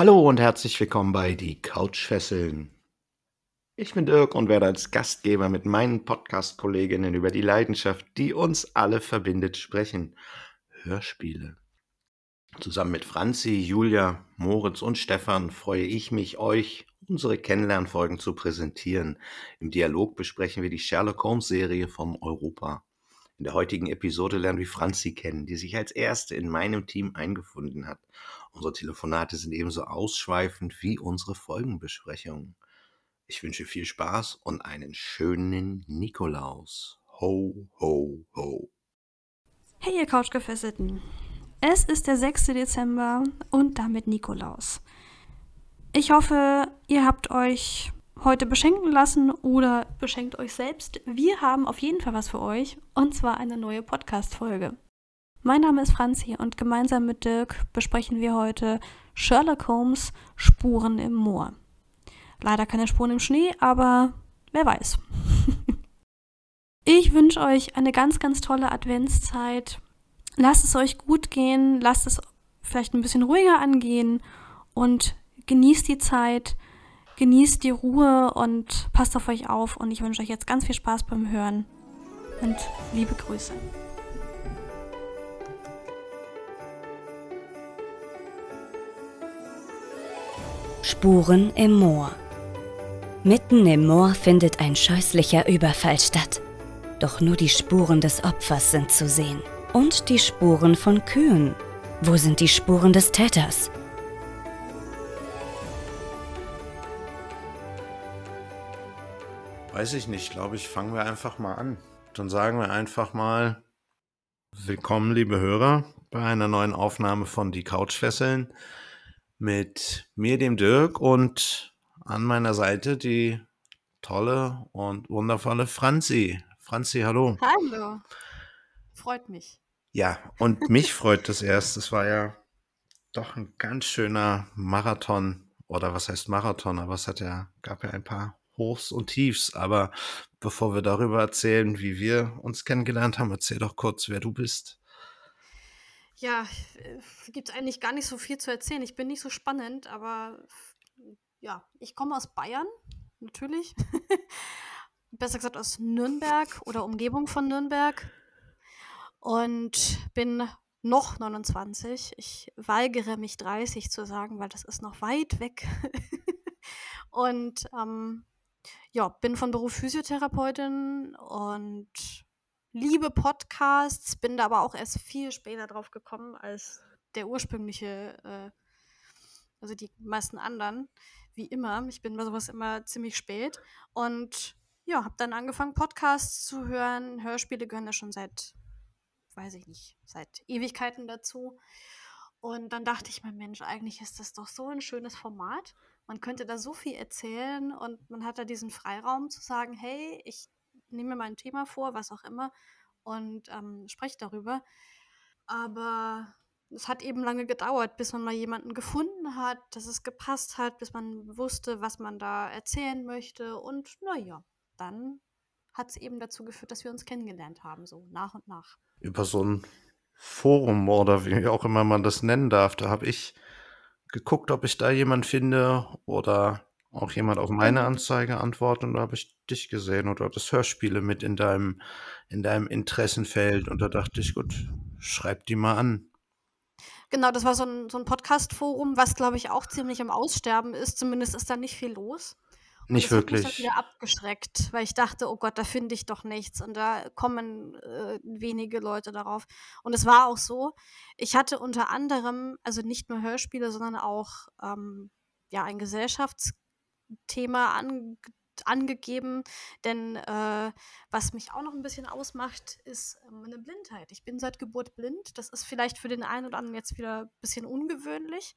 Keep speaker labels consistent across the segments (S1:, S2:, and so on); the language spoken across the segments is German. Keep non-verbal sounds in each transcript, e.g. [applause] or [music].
S1: Hallo und herzlich willkommen bei Die Couchfesseln. Ich bin Dirk und werde als Gastgeber mit meinen Podcast-Kolleginnen über die Leidenschaft, die uns alle verbindet, sprechen. Hörspiele. Zusammen mit Franzi, Julia, Moritz und Stefan freue ich mich, euch unsere Kennenlernfolgen zu präsentieren. Im Dialog besprechen wir die Sherlock Holmes-Serie von Europa. In der heutigen Episode lernen wir Franzi kennen, die sich als erste in meinem Team eingefunden hat. Unsere Telefonate sind ebenso ausschweifend wie unsere Folgenbesprechungen. Ich wünsche viel Spaß und einen schönen Nikolaus. Ho, ho, ho.
S2: Hey ihr Couchgefesselten. Es ist der 6. Dezember und damit Nikolaus. Ich hoffe, ihr habt euch heute beschenken lassen oder beschenkt euch selbst. Wir haben auf jeden Fall was für euch und zwar eine neue Podcast-Folge. Mein Name ist Franzi und gemeinsam mit Dirk besprechen wir heute Sherlock Holmes Spuren im Moor. Leider keine Spuren im Schnee, aber wer weiß. [laughs] ich wünsche euch eine ganz, ganz tolle Adventszeit. Lasst es euch gut gehen, lasst es vielleicht ein bisschen ruhiger angehen und genießt die Zeit genießt die Ruhe und passt auf euch auf. Und ich wünsche euch jetzt ganz viel Spaß beim Hören und liebe Grüße.
S3: Spuren im Moor. Mitten im Moor findet ein scheußlicher Überfall statt. Doch nur die Spuren des Opfers sind zu sehen. Und die Spuren von Kühen. Wo sind die Spuren des Täters?
S1: Weiß ich nicht, glaube ich, fangen wir einfach mal an. Dann sagen wir einfach mal Willkommen, liebe Hörer, bei einer neuen Aufnahme von Die Couchfesseln mit mir, dem Dirk, und an meiner Seite die tolle und wundervolle Franzi. Franzi, hallo.
S2: Hallo. Freut mich.
S1: Ja, und mich freut das erst. Es war ja doch ein ganz schöner Marathon. Oder was heißt Marathon? Aber es hat ja, gab ja ein paar Hochs und Tiefs. Aber bevor wir darüber erzählen, wie wir uns kennengelernt haben, erzähl doch kurz, wer du bist.
S2: Ja, gibt es eigentlich gar nicht so viel zu erzählen. Ich bin nicht so spannend, aber ja, ich komme aus Bayern, natürlich. [laughs] Besser gesagt aus Nürnberg oder Umgebung von Nürnberg. Und bin noch 29. Ich weigere mich 30 zu sagen, weil das ist noch weit weg. [laughs] und ähm, ja, bin von Beruf Physiotherapeutin und liebe Podcasts, bin da aber auch erst viel später drauf gekommen als der ursprüngliche, äh, also die meisten anderen, wie immer. Ich bin bei sowas immer ziemlich spät und ja, habe dann angefangen, Podcasts zu hören. Hörspiele gehören ja schon seit, weiß ich nicht, seit Ewigkeiten dazu. Und dann dachte ich mir, Mensch, eigentlich ist das doch so ein schönes Format man könnte da so viel erzählen und man hat da diesen Freiraum zu sagen, hey, ich nehme mir mal ein Thema vor, was auch immer, und ähm, spreche darüber. Aber es hat eben lange gedauert, bis man mal jemanden gefunden hat, dass es gepasst hat, bis man wusste, was man da erzählen möchte. Und naja, dann hat es eben dazu geführt, dass wir uns kennengelernt haben, so nach und nach.
S1: Über so ein Forum oder wie auch immer man das nennen darf, da habe ich geguckt, ob ich da jemand finde oder auch jemand auf meine Anzeige antwortet und da habe ich dich gesehen oder das Hörspiele mit in deinem, in deinem Interessenfeld und da dachte ich, gut, schreib die mal an.
S2: Genau, das war so ein, so ein Podcast-Forum, was glaube ich auch ziemlich am Aussterben ist. Zumindest ist da nicht viel los.
S1: Nicht
S2: das
S1: wirklich.
S2: Hat mich wieder abgeschreckt, weil ich dachte, oh Gott, da finde ich doch nichts und da kommen äh, wenige Leute darauf. Und es war auch so, ich hatte unter anderem, also nicht nur Hörspiele, sondern auch ähm, ja, ein Gesellschaftsthema an, angegeben, denn äh, was mich auch noch ein bisschen ausmacht, ist ähm, eine Blindheit. Ich bin seit Geburt blind. Das ist vielleicht für den einen oder anderen jetzt wieder ein bisschen ungewöhnlich.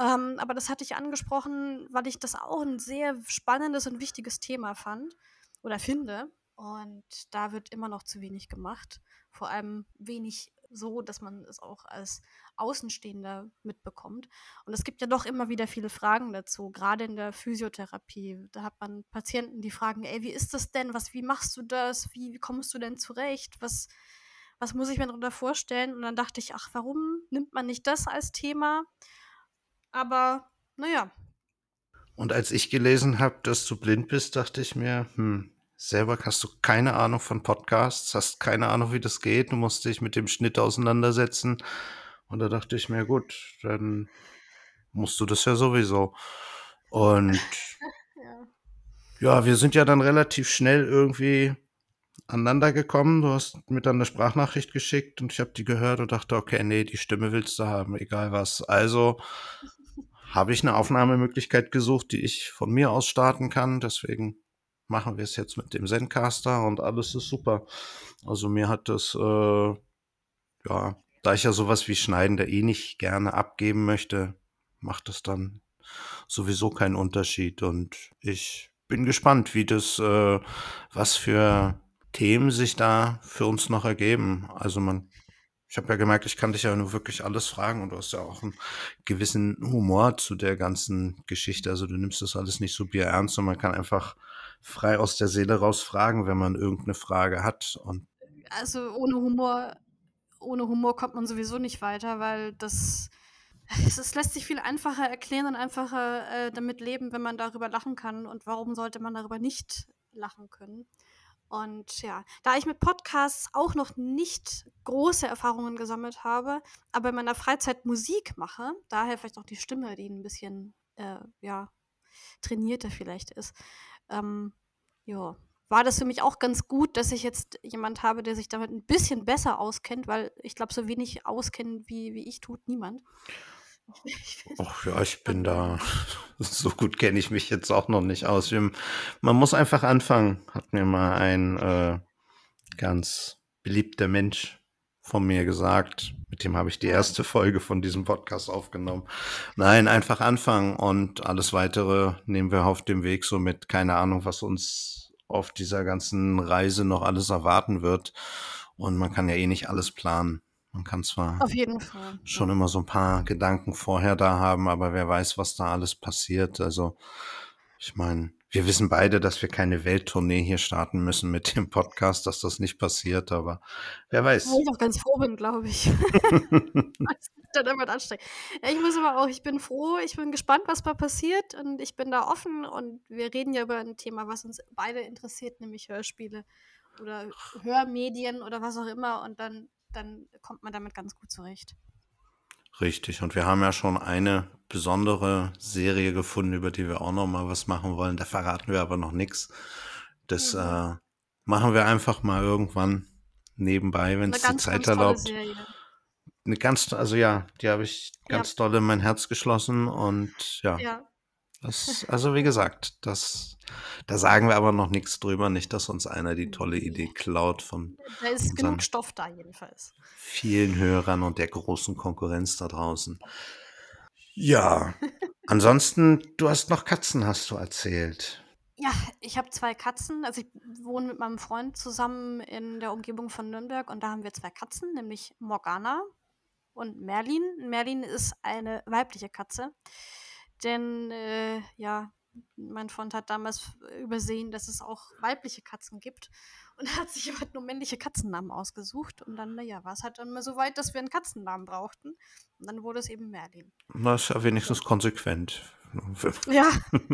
S2: Ähm, aber das hatte ich angesprochen, weil ich das auch ein sehr spannendes und wichtiges Thema fand oder finde. Und da wird immer noch zu wenig gemacht. Vor allem wenig so, dass man es auch als Außenstehender mitbekommt. Und es gibt ja doch immer wieder viele Fragen dazu, gerade in der Physiotherapie. Da hat man Patienten, die fragen, ey, wie ist das denn? Was, wie machst du das? Wie, wie kommst du denn zurecht? Was, was muss ich mir darunter vorstellen? Und dann dachte ich, ach, warum nimmt man nicht das als Thema? Aber naja.
S1: Und als ich gelesen habe, dass du blind bist, dachte ich mir, hm, selber hast du keine Ahnung von Podcasts, hast keine Ahnung, wie das geht, du musst dich mit dem Schnitt auseinandersetzen. Und da dachte ich mir, gut, dann musst du das ja sowieso. Und [laughs]
S2: Ja.
S1: ja, wir sind ja dann relativ schnell irgendwie aneinander gekommen. Du hast mir dann eine Sprachnachricht geschickt und ich habe die gehört und dachte, okay, nee, die Stimme willst du haben, egal was. Also [laughs] habe ich eine Aufnahmemöglichkeit gesucht, die ich von mir aus starten kann. Deswegen machen wir es jetzt mit dem Zencaster und alles ist super. Also mir hat das, äh, ja, da ich ja sowas wie Schneiden da eh nicht gerne abgeben möchte, macht das dann sowieso keinen Unterschied. Und ich bin gespannt, wie das, äh, was für Themen sich da für uns noch ergeben. Also man, ich habe ja gemerkt, ich kann dich ja nur wirklich alles fragen und du hast ja auch einen gewissen Humor zu der ganzen Geschichte. Also du nimmst das alles nicht so bierernst und man kann einfach frei aus der Seele raus fragen, wenn man irgendeine Frage hat. Und
S2: Also ohne Humor, ohne Humor kommt man sowieso nicht weiter, weil das, [laughs] es, lässt sich viel einfacher erklären und einfacher äh, damit leben, wenn man darüber lachen kann. Und warum sollte man darüber nicht lachen können? Und ja, da ich mit Podcasts auch noch nicht große Erfahrungen gesammelt habe, aber in meiner Freizeit Musik mache, daher vielleicht auch die Stimme, die ein bisschen äh, ja, trainierter vielleicht ist, ähm, ja, war das für mich auch ganz gut, dass ich jetzt jemand habe, der sich damit ein bisschen besser auskennt, weil ich glaube, so wenig auskennen wie, wie ich tut niemand. [laughs]
S1: Ach ja, ich bin da, [laughs] so gut kenne ich mich jetzt auch noch nicht aus. Man muss einfach anfangen, hat mir mal ein äh, ganz beliebter Mensch von mir gesagt. Mit dem habe ich die erste Folge von diesem Podcast aufgenommen. Nein, einfach anfangen und alles weitere nehmen wir auf dem Weg so mit. Keine Ahnung, was uns auf dieser ganzen Reise noch alles erwarten wird. Und man kann ja eh nicht alles planen. Man kann zwar
S2: Auf jeden Fall.
S1: schon
S2: Ja.
S1: immer so ein paar Gedanken vorher da haben, aber wer weiß, was da alles passiert. Also, ich meine, wir wissen beide, dass wir keine Welttournee hier starten müssen mit dem Podcast, dass das nicht passiert, aber wer
S2: Wo
S1: weiß.
S2: ich auch ganz froh bin, glaube ich. [laughs] Dann immer anstrengend. Ich muss aber auch, ich bin froh, ich bin gespannt, was da passiert und ich bin da offen und wir reden ja über ein Thema, was uns beide interessiert, nämlich Hörspiele oder Hörmedien oder was auch immer und dann, dann kommt man damit ganz gut zurecht.
S1: Richtig, und wir haben ja schon eine besondere Serie gefunden, über die wir auch noch mal was machen wollen. Da verraten wir aber noch nichts. Das
S2: Mhm.
S1: äh, machen wir einfach mal irgendwann nebenbei, wenn es die Zeit erlaubt. Eine ganz, also ja, die habe ich
S2: Ja,
S1: ganz doll in mein Herz geschlossen und ja,
S2: ja.
S1: Das, also wie gesagt, das, da sagen wir aber noch nichts drüber, nicht, dass uns einer die tolle. Idee klaut von
S2: Da ist genug Stoff da jedenfalls.
S1: vielen Hörern und der großen Konkurrenz da draußen. Ja, [laughs] ansonsten, du hast noch Katzen, hast du erzählt.
S2: Ja, ich habe zwei Katzen. Also ich wohne mit meinem Freund zusammen in der Umgebung von Nürnberg und da haben wir zwei Katzen, nämlich Morgana und Merlin. Merlin ist eine weibliche Katze, denn äh, ja, mein Freund hat damals übersehen, dass es auch weibliche Katzen gibt [laughs] und hat sich aber nur männliche Katzennamen ausgesucht und dann, naja, war es halt dann mal so weit, dass wir einen Katzennamen brauchten und dann wurde es eben Merlin.
S1: Das ist ja wenigstens konsequent. [laughs]
S2: Ja, [laughs]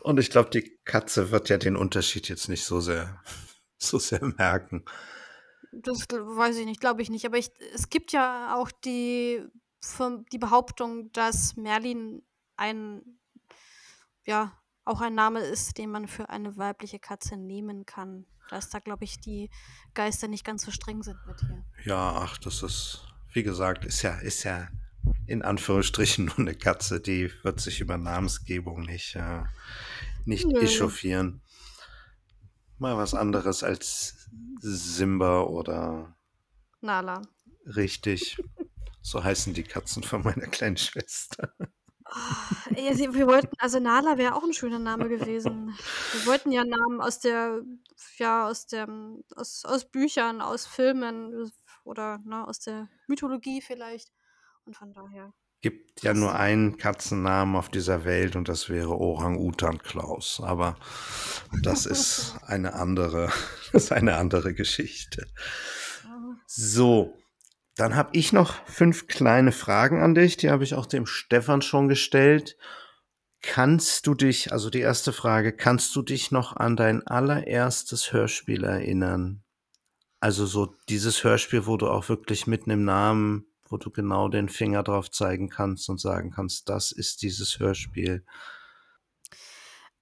S1: Und ich glaube, die Katze wird ja den Unterschied jetzt nicht so sehr, so sehr merken.
S2: Das gl- weiß ich nicht, glaube ich nicht. Aber ich, es gibt ja auch die, Ver- die Behauptung, dass Merlin ein, ja, auch ein Name ist, den man für eine weibliche Katze nehmen kann. Dass da, glaube ich, die Geister nicht ganz so streng sind mit ihr.
S1: Ja, ach, das ist, wie gesagt, ist ja, ist ja in Anführungsstrichen [laughs] nur eine Katze, die wird sich über Namensgebung nicht, äh, nicht
S2: Nö.
S1: echauffieren. Mal was anderes als Simba oder
S2: Nala.
S1: richtig. [laughs] So heißen die Katzen von meiner kleinen Schwester.
S2: Ey, sie- wir wollten, also Nala wäre auch ein schöner Name gewesen. Wir wollten ja Namen aus der, ja, aus dem, aus, aus Büchern, aus Filmen oder ne, aus der Mythologie vielleicht. Und von daher.
S1: Gibt ja nur einen Katzennamen auf dieser Welt und das wäre Orang-Utan Klaus. Aber das [laughs] ist eine andere, [laughs] das ist eine andere Geschichte.
S2: Ah,
S1: So, Dann habe ich noch fünf kleine Fragen an dich. Die habe ich auch dem Stefan schon gestellt. Kannst du dich, also die erste Frage, kannst du dich noch an dein allererstes Hörspiel erinnern? Also so dieses Hörspiel, wo du auch wirklich mitten im Namen, wo du genau den Finger drauf zeigen kannst und sagen kannst, das ist dieses Hörspiel.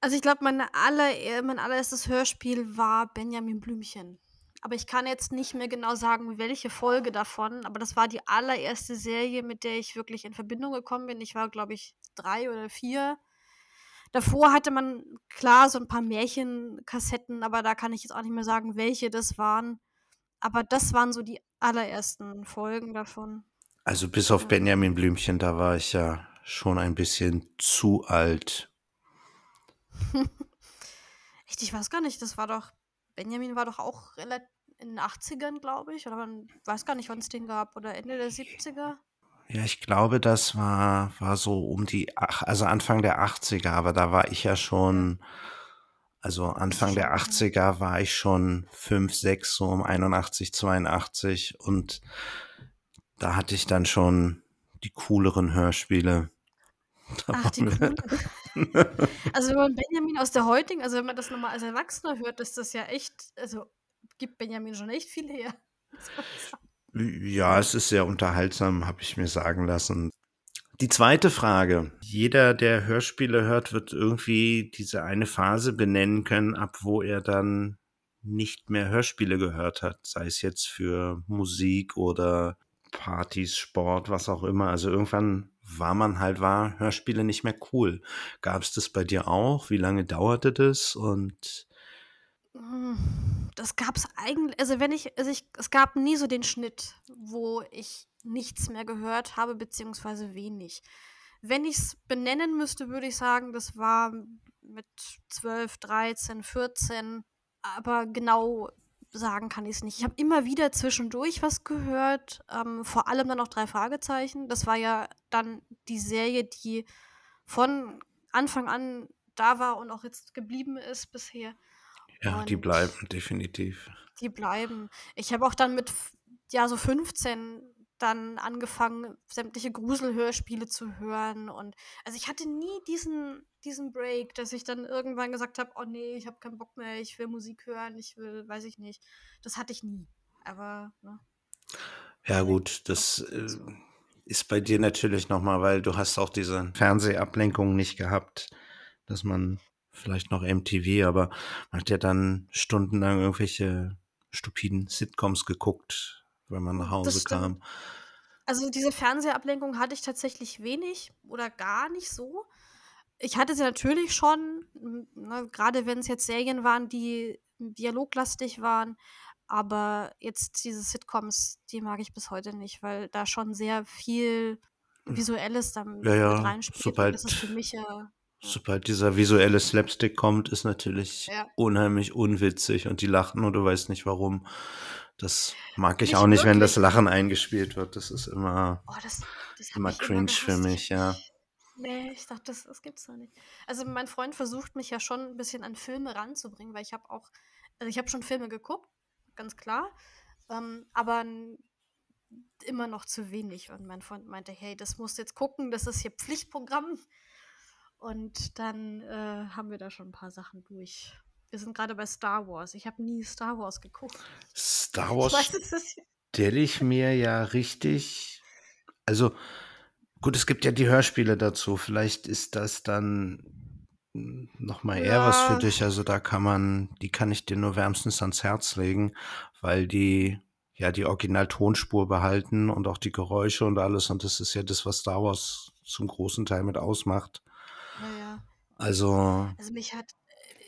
S2: Also ich glaube, äh, mein allererstes Hörspiel war Benjamin Blümchen. Aber ich kann jetzt nicht mehr genau sagen, welche Folge davon, aber das war die allererste Serie, mit der ich wirklich in Verbindung gekommen bin. Ich war, glaube ich, drei oder vier. Davor hatte man klar so ein paar Märchenkassetten, aber da kann ich jetzt auch nicht mehr sagen, welche das waren. Aber das waren so die allerersten Folgen davon.
S1: Also bis auf
S2: Ja.
S1: Benjamin Blümchen, da war ich ja schon ein bisschen zu alt. [laughs]
S2: Echt, ich weiß gar nicht, das war doch, Benjamin war doch auch relativ in den 80ern, glaube ich, oder man weiß gar nicht, wann es den gab, oder Ende der 70er.
S1: Ja, ich glaube, das war, war so um die, also Anfang der 80er, aber da war ich ja schon, also Anfang der 80er war ich schon 5, 6, so um 81, 82 und da hatte ich dann schon die cooleren Hörspiele.
S2: Ach, die coole. [laughs] Also wenn man Benjamin aus der heutigen, also wenn man das nochmal als Erwachsener hört, ist das ja echt, also gibt Benjamin schon echt viel her. [laughs]
S1: Ja, es ist sehr unterhaltsam, habe ich mir sagen lassen. Die zweite Frage. Jeder, der Hörspiele hört, wird irgendwie diese eine Phase benennen können, ab wo er dann nicht mehr Hörspiele gehört hat, sei es jetzt für Musik oder Partys, Sport, was auch immer. Also irgendwann war man halt, war Hörspiele nicht mehr cool. Gab es das bei dir auch? Wie lange dauerte das? Und
S2: Hm, Das gab es eigentlich, also wenn ich, also ich, es gab nie so den Schnitt, wo ich nichts mehr gehört habe, beziehungsweise wenig. Wenn ich es benennen müsste, würde ich sagen, das war mit 12, 13, 14, aber genau sagen kann ich es nicht. Ich habe immer wieder zwischendurch was gehört, ähm, vor allem dann noch drei Fragezeichen. Das war ja dann die Serie, die von Anfang an da war und auch jetzt geblieben ist bisher.
S1: ja, die
S2: Und-
S1: bleiben definitiv.
S2: Die bleiben. Ich habe auch dann mit, ja, so 15 dann angefangen, sämtliche Gruselhörspiele zu hören. Und also ich hatte nie diesen, diesen Break, dass ich dann irgendwann gesagt habe, oh nee, ich habe keinen Bock mehr, ich will Musik hören, ich will, weiß ich nicht. Das hatte ich nie. Aber, ne?
S1: Ja gut, das äh, ist bei dir natürlich nochmal, weil du hast auch diese Fernsehablenkung nicht gehabt, dass man vielleicht noch MTV, aber man hat ja dann stundenlang irgendwelche stupiden Sitcoms geguckt, wenn man nach Hause kam.
S2: Also diese Fernsehablenkung hatte ich tatsächlich wenig oder gar nicht so. Ich hatte sie natürlich schon, ne, gerade wenn es jetzt Serien waren, die dialoglastig waren. Aber jetzt diese Sitcoms, die mag ich bis heute nicht, weil da schon sehr viel Visuelles dann
S1: Ja, ja,
S2: mit reinspielt.
S1: sobald-
S2: das ist für mich ja.
S1: Sobald dieser visuelle Slapstick kommt, ist natürlich
S2: Ja.
S1: unheimlich unwitzig und die lachen und du weißt nicht warum. Das mag ich
S2: Nicht
S1: auch nicht, wenn das
S2: wirklich.
S1: Lachen eingespielt wird. Das ist immer,
S2: Oh, das, das
S1: immer cringe für
S2: gehasst. Ich
S1: mich, ja.
S2: Nee, ich dachte, das, das gibt's doch nicht. Also mein Freund versucht mich ja schon ein bisschen an Filme ranzubringen, weil ich habe auch, also ich habe schon Filme geguckt, ganz klar, ähm, aber immer noch zu wenig. Und mein Freund meinte, hey, das musst du jetzt gucken, das ist hier Pflichtprogramm. Und dann äh, haben wir da schon ein paar Sachen durch. Wir sind gerade bei Star Wars. Ich habe nie Star Wars geguckt.
S1: Star Wars stelle ich mir ja richtig. Also, gut, es gibt ja die Hörspiele dazu. Vielleicht ist das dann nochmal eher was für
S2: Ja.
S1: dich. Also, da kann man, die kann ich dir nur wärmstens ans Herz legen, weil die ja die Original-Tonspur behalten und auch die Geräusche und alles. Und das ist ja das, was Star Wars zum großen Teil mit ausmacht.
S2: ja, ja.
S1: Also,
S2: Also mich hat,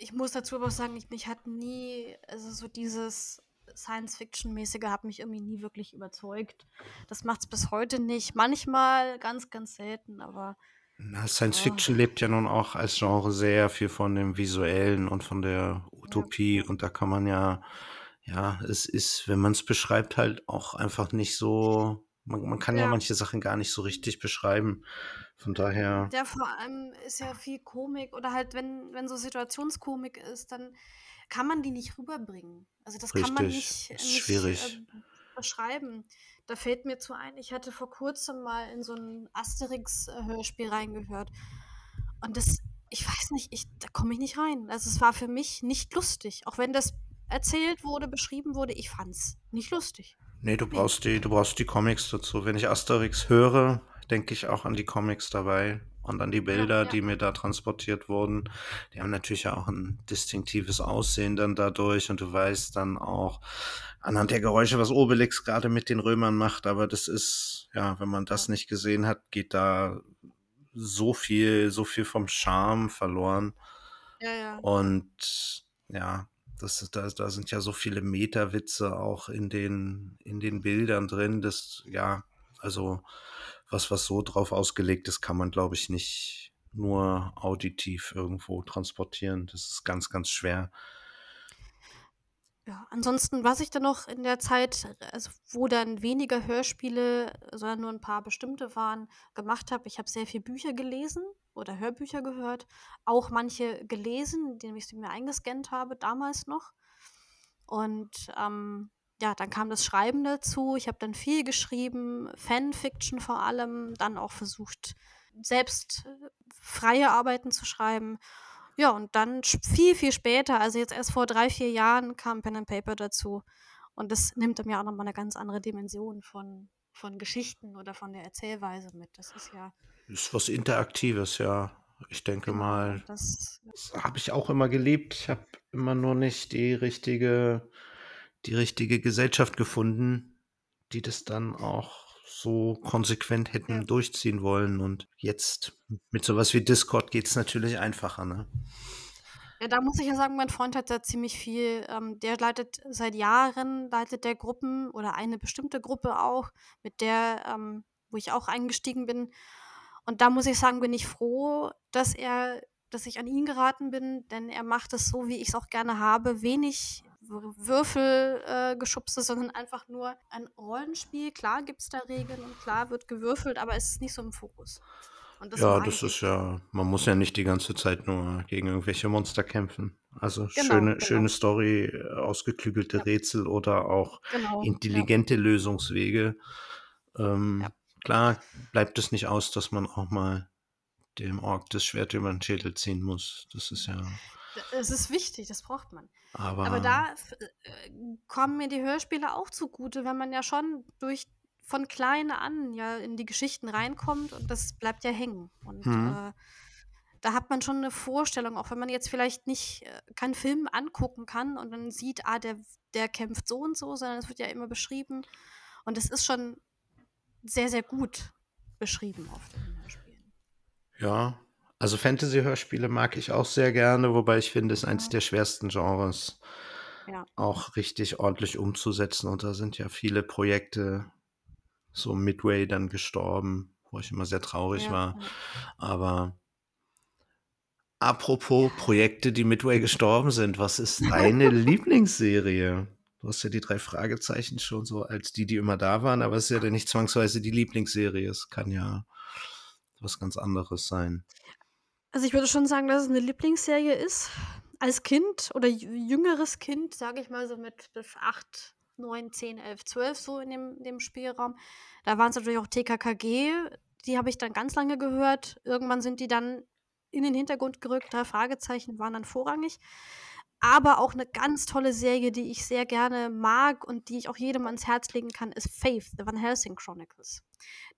S2: ich muss dazu aber auch sagen, ich, mich hat nie, also so dieses Science-Fiction-mäßige hat mich irgendwie nie wirklich überzeugt. Das macht es bis heute nicht. Manchmal, ganz, ganz selten, aber
S1: na, Science
S2: Oh.
S1: Fiction lebt ja nun auch als Genre sehr viel von dem Visuellen und von der Utopie.
S2: ja.
S1: Und da kann man ja, ja, es ist, wenn man es beschreibt, halt auch einfach nicht so, man, man kann ja
S2: Ja.
S1: manche Sachen gar nicht so richtig beschreiben. Von daher,
S2: der vor allem ist ja viel Komik oder halt, wenn, wenn so Situationskomik ist, dann kann man die nicht rüberbringen. Also das kann man
S1: Richtig,
S2: nicht,
S1: ist
S2: nicht
S1: schwierig.
S2: ähm, beschreiben. Da fällt mir zu ein, ich hatte vor kurzem mal in so ein Asterix-Hörspiel reingehört. Und das, ich weiß nicht, ich, da komme ich nicht rein. Also es war für mich nicht lustig. Auch wenn das erzählt wurde, beschrieben wurde, ich fand es nicht lustig.
S1: Nee, du brauchst die, du brauchst die Comics dazu. Wenn ich Asterix höre, denke ich auch an die Comics dabei und an die Bilder,
S2: Ja, ja.
S1: die mir da transportiert wurden. Die haben natürlich auch ein distinktives Aussehen dann dadurch und du weißt dann auch anhand der Geräusche, was Obelix gerade mit den Römern macht. Aber das ist, ja, wenn man das nicht gesehen hat, geht da so viel, so viel vom Charme verloren.
S2: Ja, ja.
S1: Und ja, das, ist- da, da sind ja so viele Meta-Witze auch in den, in den Bildern drin. Das, ja, also was, was so drauf ausgelegt ist, kann man, glaube ich, nicht nur auditiv irgendwo transportieren. Das ist ganz, ganz schwer.
S2: Ja, ansonsten, was ich dann noch in der Zeit, also wo dann weniger Hörspiele, sondern nur ein paar bestimmte waren, gemacht habe, ich habe sehr viel Bücher gelesen oder Hörbücher gehört, auch manche gelesen, indem ich mir eingescannt habe, damals noch. Und ähm, ja, dann kam das Schreiben dazu. Ich habe dann viel geschrieben, Fanfiction vor allem, dann auch versucht, selbst äh, freie Arbeiten zu schreiben. Ja, und dann viel, viel später, also jetzt erst vor drei, vier Jahren, kam Pen and Paper dazu. Und das nimmt dann ja auch nochmal eine ganz andere Dimension von, von Geschichten oder von der Erzählweise mit. Das ist ja
S1: Ist was Interaktives, ja. Ich denke
S2: genau,
S1: mal,
S2: das,
S1: das habe ich auch immer geliebt. Ich habe immer nur nicht die richtige, die richtige Gesellschaft gefunden, die das dann auch so konsequent hätten
S2: Ja.
S1: durchziehen wollen. Und jetzt mit sowas wie Discord geht es natürlich einfacher, ne?
S2: Ja, da muss ich ja sagen, mein Freund hat da ziemlich viel, ähm, der leitet seit Jahren, leitet der Gruppen oder eine bestimmte Gruppe auch, mit der, ähm, wo ich auch eingestiegen bin. Und da muss ich sagen, bin ich froh, dass er, dass ich an ihn geraten bin, denn er macht es so, wie ich es auch gerne habe. Wenig Würfelgeschubse, äh, Geschubse, sondern einfach nur ein Rollenspiel. Klar gibt es da Regeln und klar wird gewürfelt, aber es ist nicht so im Fokus. Das
S1: Ja, das ist ja, man muss ja nicht die ganze Zeit nur gegen irgendwelche Monster kämpfen. Also
S2: Genau,
S1: schöne,
S2: genau.
S1: schöne Story, äh, ausgeklügelte
S2: Ja.
S1: Rätsel oder auch
S2: Genau. Ja.
S1: intelligente Lösungswege. Ähm,
S2: Ja.
S1: Klar bleibt es nicht aus, dass man auch mal dem Ork das Schwert über den Schädel ziehen muss. Das ist ja,
S2: Es ist wichtig, das braucht man.
S1: aber
S2: Aber da äh, kommen mir die Hörspiele auch zugute, wenn man ja schon durch von klein an ja in die Geschichten reinkommt und das bleibt ja hängen. Und
S1: Mhm.
S2: äh, da hat man schon eine Vorstellung, auch wenn man jetzt vielleicht nicht äh, keinen Film angucken kann und dann sieht, ah, der, der kämpft so und so, sondern es wird ja immer beschrieben. Und es ist schon sehr, sehr gut beschrieben auf den Hörspielen.
S1: ja, also Fantasy-Hörspiele mag ich auch sehr gerne, wobei ich finde, es ist eins
S2: Ja.
S1: der schwersten Genres.
S2: Ja.
S1: auch richtig ordentlich umzusetzen. Und da sind ja viele Projekte so Midway dann gestorben, wo ich immer sehr traurig
S2: Ja,
S1: war. Aber apropos Projekte, die Midway gestorben sind, was ist deine [laughs] Lieblingsserie? Du hast ja die drei Fragezeichen schon so als die, die immer da waren, aber es ist ja dann nicht zwangsweise die Lieblingsserie. Es kann ja was ganz anderes sein.
S2: Also ich würde schon sagen, dass es eine Lieblingsserie ist. Als Kind oder jü- jüngeres Kind, sage ich mal so mit 8, 9, 10, 11, 12 so in dem, dem Spielraum. Da waren es natürlich auch TKKG. Die habe ich dann ganz lange gehört. Irgendwann sind die dann in den Hintergrund gerückt. Drei Fragezeichen waren dann vorrangig. Aber auch eine ganz tolle Serie, die ich sehr gerne mag und die ich auch jedem ans Herz legen kann, ist Faith, The Van Helsing Chronicles.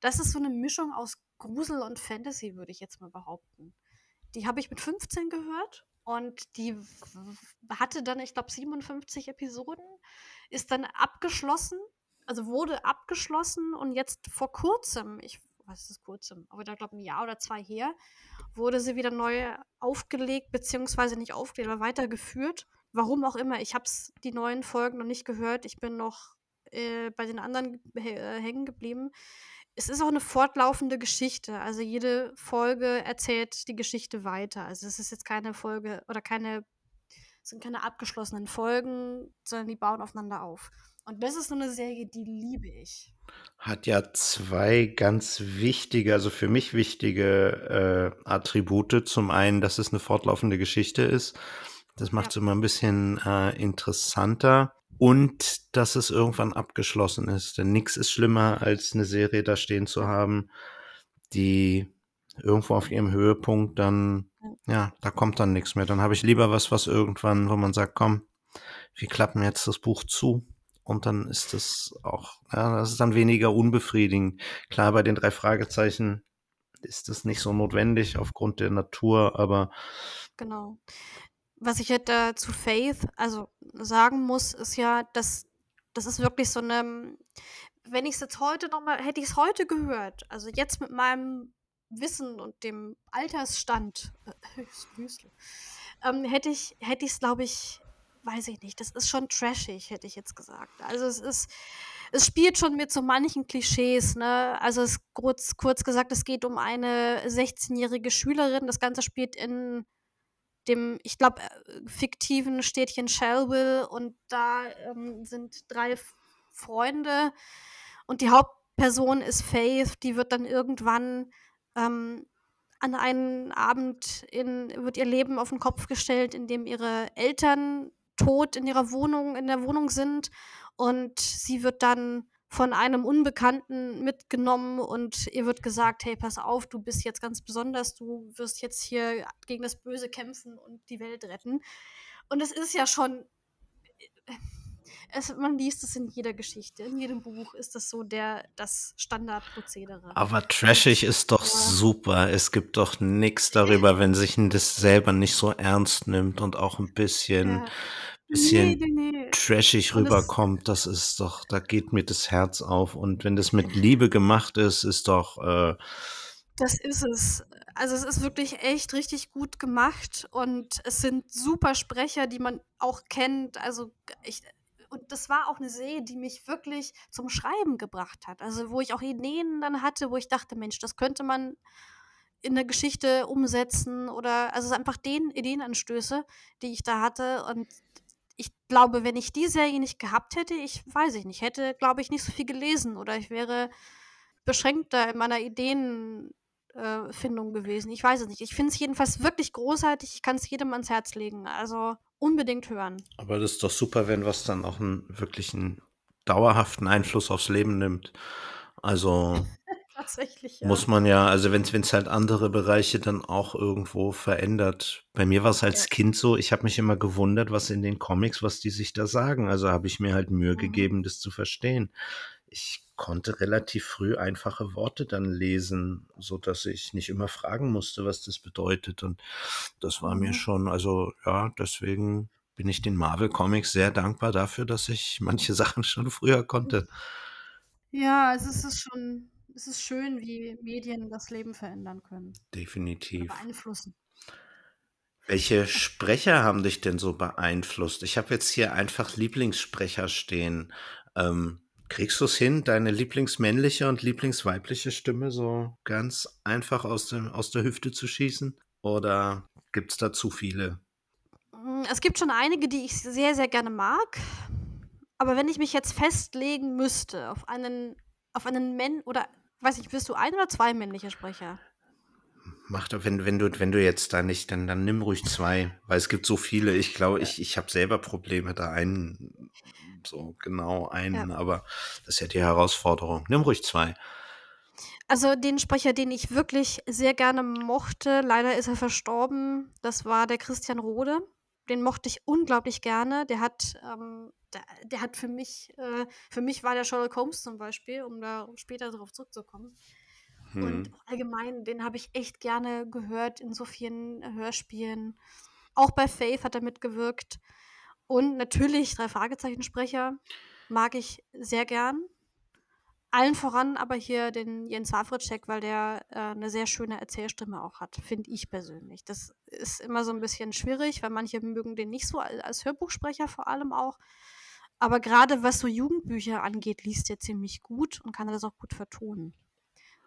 S2: Das ist so eine Mischung aus Grusel und Fantasy, würde ich jetzt mal behaupten. Die habe ich mit 15 gehört und die hatte dann, ich glaube, 57 Episoden, ist dann abgeschlossen, also wurde abgeschlossen und jetzt vor kurzem, ich was ist kurzem, aber da glaube ein Jahr oder zwei her, wurde sie wieder neu aufgelegt, beziehungsweise nicht aufgelegt, aber weitergeführt. Warum auch immer, ich habe die neuen Folgen noch nicht gehört. Ich bin noch äh, bei den anderen äh, hängen geblieben. Es ist auch eine fortlaufende Geschichte. Also jede Folge erzählt die Geschichte weiter. Also es ist jetzt keine Folge oder keine, es sind keine abgeschlossenen Folgen, sondern die bauen aufeinander auf. Und das ist so eine Serie, die liebe ich.
S1: Hat ja zwei ganz wichtige, also für mich wichtige äh, Attribute. Zum einen, dass es eine fortlaufende Geschichte ist. Das macht es
S2: Ja.
S1: immer ein bisschen äh, interessanter. Und dass es irgendwann abgeschlossen ist. Denn nichts ist schlimmer, als eine Serie da stehen zu haben, die irgendwo auf ihrem Höhepunkt dann, ja, da kommt dann nichts mehr. Dann habe ich lieber was, was irgendwann, wo man sagt, komm, wir klappen jetzt das Buch zu. Und dann ist das auch, ja, das ist dann weniger unbefriedigend. Klar, bei den drei Fragezeichen ist das nicht so notwendig aufgrund der Natur, aber.
S2: Genau. Was ich jetzt äh, zu Faith also sagen muss, ist ja, dass das ist wirklich so eine. Wenn ich es jetzt heute nochmal, hätte ich es heute gehört, also jetzt mit meinem Wissen und dem Altersstand, äh, [laughs] ähm, hätte ich hätte es, glaube ich, weiß ich nicht, das ist schon trashig, hätte ich jetzt gesagt. Also es ist, es spielt schon mit so manchen Klischees, ne? Also es kurz, kurz gesagt, es geht um eine 16-jährige Schülerin. Das Ganze spielt in dem, ich glaube, äh, fiktiven Städtchen Shellville und da ähm, sind drei Freunde und die Hauptperson ist Faith, die wird dann irgendwann ähm, an einem Abend in, wird ihr Leben auf den Kopf gestellt, indem ihre Eltern tot in ihrer Wohnung, in der Wohnung sind und sie wird dann von einem Unbekannten mitgenommen und ihr wird gesagt, hey, pass auf, du bist jetzt ganz besonders, du wirst jetzt hier gegen das Böse kämpfen und die Welt retten. Und es ist ja schon, es, man liest es in jeder Geschichte, in jedem Buch ist das so der, das Standardprozedere.
S1: Aber trashig ist doch ja. super. Es gibt doch nichts darüber, wenn sich das selber nicht so ernst nimmt und auch ein bisschen ja bisschen nee, nee, nee. trashig rüberkommt, das ist doch, da geht mir das Herz auf. Und wenn das mit Liebe gemacht ist, ist doch. Äh
S2: das ist es. Also es ist wirklich echt richtig gut gemacht und es sind super Sprecher, die man auch kennt. Also ich, und das war auch eine Serie, die mich wirklich zum Schreiben gebracht hat. Also wo ich auch Ideen dann hatte, wo ich dachte, Mensch, das könnte man in der Geschichte umsetzen oder also einfach den Ideenanstöße, die ich da hatte und glaube, wenn ich die Serie nicht gehabt hätte, ich weiß ich nicht, hätte, glaube ich, nicht so viel gelesen oder ich wäre beschränkter in meiner Ideenfindung äh, gewesen. Ich weiß es nicht. Ich finde es jedenfalls wirklich großartig. Ich kann es jedem ans Herz legen. Also unbedingt hören.
S1: Aber das ist doch super, wenn was dann auch einen wirklichen dauerhaften Einfluss aufs Leben nimmt. Also Tatsächlich, ja. Muss man ja, also wenn es halt andere Bereiche dann auch irgendwo verändert. Bei mir war es als ja. Kind so, ich habe mich immer gewundert, was in den Comics, was die sich da sagen. Also habe ich mir halt Mühe mhm. gegeben, das zu verstehen. Ich konnte relativ früh einfache Worte dann lesen, so dass ich nicht immer fragen musste, was das bedeutet. Und das war mhm. mir schon, also ja, deswegen bin ich den Marvel Comics sehr dankbar dafür, dass ich manche [laughs] Sachen schon früher konnte.
S2: Ja, also es ist schon es ist schön, wie Medien das Leben verändern können.
S1: Definitiv.
S2: beeinflussen.
S1: Welche Sprecher haben dich denn so beeinflusst? Ich habe jetzt hier einfach Lieblingssprecher stehen. Ähm, kriegst du es hin, deine lieblingsmännliche und lieblingsweibliche Stimme so ganz einfach aus, dem, aus der Hüfte zu schießen? Oder gibt es da zu viele?
S2: Hm, es gibt schon einige, die ich sehr, sehr gerne mag. Aber wenn ich mich jetzt festlegen müsste auf einen, auf einen Mann oder weiß ich, bist du ein oder zwei männliche Sprecher?
S1: Mach doch, wenn, wenn, du, wenn du jetzt da nicht, dann, dann nimm ruhig zwei, weil es gibt so viele. Ich glaube, ich, ich habe selber Probleme, da einen, so genau einen, ja. aber das ist ja die Herausforderung. Nimm ruhig zwei.
S2: Also den Sprecher, den ich wirklich sehr gerne mochte, leider ist er verstorben, das war der Christian Rode. Den mochte ich unglaublich gerne. Der hat ähm, der, der hat für mich, äh, für mich war der Sherlock Holmes zum Beispiel, um da später darauf zurückzukommen. Hm. Und allgemein, den habe ich echt gerne gehört in so vielen Hörspielen. Auch bei Faith hat er mitgewirkt. Und natürlich drei Fragezeichensprecher mag ich sehr gern. Allen voran aber hier den Jens Wawritschek, weil der äh, eine sehr schöne Erzählstimme auch hat, finde ich persönlich. Das ist immer so ein bisschen schwierig, weil manche mögen den nicht so als Hörbuchsprecher vor allem auch. Aber gerade was so Jugendbücher angeht, liest er ziemlich gut und kann das auch gut vertonen.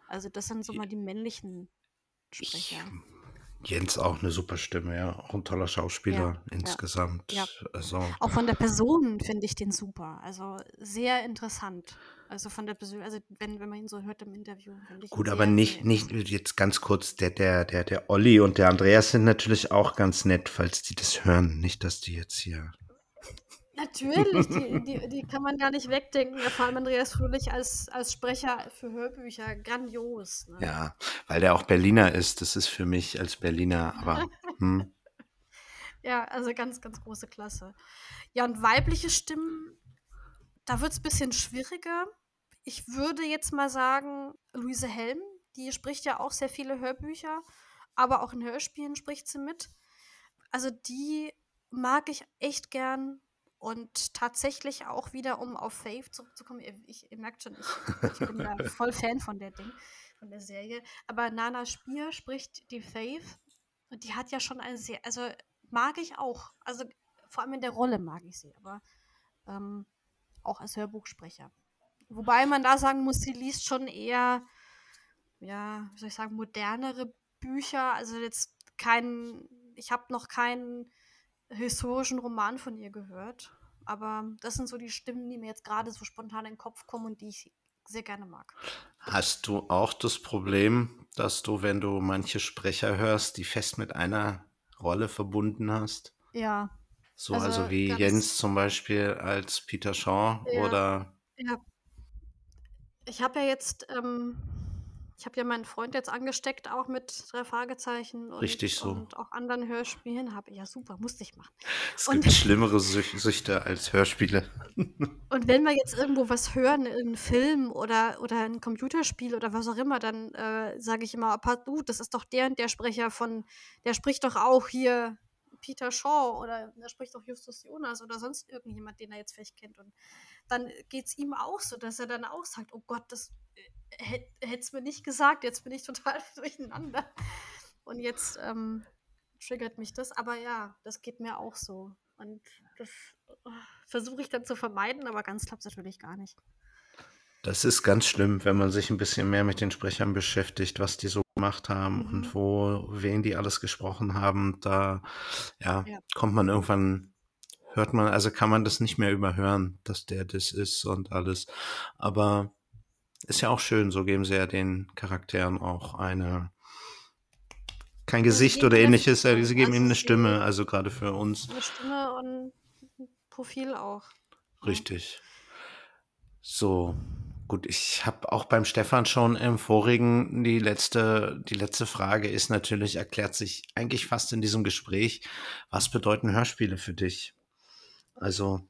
S2: Also das sind so mal die männlichen Sprecher.
S1: Jens auch eine super Stimme, ja. Auch ein toller Schauspieler ja, insgesamt. Ja. Also.
S2: Auch von der Person finde ich den super. Also sehr interessant. Also von der Person, also wenn, wenn man ihn so hört im Interview.
S1: Gut, aber nicht, nicht jetzt ganz kurz, der, der, der, der Olli und der Andreas sind natürlich auch ganz nett, falls die das hören. Nicht, dass die jetzt hier
S2: Natürlich, die, [laughs] die, die kann man gar nicht wegdenken. Vor allem Andreas Fröhlich als, als Sprecher für Hörbücher, grandios. Ne?
S1: Ja, weil der auch Berliner ist. Das ist für mich als Berliner, aber. [laughs] Hm.
S2: Ja, also ganz, ganz große Klasse. Ja, und weibliche Stimmen, da wird es ein bisschen schwieriger. Ich würde jetzt mal sagen, Luise Helm, die spricht ja auch sehr viele Hörbücher, aber auch in Hörspielen spricht sie mit. Also die mag ich echt gern. Und tatsächlich auch wieder, um auf Faith zurückzukommen, ihr, ich, ihr merkt schon, ich, ich bin ja [laughs] voll Fan von der Ding, von der Serie. Aber Nana Spier spricht die Faith und die hat ja schon eine sehr, also mag ich auch. Also vor allem in der Rolle mag ich sie, aber ähm, auch als Hörbuchsprecher. Wobei man da sagen muss, sie liest schon eher, ja, wie soll ich sagen, modernere Bücher. Also jetzt kein, ich habe noch keinen historischen Roman von ihr gehört. Aber das sind so die Stimmen, die mir jetzt gerade so spontan in den Kopf kommen und die ich sehr gerne mag.
S1: Hast du auch das Problem, dass du, wenn du manche Sprecher hörst, die fest mit einer Rolle verbunden hast?
S2: Ja.
S1: So, also, also wie Jens zum Beispiel als Peter Shaw ja, oder.
S2: Ja. Ich habe ja jetzt ähm, ich habe ja meinen Freund jetzt angesteckt, auch mit drei Fragezeichen und,
S1: Richtig so.
S2: und auch anderen Hörspielen. Habe ja super, musste ich machen.
S1: Es gibt und, schlimmere Süchte als Hörspiele. [laughs]
S2: und wenn wir jetzt irgendwo was hören, in einem Film oder, oder ein Computerspiel oder was auch immer, dann äh, sage ich immer, du, das ist doch der und der Sprecher von, der spricht doch auch hier Peter Shaw oder der spricht doch Justus Jonas oder sonst irgendjemand, den er jetzt vielleicht kennt. Und dann geht es ihm auch so, dass er dann auch sagt, oh Gott, das hätte es mir nicht gesagt, jetzt bin ich total [laughs] durcheinander. Und jetzt ähm, triggert mich das. Aber ja, das geht mir auch so. Und das oh, versuche ich dann zu vermeiden, aber ganz klappt es natürlich gar nicht.
S1: Das ist ganz schlimm, wenn man sich ein bisschen mehr mit den Sprechern beschäftigt, was die so gemacht haben mhm. und wo, wen die alles gesprochen haben. Da ja, ja, kommt man irgendwann, hört man, also kann man das nicht mehr überhören, dass der das ist und alles. Aber ist ja auch schön, so geben sie ja den Charakteren auch eine kein Gesicht oder ähnliches, sie geben ihnen eine Stimme, also gerade für uns.
S2: Eine Stimme und ein Profil auch.
S1: Richtig. So, gut, ich habe auch beim Stefan schon im vorigen, die letzte, die letzte Frage ist natürlich, erklärt sich eigentlich fast in diesem Gespräch, was bedeuten Hörspiele für dich? Also,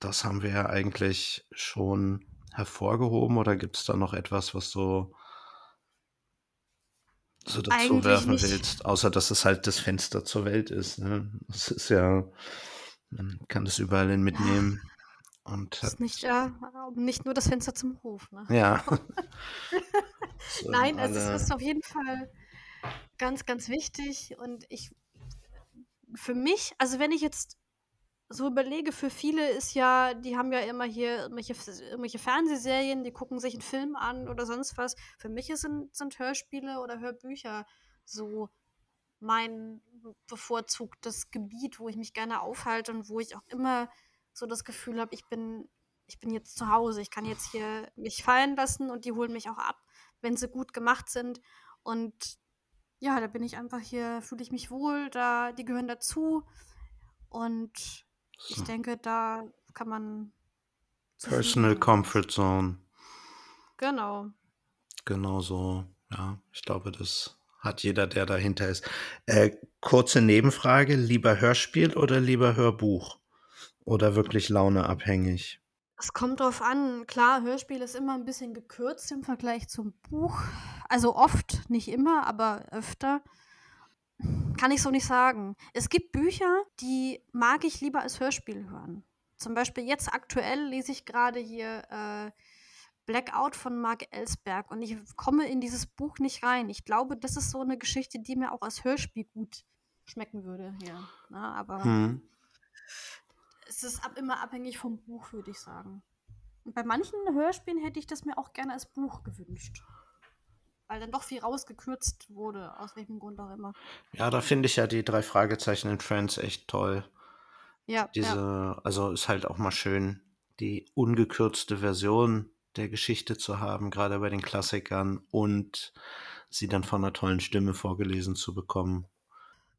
S1: das haben wir ja eigentlich schon hervorgehoben oder gibt es da noch etwas, was du so dazu Eigentlich werfen nicht. willst, außer dass es halt das Fenster zur Welt ist. Ne? Das ist ja, man kann das überall hin mitnehmen. Und
S2: das ist nicht, äh, nicht nur das Fenster zum Hof. Ne?
S1: Ja. [laughs]
S2: Nein, also es ist auf jeden Fall ganz, ganz wichtig. Und ich, für mich, also wenn ich jetzt so überlege, für viele ist ja, die haben ja immer hier irgendwelche, irgendwelche Fernsehserien, die gucken sich einen Film an oder sonst was. Für mich sind, sind Hörspiele oder Hörbücher so mein bevorzugtes Gebiet, wo ich mich gerne aufhalte und wo ich auch immer so das Gefühl habe, ich bin, ich bin jetzt zu Hause, ich kann jetzt hier mich fallen lassen und die holen mich auch ab, wenn sie gut gemacht sind. Und ja, da bin ich einfach hier, fühle ich mich wohl, da, die gehören dazu. Und ich denke, da kann man.
S1: Personal Comfort Zone.
S2: Genau.
S1: Genau so. Ja, ich glaube, das hat jeder, der dahinter ist. Äh, kurze Nebenfrage: Lieber Hörspiel oder lieber Hörbuch? Oder wirklich launeabhängig?
S2: Es kommt drauf an. Klar, Hörspiel ist immer ein bisschen gekürzt im Vergleich zum Buch. Also oft, nicht immer, aber öfter. Kann ich so nicht sagen. Es gibt Bücher, die mag ich lieber als Hörspiel hören. Zum Beispiel jetzt aktuell lese ich gerade hier äh, Blackout von Mark Ellsberg und ich komme in dieses Buch nicht rein. Ich glaube, das ist so eine Geschichte, die mir auch als Hörspiel gut schmecken würde. Ja, Na, aber hm. es ist ab, immer abhängig vom Buch, würde ich sagen. Und bei manchen Hörspielen hätte ich das mir auch gerne als Buch gewünscht weil dann doch viel rausgekürzt wurde, aus welchem Grund auch immer.
S1: Ja, da finde ich ja die drei Fragezeichen in Friends echt toll.
S2: Ja.
S1: Diese,
S2: ja.
S1: also ist halt auch mal schön, die ungekürzte Version der Geschichte zu haben, gerade bei den Klassikern und sie dann von einer tollen Stimme vorgelesen zu bekommen.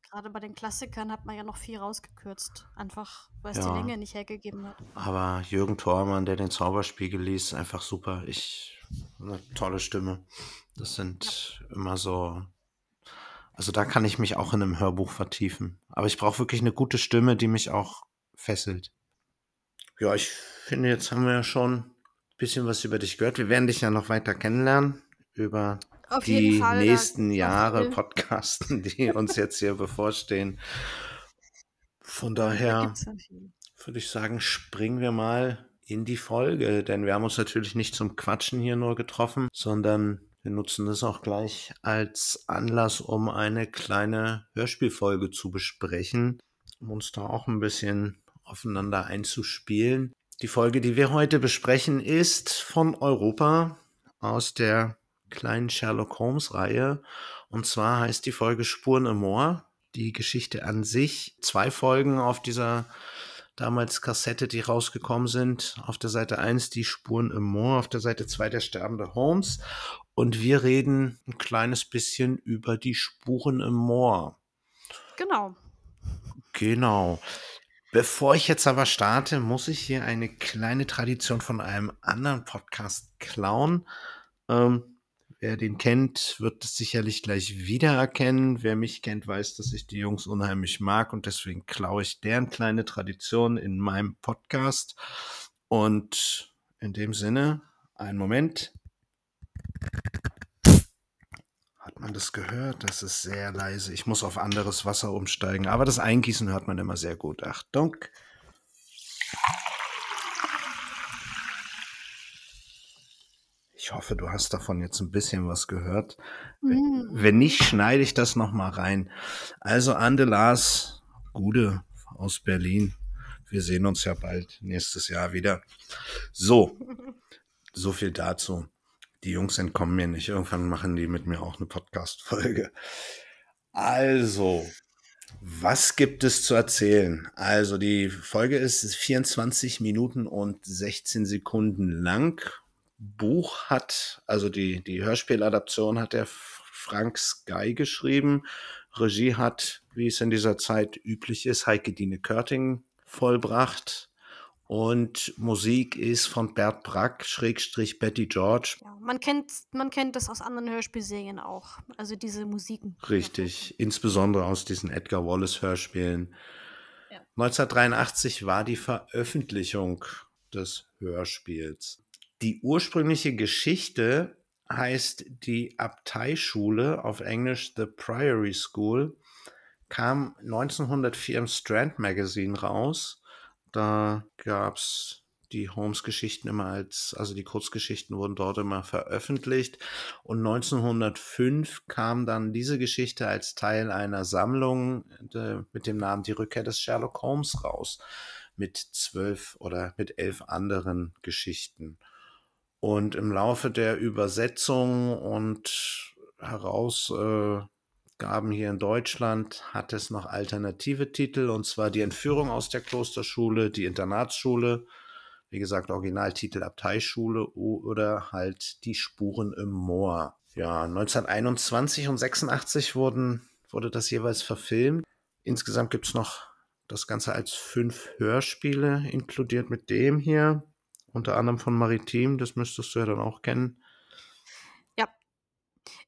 S2: Gerade bei den Klassikern hat man ja noch viel rausgekürzt. Einfach, weil es
S1: Ja.
S2: die Länge nicht hergegeben hat.
S1: Aber Jürgen Thormann, der den Zauberspiegel liest, einfach super. Ich, eine tolle Stimme. Das sind immer so. Also da kann ich mich auch in einem Hörbuch vertiefen. Aber ich brauche wirklich eine gute Stimme, die mich auch fesselt. Ja, ich finde, jetzt haben wir ja schon ein bisschen was über dich gehört. Wir werden dich ja noch weiter kennenlernen über
S2: Auf
S1: die
S2: Fall.
S1: nächsten Jahre Podcasten, [laughs] die uns jetzt hier bevorstehen. Von
S2: da
S1: daher würde ich sagen, springen wir mal in die Folge, denn wir haben uns natürlich nicht zum Quatschen hier nur getroffen, sondern wir nutzen das auch gleich als Anlass, um eine kleine Hörspielfolge zu besprechen, um uns da auch ein bisschen aufeinander einzuspielen. Die Folge, die wir heute besprechen, ist von Europa aus der kleinen Sherlock Holmes Reihe. Und zwar heißt die Folge Spuren im Moor. Die Geschichte an sich, zwei Folgen auf dieser damals Kassette, die rausgekommen sind. Auf der Seite 1 die Spuren im Moor, auf der Seite 2 der sterbende Holmes. Und wir reden ein kleines bisschen über die Spuren im Moor.
S2: Genau.
S1: Genau. Bevor ich jetzt aber starte, muss ich hier eine kleine Tradition von einem anderen Podcast klauen. Ähm, wer den kennt, wird es sicherlich gleich wiedererkennen. Wer mich kennt, weiß, dass ich die Jungs unheimlich mag und deswegen klaue ich deren kleine Tradition in meinem Podcast. Und in dem Sinne, einen Moment. Hat man das gehört? Das ist sehr leise. Ich muss auf anderes Wasser umsteigen. Aber das Eingießen hört man immer sehr gut. Achtung. Ich hoffe, du hast davon jetzt ein bisschen was gehört.
S2: Mhm.
S1: Wenn nicht, schneide ich das nochmal rein. Also Ande Lars Gude aus Berlin. Wir sehen uns ja bald nächstes Jahr wieder. So, so viel dazu. Die Jungs entkommen mir nicht. Irgendwann machen die mit mir auch eine Podcast-Folge. Also, was gibt es zu erzählen? Also, die Folge ist 24 Minuten und 16 Sekunden lang. Buch hat, also die, die Hörspieladaption hat der Frank Sky geschrieben. Regie hat, wie es in dieser Zeit üblich ist, Heike Dine Körting vollbracht. Und Musik ist von Bert Brack, Schrägstrich Betty George.
S2: Ja, man, kennt, man kennt das aus anderen Hörspielserien auch. Also diese Musiken.
S1: Richtig, insbesondere aus diesen Edgar Wallace Hörspielen.
S2: Ja.
S1: 1983 war die Veröffentlichung des Hörspiels. Die ursprüngliche Geschichte heißt die Abteischule, auf Englisch The Priory School, kam 1904 im Strand Magazine raus. Da gab es die Holmes-Geschichten immer als, also die Kurzgeschichten wurden dort immer veröffentlicht. Und 1905 kam dann diese Geschichte als Teil einer Sammlung äh, mit dem Namen Die Rückkehr des Sherlock Holmes raus. Mit zwölf oder mit elf anderen Geschichten. Und im Laufe der Übersetzung und Herausgaben hier in Deutschland hat es noch alternative Titel, und zwar die Entführung aus der Klosterschule, die Internatsschule, wie gesagt, Originaltitel Abteischule oder halt die Spuren im Moor. Ja, 1921 und 86 wurden, wurde das jeweils verfilmt. Insgesamt gibt es noch das Ganze als fünf Hörspiele, inkludiert mit dem hier unter anderem von Maritim, das müsstest du ja dann auch kennen.
S2: Ja.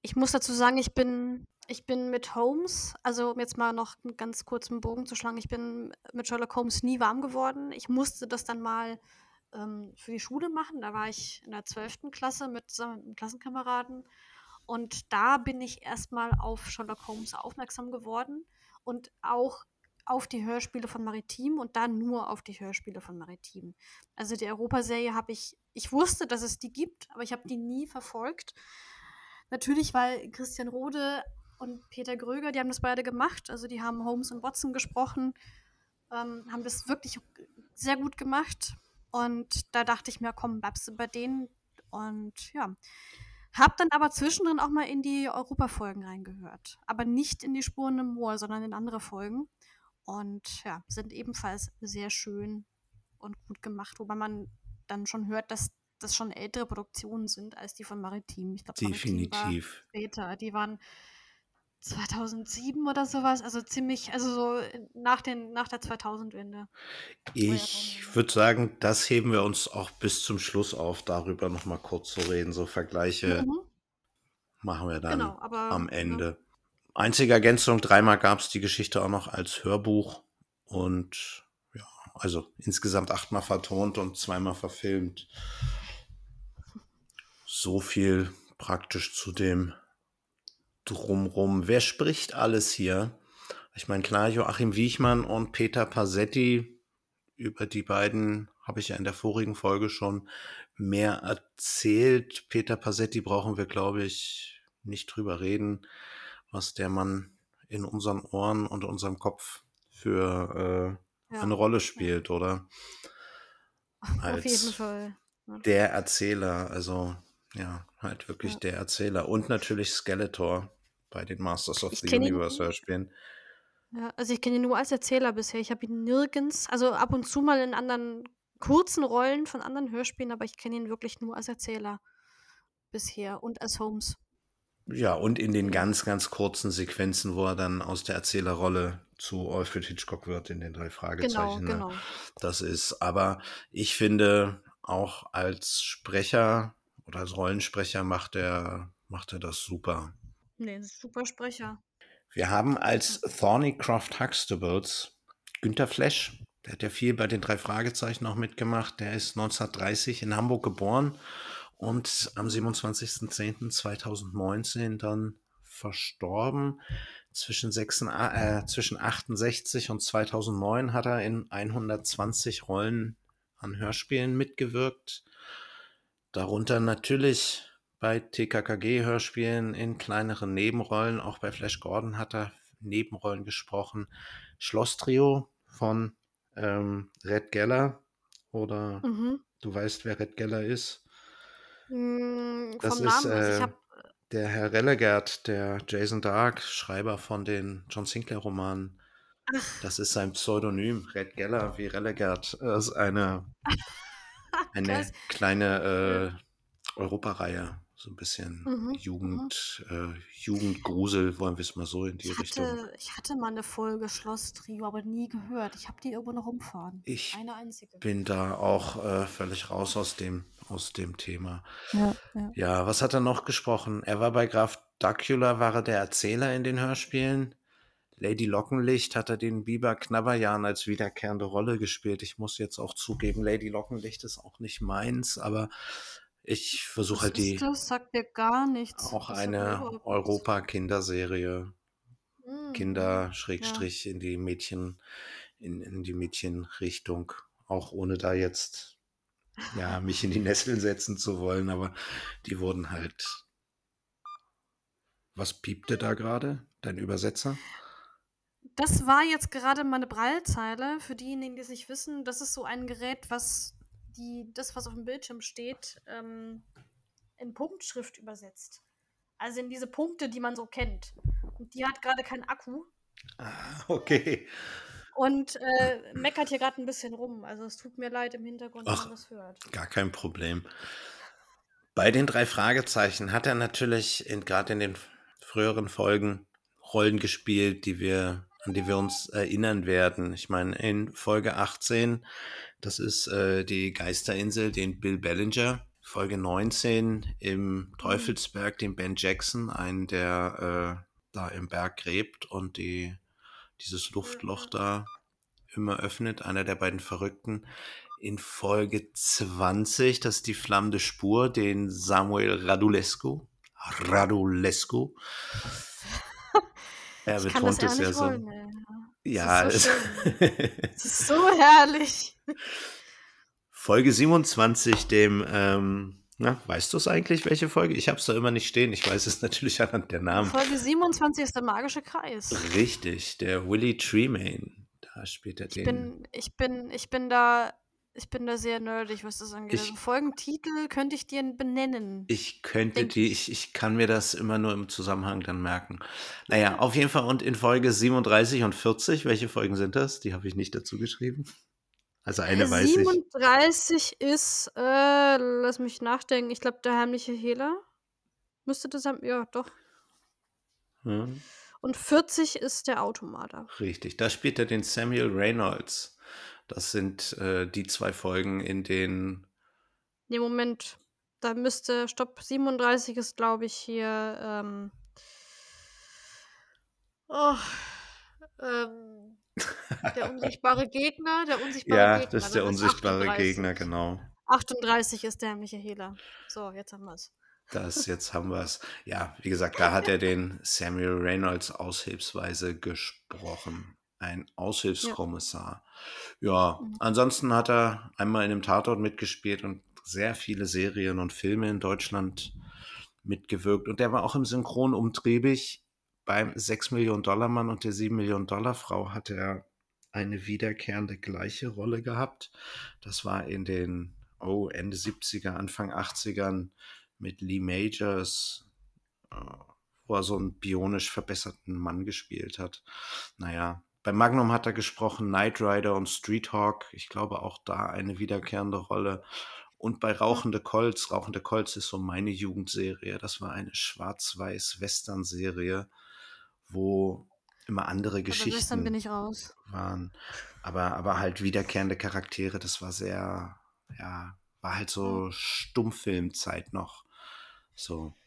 S2: Ich muss dazu sagen, ich bin, ich bin mit Holmes, also um jetzt mal noch einen ganz kurzen Bogen zu schlagen, ich bin mit Sherlock Holmes nie warm geworden. Ich musste das dann mal ähm, für die Schule machen. Da war ich in der 12. Klasse mit zusammen mit einem Klassenkameraden. Und da bin ich erstmal auf Sherlock Holmes aufmerksam geworden und auch auf die Hörspiele von Maritim und dann nur auf die Hörspiele von Maritim. Also die Europaserie habe ich, ich wusste, dass es die gibt, aber ich habe die nie verfolgt. Natürlich, weil Christian Rode und Peter Gröger, die haben das beide gemacht. Also die haben Holmes und Watson gesprochen, ähm, haben das wirklich sehr gut gemacht. Und da dachte ich mir, komm, bleibst du bei denen. Und ja, hab dann aber zwischendrin auch mal in die Europa-Folgen reingehört. Aber nicht in die Spuren im Moor, sondern in andere Folgen. Und ja, sind ebenfalls sehr schön und gut gemacht, wobei man dann schon hört, dass das schon ältere Produktionen sind als die von Maritim. Ich glaub, Maritim war
S1: Definitiv.
S2: später. Die waren 2007 oder sowas, also ziemlich, also so nach, den, nach der 2000-Wende.
S1: Ich würde sagen, das heben wir uns auch bis zum Schluss auf, darüber nochmal kurz zu reden. So Vergleiche
S2: Mhm.
S1: machen wir dann
S2: Genau, aber
S1: am
S2: ne?
S1: Ende. Einzige Ergänzung, dreimal gab es die Geschichte auch noch als Hörbuch und ja, also insgesamt achtmal vertont und zweimal verfilmt. So viel praktisch zu dem Drumrum. Wer spricht alles hier? Ich meine, klar, Joachim Wiechmann und Peter Passetti, über die beiden habe ich ja in der vorigen Folge schon mehr erzählt. Peter Passetti brauchen wir, glaube ich, nicht drüber reden, was der Mann in unseren Ohren und unserem Kopf für äh,
S2: Ja,
S1: eine Rolle spielt, oder?
S2: auf jeden
S1: Als
S2: Fall.
S1: Der Erzähler, also ja, halt wirklich
S2: Ja.
S1: der Erzähler. Und natürlich Skeletor bei den Masters of
S2: Ich
S1: the Universe Hörspielen.
S2: Ja, also ich kenne ihn nur als Erzähler bisher. Ich habe ihn nirgends, also ab und zu mal in anderen kurzen Rollen von anderen Hörspielen, aber ich kenne ihn wirklich nur als Erzähler bisher und als Holmes.
S1: Ja, und in den ganz, ganz kurzen Sequenzen, wo er dann aus der Erzählerrolle zu Alfred Hitchcock wird in den drei
S2: Genau,
S1: Fragezeichen. ne?
S2: genau.
S1: Das ist, aber ich finde, auch als Sprecher oder als Rollensprecher macht er, macht er das super.
S2: Nee, super Sprecher.
S1: Wir haben als Thornycroft Huxtables Günter Flesch. Der hat ja viel bei den drei Fragezeichen auch mitgemacht. Der ist 1930 in Hamburg geboren und am 27.10.2019 dann verstorben. Zwischen, 66, äh, zwischen 68 und 2009 hat er in 120 Rollen an Hörspielen mitgewirkt. Darunter natürlich bei TKKG-Hörspielen in kleineren Nebenrollen. Auch bei Flash Gordon hat er Nebenrollen gesprochen. Schloss-Trio von ähm, Red Geller. Oder
S2: Mhm.
S1: du weißt, wer Red Geller ist.
S2: Mm,
S1: Das ist äh,
S2: habe
S1: der Herr Rellegert, der Jason Dark, Schreiber von den John Sinclair-Romanen. Das ist sein Pseudonym. Red Geller wie Rellegert. Das ist eine, [laughs] eine kleine äh, Europareihe. So ein bisschen
S2: Mhm,
S1: Jugend, äh, Jugendgrusel, wollen wir es mal so in die
S2: ich
S1: Richtung.
S2: hatte, ich hatte mal eine Folge Schloss-Trio, aber nie gehört. Ich habe die irgendwo noch rumfahren.
S1: Ich
S2: Eine einzige.
S1: bin da auch äh, völlig raus aus dem, aus dem Thema.
S2: Ja, ja.
S1: Ja, was hat er noch gesprochen? Er war bei Graf Dracula, war er der Erzähler in den Hörspielen. Lady Lockenlicht hat er den Biber Knabberjan als wiederkehrende Rolle gespielt. Ich muss jetzt auch zugeben, Lady Lockenlicht ist auch nicht meins, aber ich versuche halt die
S2: das? Sagt mir gar nichts.
S1: auch
S2: Das
S1: eine. Europa-Kinderserie.
S2: Mm,
S1: Kinder
S2: Ja.
S1: Schrägstrich in die Mädchen, in, in die Mädchenrichtung. Auch ohne da jetzt ja, mich in die Nesseln setzen zu wollen, aber die wurden halt. Was piepte da gerade? Dein Übersetzer?
S2: Das war jetzt gerade meine Braillezeile. Für diejenigen, die es nicht wissen, das ist so ein Gerät, was die, das, was auf dem Bildschirm steht, ähm, in Punktschrift übersetzt. Also in diese Punkte, die man so kennt. Und die hat gerade keinen Akku
S1: Ah, okay.
S2: und äh, meckert hier gerade ein bisschen rum. Also es tut mir leid im Hintergrund, wenn
S1: Ach.
S2: man das hört.
S1: Gar kein Problem. Bei den drei Fragezeichen hat er natürlich in, gerade in den früheren Folgen Rollen gespielt, die wir, an die wir uns erinnern werden. Ich meine, in Folge 18, das ist äh, die Geisterinsel, den Bill Bellinger. Folge 19 im Teufelsberg, den Ben Jackson, einen, der äh, da im Berg gräbt und die, dieses Luftloch da immer öffnet, einer der beiden Verrückten. In Folge 20, das ist die flammende Spur, den Samuel Radulescu. Radulescu. Er
S2: Ich
S1: betont
S2: ja
S1: es ja so.
S2: wollen.
S1: Ja,
S2: ist so
S1: es- [laughs]
S2: Das ist so herrlich.
S1: Folge 27, dem, ähm, na, weißt du es eigentlich, welche Folge? Ich habe es da immer nicht stehen. Ich weiß es [laughs] natürlich anhand der Namen.
S2: Folge 27 ist der magische Kreis.
S1: Richtig, der Willie Tremaine. Da spielt er
S2: Ich
S1: den.
S2: bin, ich bin, ich bin da, ich bin da sehr nerdig, was das angeht.
S1: Ich-
S2: also Folgentitel könnte ich dir benennen.
S1: Ich könnte
S2: Denk
S1: die, ich, ich kann mir das immer nur im Zusammenhang dann merken. Naja, auf jeden Fall und in Folge 37 und 40, welche Folgen sind das? Die habe ich nicht dazu geschrieben. Also eine weiß ich.
S2: 37 ist, äh, lass mich nachdenken, ich glaube, der heimliche Hehler. Müsste das haben, ja, doch.
S1: Ja.
S2: Und 40 ist der Automater.
S1: Richtig, da spielt er den Samuel Reynolds. Das sind äh, die zwei Folgen, in denen.
S2: Ne, Moment. Da müsste, stopp, 37 ist, glaube ich, hier. Ähm, oh, ähm, [laughs] der unsichtbare Gegner. Der unsichtbare
S1: ja,
S2: Gegner.
S1: das ist der
S2: das ist
S1: unsichtbare
S2: 38.
S1: Gegner, genau.
S2: 38 ist der Michaela. So, jetzt haben wir es.
S1: Das, jetzt haben wir es. Ja, wie gesagt, da hat [laughs] er den Samuel Reynolds aushilfsweise gesprochen. Ein Aushilfskommissar. Ja,
S2: Mhm.
S1: ansonsten hat er einmal in einem Tatort mitgespielt und sehr viele Serien und Filme in Deutschland mitgewirkt. Und der war auch im Synchron umtriebig. Beim 6 Millionen Dollar Mann und der 7 Millionen Dollar Frau hat er eine wiederkehrende gleiche Rolle gehabt. Das war in den oh, Ende 70er, Anfang 80ern mit Lee Majors, äh, wo er so einen bionisch verbesserten Mann gespielt hat. Naja, bei Magnum hat er gesprochen, Knight Rider und Street Hawk. Ich glaube auch da eine wiederkehrende Rolle. Und bei Rauchende Colts, Rauchende Colts ist so meine Jugendserie. Das war eine schwarz-weiß-Western-Serie, wo immer andere Geschichten
S2: ich raus.
S1: waren. Aber, aber halt wiederkehrende Charaktere. Das war sehr, ja, war halt so Stummfilmzeit noch. So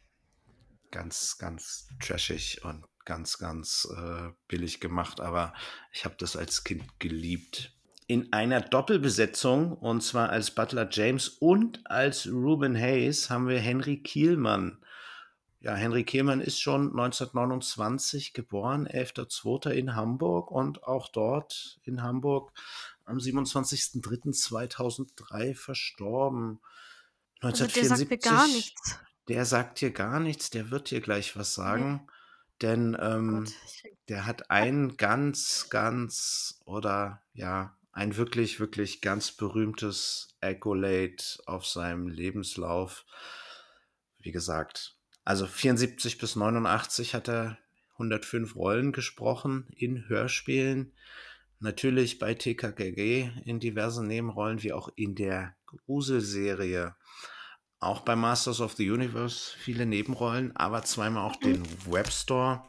S1: ganz, ganz trashig und ganz, ganz äh, billig gemacht. Aber ich habe das als Kind geliebt. In einer Doppelbesetzung, und zwar als Butler James und als Ruben Hayes, haben wir Henry Kielmann. Ja, Henry Kielmann ist schon 1929 geboren, 11.02. in Hamburg und auch dort in Hamburg am 27.03.2003 verstorben.
S2: Also der sagt mir gar
S1: 1974.
S2: nichts.
S1: Der sagt dir gar nichts, der wird dir gleich was sagen. Denn
S2: Oh
S1: ähm,
S2: Gott. Ich
S1: der hat ein ganz, ganz oder ja, ein wirklich, wirklich ganz berühmtes Accolade auf seinem Lebenslauf. Wie gesagt, also 74 bis 89 hat er 105 Rollen gesprochen in Hörspielen. Natürlich bei TKKG in diversen Nebenrollen, wie auch in der Gruselserie. Auch bei Masters of the Universe viele Nebenrollen, aber zweimal auch den Webstore.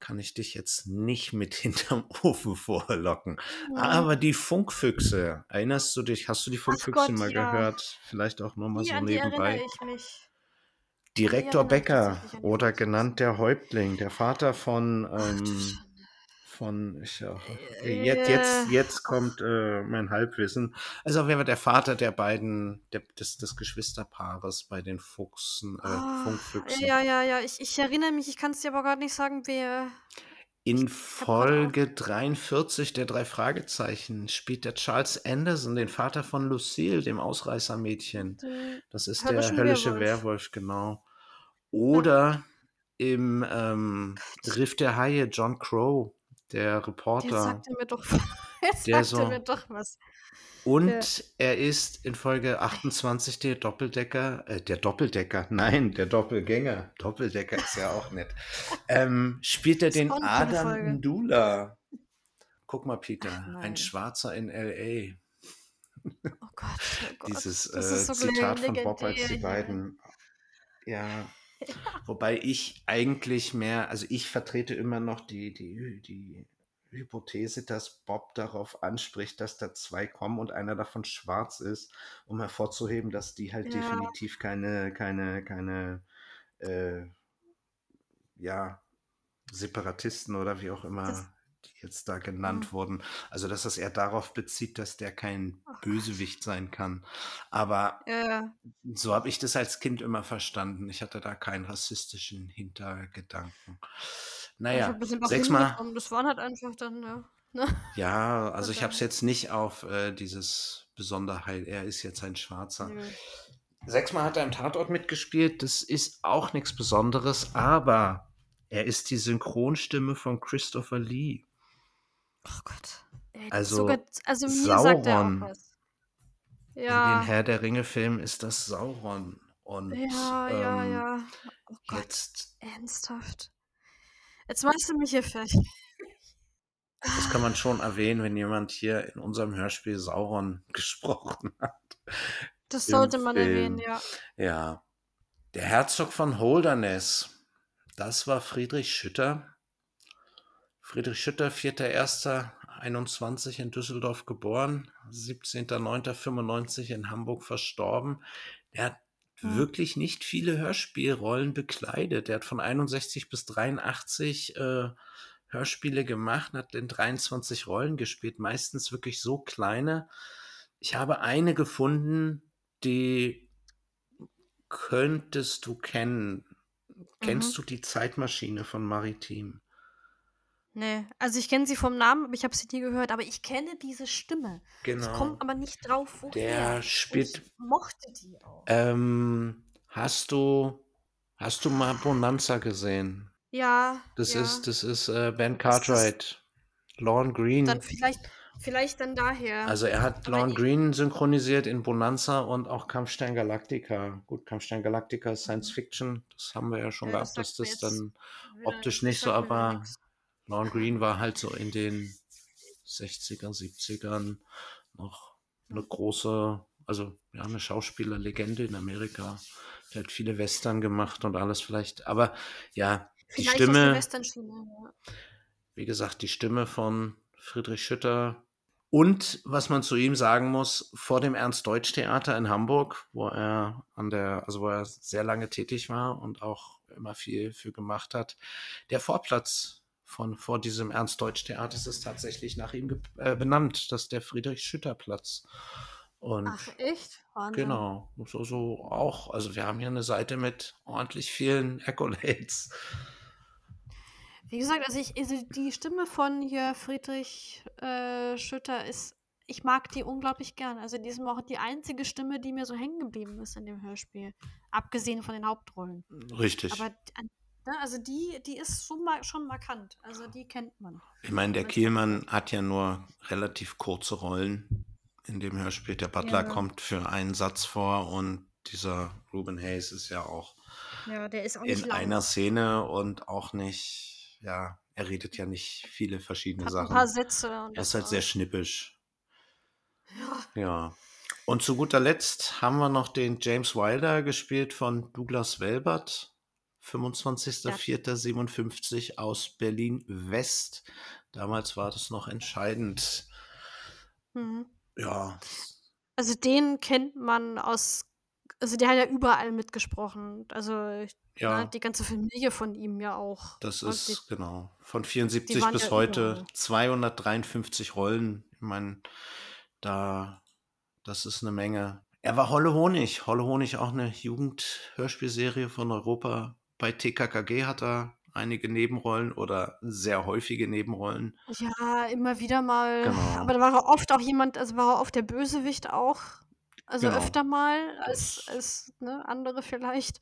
S1: Kann ich dich jetzt nicht mit [laughs] hinterm Ofen vorlocken. Aber die Funkfüchse, erinnerst du dich, hast du die Funkfüchse
S2: Gott,
S1: mal
S2: ja.
S1: gehört? Vielleicht auch nur mal
S2: die,
S1: so nebenbei. Direktor Becker oder genannt der Häuptling, der Vater von, ähm. Von ich, ja,
S2: Äh,
S1: jetzt, jetzt, jetzt kommt äh, mein Halbwissen. Also auf jeden Fall der Vater der beiden, der, des, des Geschwisterpaares bei den Fuchsen, äh,
S2: Ah,
S1: Funkfüchsen.
S2: ja, ja, ja. Ich, ich erinnere mich, ich kann es dir aber gerade nicht sagen, wer.
S1: In Folge 43 der drei Fragezeichen spielt der Charles Anderson den Vater von Lucille, dem Ausreißermädchen. Das ist der höllische
S2: Werwolf.
S1: Werwolf, genau. Oder im ähm, Riff der Haie, John Crow, der
S2: Der
S1: Reporter.
S2: sagte mir doch, der [laughs]
S1: Der
S2: sagte
S1: so-
S2: mir doch was.
S1: Und er ist in Folge 28 der Doppeldecker, äh, der Doppeldecker, [laughs] nein, der Doppelgänger. Doppeldecker ist ja auch nett. Ähm, spielt er den Adam. Ndula. Guck mal, Peter,
S2: Ach,
S1: ein. Schwarzer in L.A.
S2: Oh Gott, oh [laughs] Gott.
S1: Dieses äh,
S2: so
S1: Zitat von Bob, als die beiden. Ja. [laughs] Wobei ich eigentlich mehr, also ich vertrete immer noch die, die, die Hypothese, dass Bob darauf anspricht, dass da zwei kommen und einer davon schwarz ist, um hervorzuheben, dass die halt
S2: Ja.
S1: definitiv keine, keine, keine, äh, ja, Separatisten oder wie auch immer
S2: Das-
S1: jetzt da genannt
S2: Mhm.
S1: wurden. Also, dass es eher darauf bezieht, dass der kein. Bösewicht sein kann. Aber
S2: Ja,
S1: so habe ich das als Kind immer verstanden. Ich hatte da keinen rassistischen Hintergedanken. Naja, sechsmal.
S2: Das waren halt einfach dann, ja. Ne?
S1: Ja, [laughs] also ich habe es jetzt nicht auf äh, dieses Besonderheit, er ist jetzt ein Schwarzer.
S2: Nö.
S1: Sechsmal hat er im Tatort mitgespielt, das ist auch nichts Besonderes, aber er ist die Synchronstimme von Christopher Lee.
S2: Oh Gott. Ey,
S1: Also,
S2: sogar, also mir sagt er auch was.
S1: In den
S2: Ja.
S1: Herr der Ringe-Filmen ist das Sauron. Und
S2: Ja, ja,
S1: ähm,
S2: ja. Oh Gott.
S1: jetzt,
S2: Ernsthaft. Jetzt machst du mich hier fertig.
S1: das kann man schon erwähnen, wenn jemand hier in unserem Hörspiel Sauron [laughs] gesprochen hat.
S2: Das sollte man erwähnen, ja.
S1: Ja. Der Herzog von Holderness, das war Friedrich Schütter, Friedrich Schütter, 4.1.21 in Düsseldorf geboren, 17.09.95 in Hamburg verstorben. Er hat
S2: Hm.
S1: wirklich nicht viele Hörspielrollen bekleidet. Er hat von 61 bis 83 äh, Hörspiele gemacht, hat in 23 Rollen gespielt, meistens wirklich so kleine. Ich habe eine gefunden, die könntest du kennen. Kennst
S2: Mhm.
S1: du die Zeitmaschine von Maritim?
S2: Nee, also ich kenne sie vom Namen, aber ich habe sie nie gehört. Aber ich kenne diese Stimme. Ich komme
S1: Genau.
S2: aber nicht drauf, woher.
S1: Der spielt.
S2: ich mochte die auch.
S1: Ähm, hast du, hast du mal Bonanza gesehen?
S2: Ja,
S1: Das
S2: ja.
S1: ist, das ist äh, Ben Cartwright, Lorne
S2: dann
S1: Green.
S2: vielleicht, vielleicht dann daher.
S1: Also er hat
S2: Aber
S1: Lorne Green synchronisiert in Bonanza und auch Kampfstein Galactica. Gut, Kampfstein Galactica ist Science
S2: Mhm.
S1: Fiction. Das haben wir ja schon
S2: ja,
S1: gehabt, dass das dann optisch nicht so, aber
S2: nichts.
S1: Lorne Green war halt so in den 60er, 70ern noch eine große, also ja, eine Schauspielerlegende in Amerika. Der hat viele Western gemacht und alles vielleicht. Aber ja, die
S2: Vielleicht
S1: Stimme,
S2: ja.
S1: wie gesagt, die Stimme von Friedrich Schütter. Und was man zu ihm sagen muss, vor dem Ernst-Deutsch-Theater in Hamburg, wo er an der, also wo er sehr lange tätig war und auch immer viel für gemacht hat, der Vorplatz von vor diesem Ernst-Deutsch-Theater ist tatsächlich nach ihm äh, benannt. Das ist der Friedrich-Schütter-Platz. Und
S2: Ach, echt? Wahnsinn.
S1: genau, so, so auch. Also wir haben hier eine Seite mit ordentlich vielen [laughs] Accolades.
S2: Wie gesagt, also ich, also die Stimme von hier Friedrich äh, Schütter ist, ich mag die unglaublich gern. Also die ist auch die einzige Stimme, die mir so hängen geblieben ist in dem Hörspiel. Abgesehen von den Hauptrollen.
S1: Richtig.
S2: Aber an- also die, die ist schon, ma schon markant. Also die kennt man.
S1: Ich meine, der. Kielmann hat ja nur relativ kurze Rollen in dem Hörspiel. Der Butler
S2: Ja.
S1: kommt für einen Satz vor und dieser Ruben Hayes ist ja auch
S2: Ja, der ist auch
S1: in
S2: lang.
S1: einer Szene und auch nicht, ja, er redet ja nicht viele verschiedene
S2: Hat ein
S1: Sachen.
S2: paar Sätze und
S1: Er ist halt sehr schnippisch.
S2: Ja.
S1: Ja. Und zu guter Letzt haben wir noch den James Wilder gespielt von Douglas Welbert. 25.04.57 aus Berlin West. Damals war das noch entscheidend.
S2: Mhm.
S1: Ja,
S2: Also den kennt man aus, also der hat ja überall mitgesprochen. Also
S1: ja.
S2: ne, die ganze Familie von ihm ja auch.
S1: Das
S2: Und die,
S1: ist genau von
S2: die
S1: 74
S2: waren
S1: bis
S2: ja
S1: heute
S2: überall.
S1: 253 Rollen. Ich meine, da, das ist eine Menge. Er war Holle Honig. Holle Honig auch eine Jugendhörspielserie von Europa. Bei TKKG hat er einige Nebenrollen oder sehr häufige Nebenrollen.
S2: Ja, immer wieder mal.
S1: Genau.
S2: Aber da war er oft auch jemand, also war er oft der Bösewicht auch. Also
S1: Genau.
S2: öfter mal als, als ne, andere vielleicht.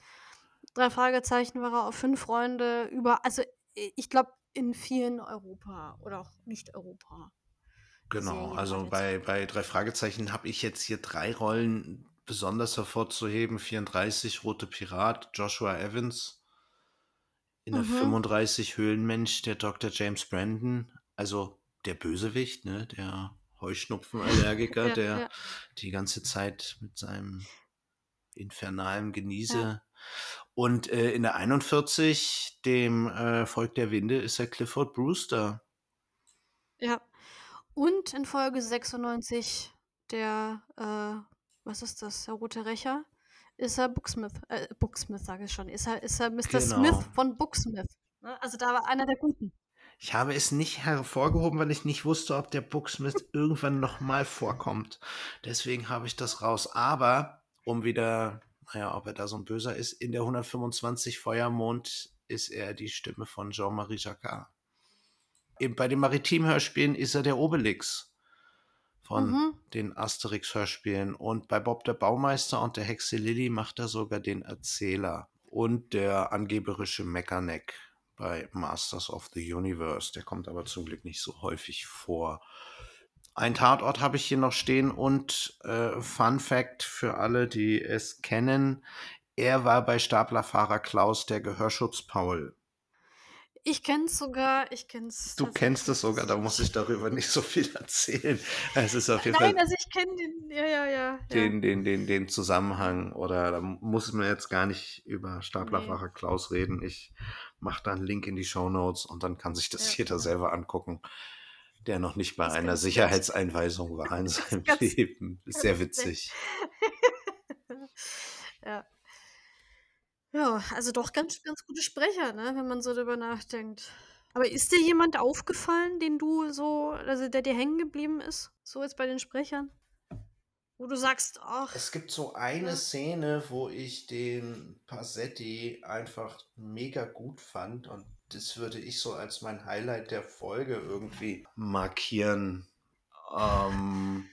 S2: Drei Fragezeichen war er auf fünf Freunde über, also ich glaube in vielen Europa oder auch nicht Europa.
S1: genau. Also bei, bei drei Fragezeichen habe ich jetzt hier drei Rollen besonders hervorzuheben. 34 Rote Pirat, Joshua Evans. In der
S2: Mhm.
S1: 35 Höhlenmensch, der Dr. James Brandon, also der Bösewicht, ne, der Heuschnupfenallergiker,
S2: Ja,
S1: der
S2: ja.
S1: die ganze Zeit mit seinem infernalen Geniese. Und äh, in der 41, dem äh, Volk der Winde, ist er Clifford Brewster.
S2: Ja. Und in Folge 96 der, äh, was ist das, der Rote Rächer, ist er Booksmith, äh, Booksmith sage ich schon, ist er, ist er Mr. Smith
S1: Genau.
S2: von Booksmith. Ne? Also da war einer der Guten.
S1: Ich habe es nicht hervorgehoben, weil ich nicht wusste, ob der Booksmith [laughs] irgendwann nochmal vorkommt. Deswegen habe ich das raus. Aber, um wieder, naja, ob er da so ein Böser ist, in der 125 Feuermond ist er die Stimme von Jean-Marie Jacquard. Eben bei den Maritim-Hörspielen ist er der Obelix von
S2: Mhm.
S1: den Asterix-Hörspielen. Und bei Bob der Baumeister und der Hexe Lilly macht er sogar den Erzähler. Und der angeberische Mechaneck bei Masters of the Universe. Der kommt aber zum Glück nicht so häufig vor. Ein Tatort habe ich hier noch stehen und äh, Fun Fact für alle, die es kennen. Er war bei Staplerfahrer Klaus der Gehörschutz Paul.
S2: Ich kenne es sogar, ich kenne es
S1: Du kennst es sogar, da muss ich darüber nicht so viel [laughs] erzählen. Es ist auf jeden
S2: Nein,
S1: Fall
S2: also ich kenne den, ja, ja, ja. ja.
S1: den, den, den, den Zusammenhang oder da muss man jetzt gar nicht über Staplerfahrer Klaus reden. Ich mache da einen Link in die Show Notes und dann kann sich das
S2: Ja. [laughs]
S1: jeder selber angucken, der noch nicht bei
S2: Das
S1: einer. Sicherheitseinweisung war in [laughs] seinem Leben. Ist sehr witzig.
S2: ja. Ja, also doch ganz, ganz gute Sprecher, ne, wenn man so drüber nachdenkt. Aber ist dir jemand aufgefallen, den du so, also der dir hängen geblieben ist, so jetzt bei den Sprechern? Wo du sagst, ach,
S1: Es gibt so eine
S2: Ja.
S1: Szene, wo ich den Passetti einfach mega gut fand und das würde ich so als mein Highlight der Folge irgendwie markieren. Ähm,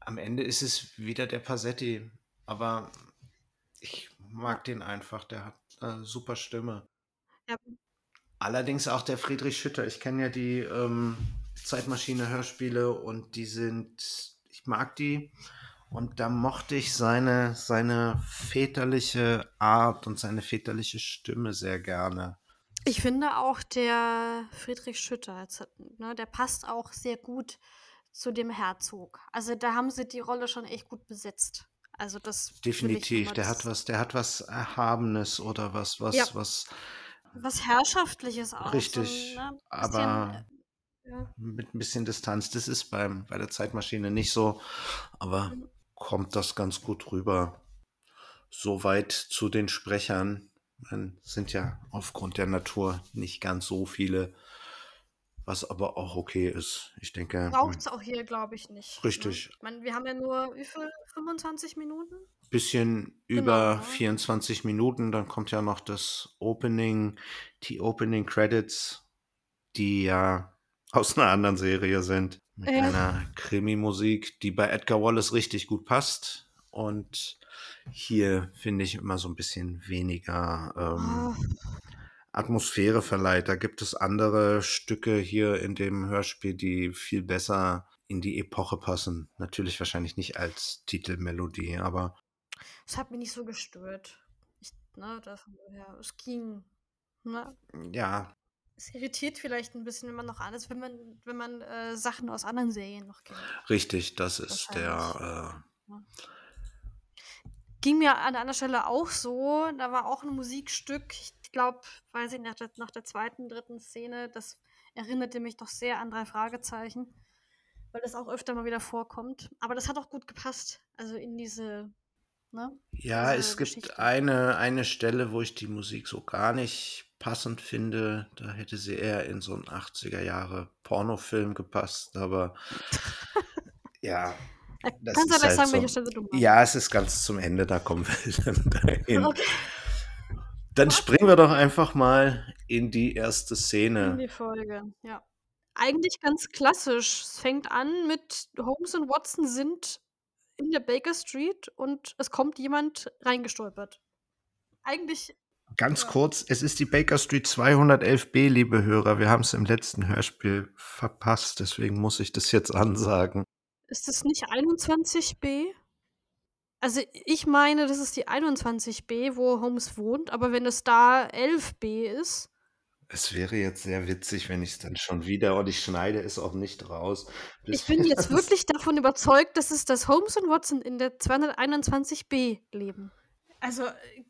S1: am Ende ist es wieder der Passetti, aber ich mag den einfach, der hat eine super Stimme.
S2: ja,
S1: Allerdings auch der Friedrich Schütter. Ich kenne ja die ähm, Zeitmaschine-Hörspiele und die sind, ich mag die. Und da mochte ich seine, seine väterliche Art und seine väterliche Stimme sehr gerne.
S2: ich finde auch der Friedrich Schütter, ne, der passt auch sehr gut zu dem Herzog. Also da haben sie die Rolle schon echt gut besetzt. Also das
S1: Definitiv. Der
S2: das-
S1: hat was, der hat was Erhabenes oder was, was,
S2: Ja.
S1: was
S2: was Herrschaftliches auch.
S1: richtig.
S2: So, ne,
S1: aber
S2: äh, ja.
S1: mit ein bisschen Distanz. Das ist beim, bei der Zeitmaschine nicht so, aber
S2: Mhm.
S1: kommt das ganz gut rüber. Soweit zu den Sprechern. Man sind ja aufgrund der Natur nicht ganz so viele, was aber auch okay ist. Ich denke,
S2: Braucht es auch hier, glaube ich, nicht.
S1: Richtig.
S2: Ne? Ich meine, wir haben ja nur, wie viel? 25 Minuten?
S1: bisschen
S2: Genau,
S1: über
S2: ne?
S1: 24 Minuten, dann kommt ja noch das Opening, die Opening Credits, die ja [laughs] aus einer anderen Serie sind, mit
S2: Ja.
S1: einer Krimi-Musik, die bei Edgar Wallace richtig gut passt. Und hier finde ich immer so ein bisschen weniger ähm, Atmosphäre verleiht. Da gibt es andere Stücke hier in dem Hörspiel, die viel besser in die Epoche passen. Natürlich wahrscheinlich nicht als Titelmelodie, aber
S2: das hat mich nicht so gestört. Ich, ne, das, ja, es ging. Ne?
S1: ja,
S2: Es irritiert vielleicht ein bisschen, wenn man noch alles, wenn man, wenn man äh, Sachen aus anderen Serien noch kennt.
S1: richtig, das ist der.
S2: Ging mir an einer Stelle auch so. Da war auch ein Musikstück. Ich glaube, weiß ich, nach der, nach der zweiten, dritten Szene, das erinnerte mich doch sehr an drei Fragezeichen, weil das auch öfter mal wieder vorkommt. Aber das hat auch gut gepasst. Also in diese, ne?
S1: Ja,
S2: diese
S1: es gibt
S2: Geschichte.
S1: eine, eine Stelle, wo ich die Musik so gar nicht passend finde. Da hätte sie eher in so einen 80er Jahre Pornofilm gepasst, aber [laughs] ja. Das
S2: kannst du
S1: halt
S2: sagen,
S1: so.
S2: welche Stelle du meinst?
S1: Ja, es ist ganz zum Ende, da kommen wir [laughs] dann dahin.
S2: Okay,
S1: Dann springen wir doch einfach mal in die erste
S2: in
S1: Szene.
S2: die Folge, ja. Eigentlich ganz klassisch. Es fängt an mit Holmes und Watson sind in der Baker Street und es kommt jemand reingestolpert. Eigentlich,
S1: Ganz
S2: Ja.
S1: kurz, es ist die Baker Street 211b, liebe Hörer. Wir haben es im letzten Hörspiel verpasst, deswegen muss ich das jetzt ansagen.
S2: ist es nicht 21b? Also ich meine, das ist die 21b, wo Holmes wohnt, aber wenn es da 11b ist,
S1: Es wäre jetzt sehr witzig, wenn ich es dann schon wieder und ich schneide es auch nicht raus.
S2: ich bin [laughs] jetzt
S1: das-
S2: wirklich davon überzeugt, dass es das Holmes und Watson in der 221b leben. Also, äh,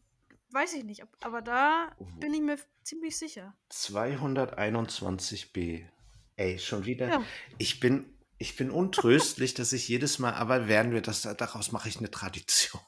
S2: weiß ich nicht, aber da
S1: Oh.
S2: bin ich mir ziemlich sicher.
S1: 221b. Ey, schon wieder.
S2: Ja.
S1: Ich bin, ich bin untröstlich, dass ich jedes Mal, aber werden wir das, daraus mache ich eine Tradition.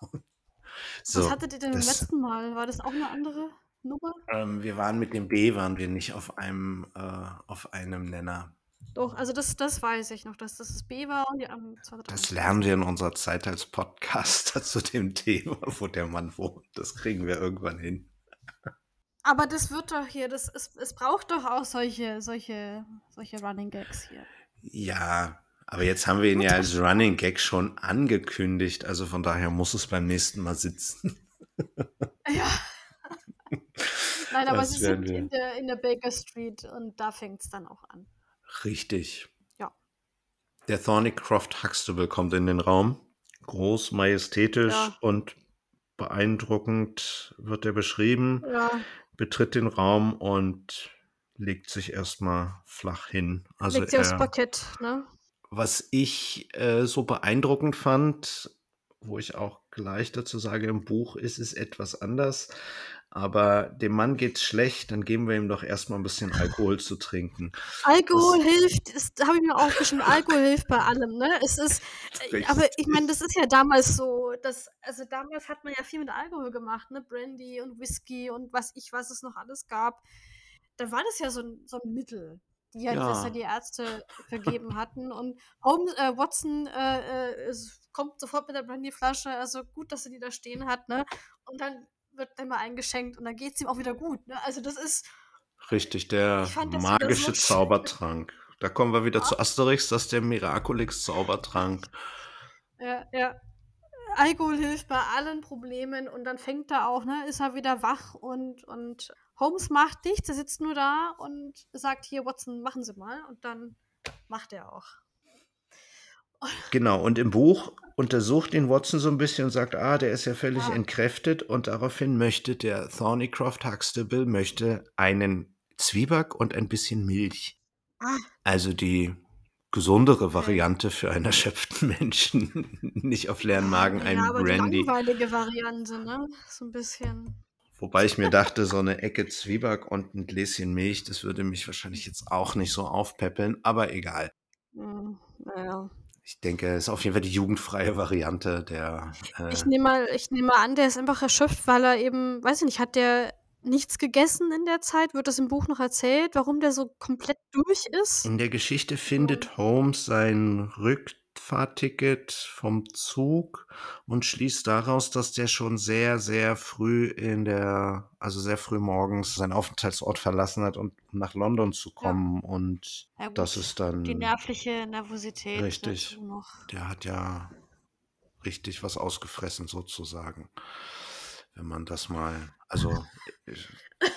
S1: So,
S2: Was hattet ihr denn beim
S1: das-
S2: letzten Mal? War das auch eine andere Nummer?
S1: ähm, wir waren mit dem B, waren wir nicht auf einem, äh, auf einem Nenner.
S2: Doch, also das, das weiß ich noch, dass das das B war und die am
S1: Das lernen wir in unserer Zeit als Podcaster [laughs] zu dem Thema, wo der Mann wohnt. Das kriegen wir irgendwann hin.
S2: Aber das wird doch hier, das ist, es braucht doch auch solche, solche, solche Running Gags hier.
S1: Ja, aber jetzt haben wir ihn ja als Running Gag schon angekündigt. Also von daher muss es beim nächsten Mal sitzen. [laughs]
S2: Ja. [laughs] Nein, aber
S1: Das
S2: sie sind in der, in der Baker Street und da fängt es dann auch an.
S1: Richtig.
S2: Ja.
S1: Der Thornycroft Huxtable kommt in den Raum. Groß, majestätisch
S2: Ja.
S1: und beeindruckend wird er beschrieben.
S2: Ja,
S1: Betritt den Raum und legt sich erstmal flach hin. Also
S2: legt sie aufs
S1: er,
S2: Parkett, ne?
S1: was ich äh, so beeindruckend fand, wo ich auch gleich dazu sage, im Buch ist es etwas anders. aber dem Mann geht's schlecht, dann geben wir ihm doch erstmal ein bisschen Alkohol zu trinken.
S2: Alkohol hilft, das habe ich mir aufgeschrieben, Alkohol hilft bei allem, ne? Es ist, äh, aber ich meine, das ist ja damals so, dass, also damals hat man ja viel mit Alkohol gemacht, ne? Brandy und Whisky und was ich, was es noch alles gab. Da war das ja so ein, so ein Mittel, die halt
S1: Ja.
S2: besser die Ärzte vergeben hatten. Und Holmes, äh, Watson äh, äh, kommt sofort mit der Brandyflasche, also gut, dass er die da stehen hat, ne? Und dann wird dann mal eingeschenkt und dann geht es ihm auch wieder gut, ne? Also das ist,
S1: Richtig, der
S2: fand so
S1: magische
S2: schön.
S1: Zaubertrank. Da kommen wir wieder zu Asterix, das ist der Miraculix-Zaubertrank.
S2: Ja, ja. Alkohol hilft bei allen Problemen und dann fängt er auch, ne, ist er wieder wach und, und Holmes macht nichts, er sitzt nur da und sagt, hier, Watson, machen Sie mal und dann macht er auch.
S1: Genau, und im Buch untersucht ihn Watson so ein bisschen und sagt, ah, der ist ja völlig
S2: Ja.
S1: entkräftet und daraufhin möchte der Thornycroft Huxtable möchte einen Zwieback und ein bisschen Milch.
S2: Ah.
S1: Also die gesundere Variante für einen [laughs] erschöpften Menschen. Nicht auf leeren Magen
S2: ja, aber
S1: Brandy.
S2: die langweilige Variante, ne? So ein bisschen.
S1: Wobei ich mir dachte, so eine Ecke Zwieback und ein Gläschen Milch, das würde mich wahrscheinlich jetzt auch nicht so aufpäppeln, aber egal.
S2: Hm, naja.
S1: Ich denke, es ist auf jeden Fall die jugendfreie Variante der. Äh,
S2: Ich nehme mal, ich nehme mal an, der ist einfach erschöpft, weil er eben, weiß ich nicht, hat der nichts gegessen in der Zeit? Wird das im Buch noch erzählt, warum der so komplett durch ist?
S1: In der Geschichte findet Holmes sein Rückfahrticket vom Zug und schließt daraus, dass der schon sehr, sehr früh in der, also sehr früh morgens seinen Aufenthaltsort verlassen hat, um nach London zu kommen. Und
S2: Ja,
S1: das ist dann.
S2: Die nervliche Nervosität
S1: Richtig. Der hat ja richtig was ausgefressen, sozusagen. Wenn man das mal, also,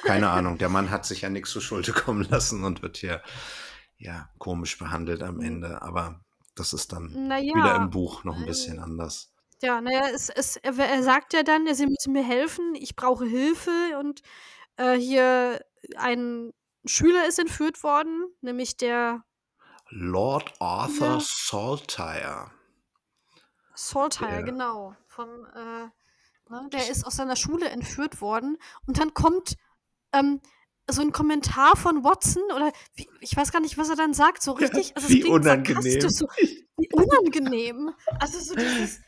S1: keine Ahnung, der Mann hat sich ja nichts zu Schulde kommen lassen und wird hier, ja, komisch behandelt am
S2: Mhm.
S1: Ende. Aber das ist dann
S2: Naja,
S1: wieder im Buch noch ein bisschen anders.
S2: Ja, naja, es, es, er, er sagt ja dann, sie müssen mir helfen, ich brauche Hilfe und äh, hier ein Schüler ist entführt worden, nämlich der
S1: Lord Arthur
S2: Ja.
S1: Saltire.
S2: Saltire,
S1: Der-
S2: genau. Vom, äh, ne, der ist aus seiner Schule entführt worden und dann kommt ähm, so ein Kommentar von Watson oder wie, ich weiß gar nicht, was er dann sagt, so richtig. also es
S1: wie
S2: klingt
S1: unangenehm.
S2: So, wie unangenehm. Also so dieses.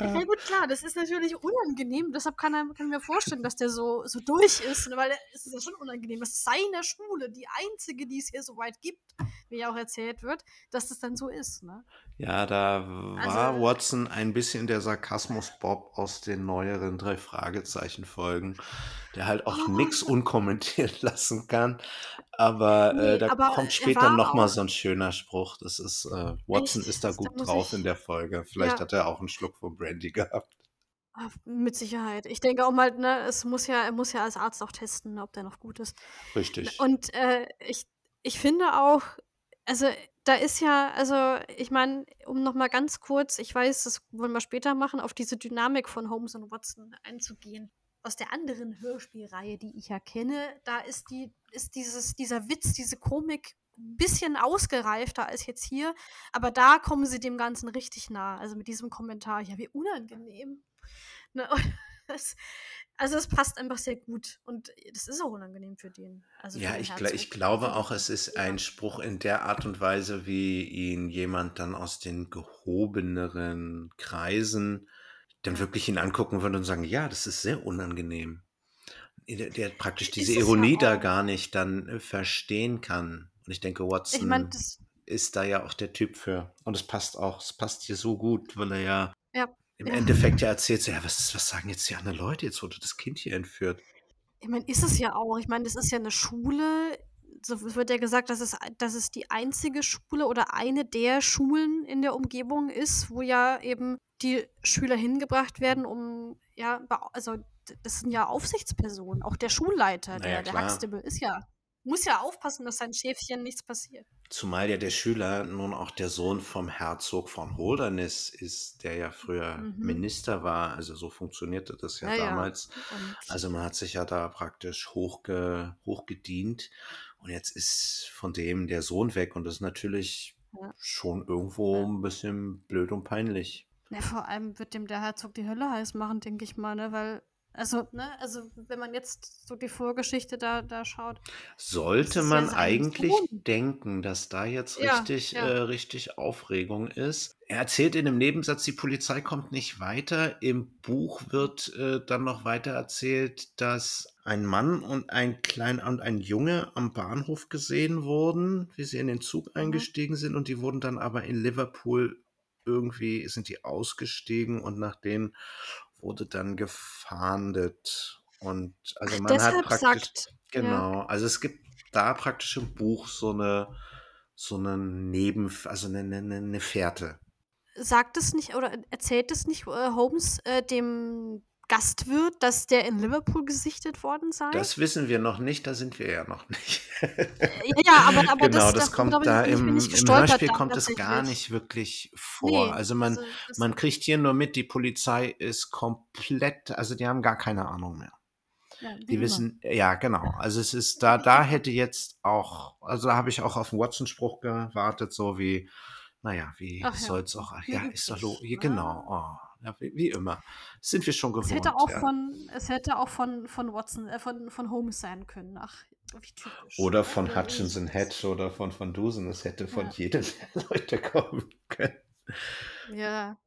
S2: Ja gut, klar, das ist natürlich unangenehm. Deshalb kann, er, kann ich mir vorstellen, dass der so, so durch ist, weil es ist ja schon unangenehm. Das ist seine Schule, die einzige, die es hier so weit gibt, wie ja auch erzählt wird, dass das dann so ist. Ne?
S1: Ja, da war
S2: Also-
S1: Watson ein bisschen der Sarkasmus-Bob aus den neueren drei Fragezeichen-Folgen, der halt auch
S2: Oh.
S1: nix unkommentiert [laughs] lassen kann. Aber äh,
S2: Nee,
S1: da
S2: aber
S1: kommt
S2: er
S1: später nochmal so ein schöner Spruch. Das ist, äh, Watson
S2: Echt?
S1: ist da
S2: Da
S1: gut
S2: muss
S1: drauf
S2: ich-
S1: in der Folge. Vielleicht
S2: Ja.
S1: hat er auch einen Schluck von Brandy [laughs] gehabt.
S2: Ah, Mit Sicherheit. Ich denke auch mal, ne, es muss ja, er muss ja als Arzt auch testen, ob der noch gut ist.
S1: Richtig.
S2: Und äh, ich, ich finde auch, also da ist ja, also ich meine, um noch mal ganz kurz, ich weiß, das wollen wir später machen, auf diese Dynamik von Holmes und Watson einzugehen. Aus der anderen Hörspielreihe, die ich ja kenne, da ist die, ist dieses, dieser Witz, diese Komik ein bisschen ausgereifter als jetzt hier, aber da kommen sie dem Ganzen richtig nah. Also mit diesem Kommentar, ja, wie unangenehm. Ne? Das, [laughs] also es passt einfach sehr gut und das ist auch unangenehm für den. Also
S1: Ja, ich, gl ich glaube
S2: Also,
S1: auch, es ist
S2: ja.
S1: ein Spruch in der Art und Weise, wie ihn jemand dann aus den gehobeneren Kreisen dann wirklich ihn angucken würde und sagen, ja, das ist sehr unangenehm. Der, der praktisch diese
S2: ja
S1: Ironie da gar nicht dann äh, verstehen kann. Und ich denke,
S2: Ich
S1: Watson
S2: meine, das,
S1: ist da ja auch der Typ für. Und es passt auch, es passt hier so gut, weil er ja
S2: Ja,
S1: im
S2: ja.
S1: Endeffekt ja erzählt, so, ja, was, was sagen jetzt die anderen Leute? Jetzt wurde das Kind hier entführt.
S2: ich meine, ist es ja auch. Ich meine, das ist ja eine Schule. So wird ja gesagt, dass es, dass es die einzige Schule oder eine der Schulen in der Umgebung ist, wo ja eben die Schüler hingebracht werden, um, ja, also das sind ja Aufsichtspersonen. Auch der Schulleiter, der, der. Huxtable, ist ja, muss ja aufpassen, dass sein Schäfchen nichts passiert.
S1: Zumal ja der Schüler nun auch der Sohn vom Herzog von Holderness ist, der ja früher
S2: Mhm.
S1: Minister war. Also so funktionierte das ja,
S2: Ja, ja.
S1: damals.
S2: Und
S1: Also man hat sich ja da praktisch hochge, hochgedient. Und jetzt ist von dem der Sohn weg. Und das ist natürlich
S2: Ja.
S1: schon irgendwo
S2: Ja.
S1: ein bisschen blöd und peinlich.
S2: Ja, vor allem wird dem der Herzog die Hölle heiß machen, denke ich mal, ne? Weil Also, ne, also wenn man jetzt so die Vorgeschichte da, da schaut.
S1: Sollte
S2: ja
S1: man
S2: sein
S1: eigentlich
S2: Sohn.
S1: denken, dass da jetzt
S2: Ja,
S1: richtig,
S2: ja.
S1: äh, richtig Aufregung ist. Er erzählt in dem Nebensatz, die Polizei kommt nicht weiter. Im Buch wird äh, dann noch weiter erzählt, dass ein Mann und ein klein und ein Junge am Bahnhof gesehen wurden, wie sie in den Zug
S2: Mhm.
S1: eingestiegen sind und die wurden dann aber in Liverpool irgendwie sind die ausgestiegen und nach denen wurde dann gefahndet. Und also man hat
S2: Deshalb
S1: praktisch,
S2: sagt, ja,
S1: genau, also es gibt da praktisch im Buch so eine, so eine Neben, also eine, eine, eine Fährte.
S2: sagt es nicht oder erzählt es nicht äh, Holmes äh, dem Gastwirt, dass der in Liverpool gesichtet worden sei?
S1: Das wissen wir noch nicht, da sind wir ja noch nicht.
S2: ja, ja, aber, aber
S1: genau,
S2: das,
S1: das
S2: da,
S1: kommt da
S2: ich,
S1: im, im Hörspiel
S2: dann
S1: kommt es gar nicht wirklich vor.
S2: Nee,
S1: Also man,
S2: also das,
S1: man kriegt hier nur mit, die Polizei ist komplett, also die haben gar keine Ahnung mehr.
S2: ja,
S1: Die
S2: immer.
S1: wissen, ja, genau. Also es ist da, da hätte jetzt auch, also da habe ich auch auf einen Watson-Spruch gewartet, so wie, naja, wie
S2: ja,
S1: soll's auch,
S2: wie
S1: ja, ist doch genau, oh, ja, wie, wie immer. Sind wir schon
S2: Es hätte
S1: gewohnt,
S2: auch
S1: ja.
S2: von, es hätte auch von, von Watson, äh, von, von Holmes sein können. Ach, wie typisch.
S1: Oder
S2: ne?
S1: von
S2: Oder
S1: Hutchinson
S2: das-
S1: Hedge oder von Van Dusen. Es hätte von
S2: Ja.
S1: jedem [laughs] der Leute kommen können.
S2: Ja,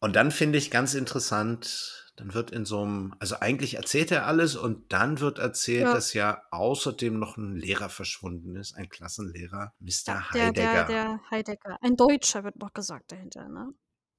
S1: Und dann finde ich ganz interessant, dann wird in so einem, also eigentlich erzählt er alles und dann wird erzählt,
S2: Ja.
S1: dass ja außerdem noch ein Lehrer verschwunden ist, ein Klassenlehrer, Mr.
S2: ja der,
S1: Heidegger.
S2: der, der Heidegger. Ein Deutscher wird noch gesagt dahinter, ne?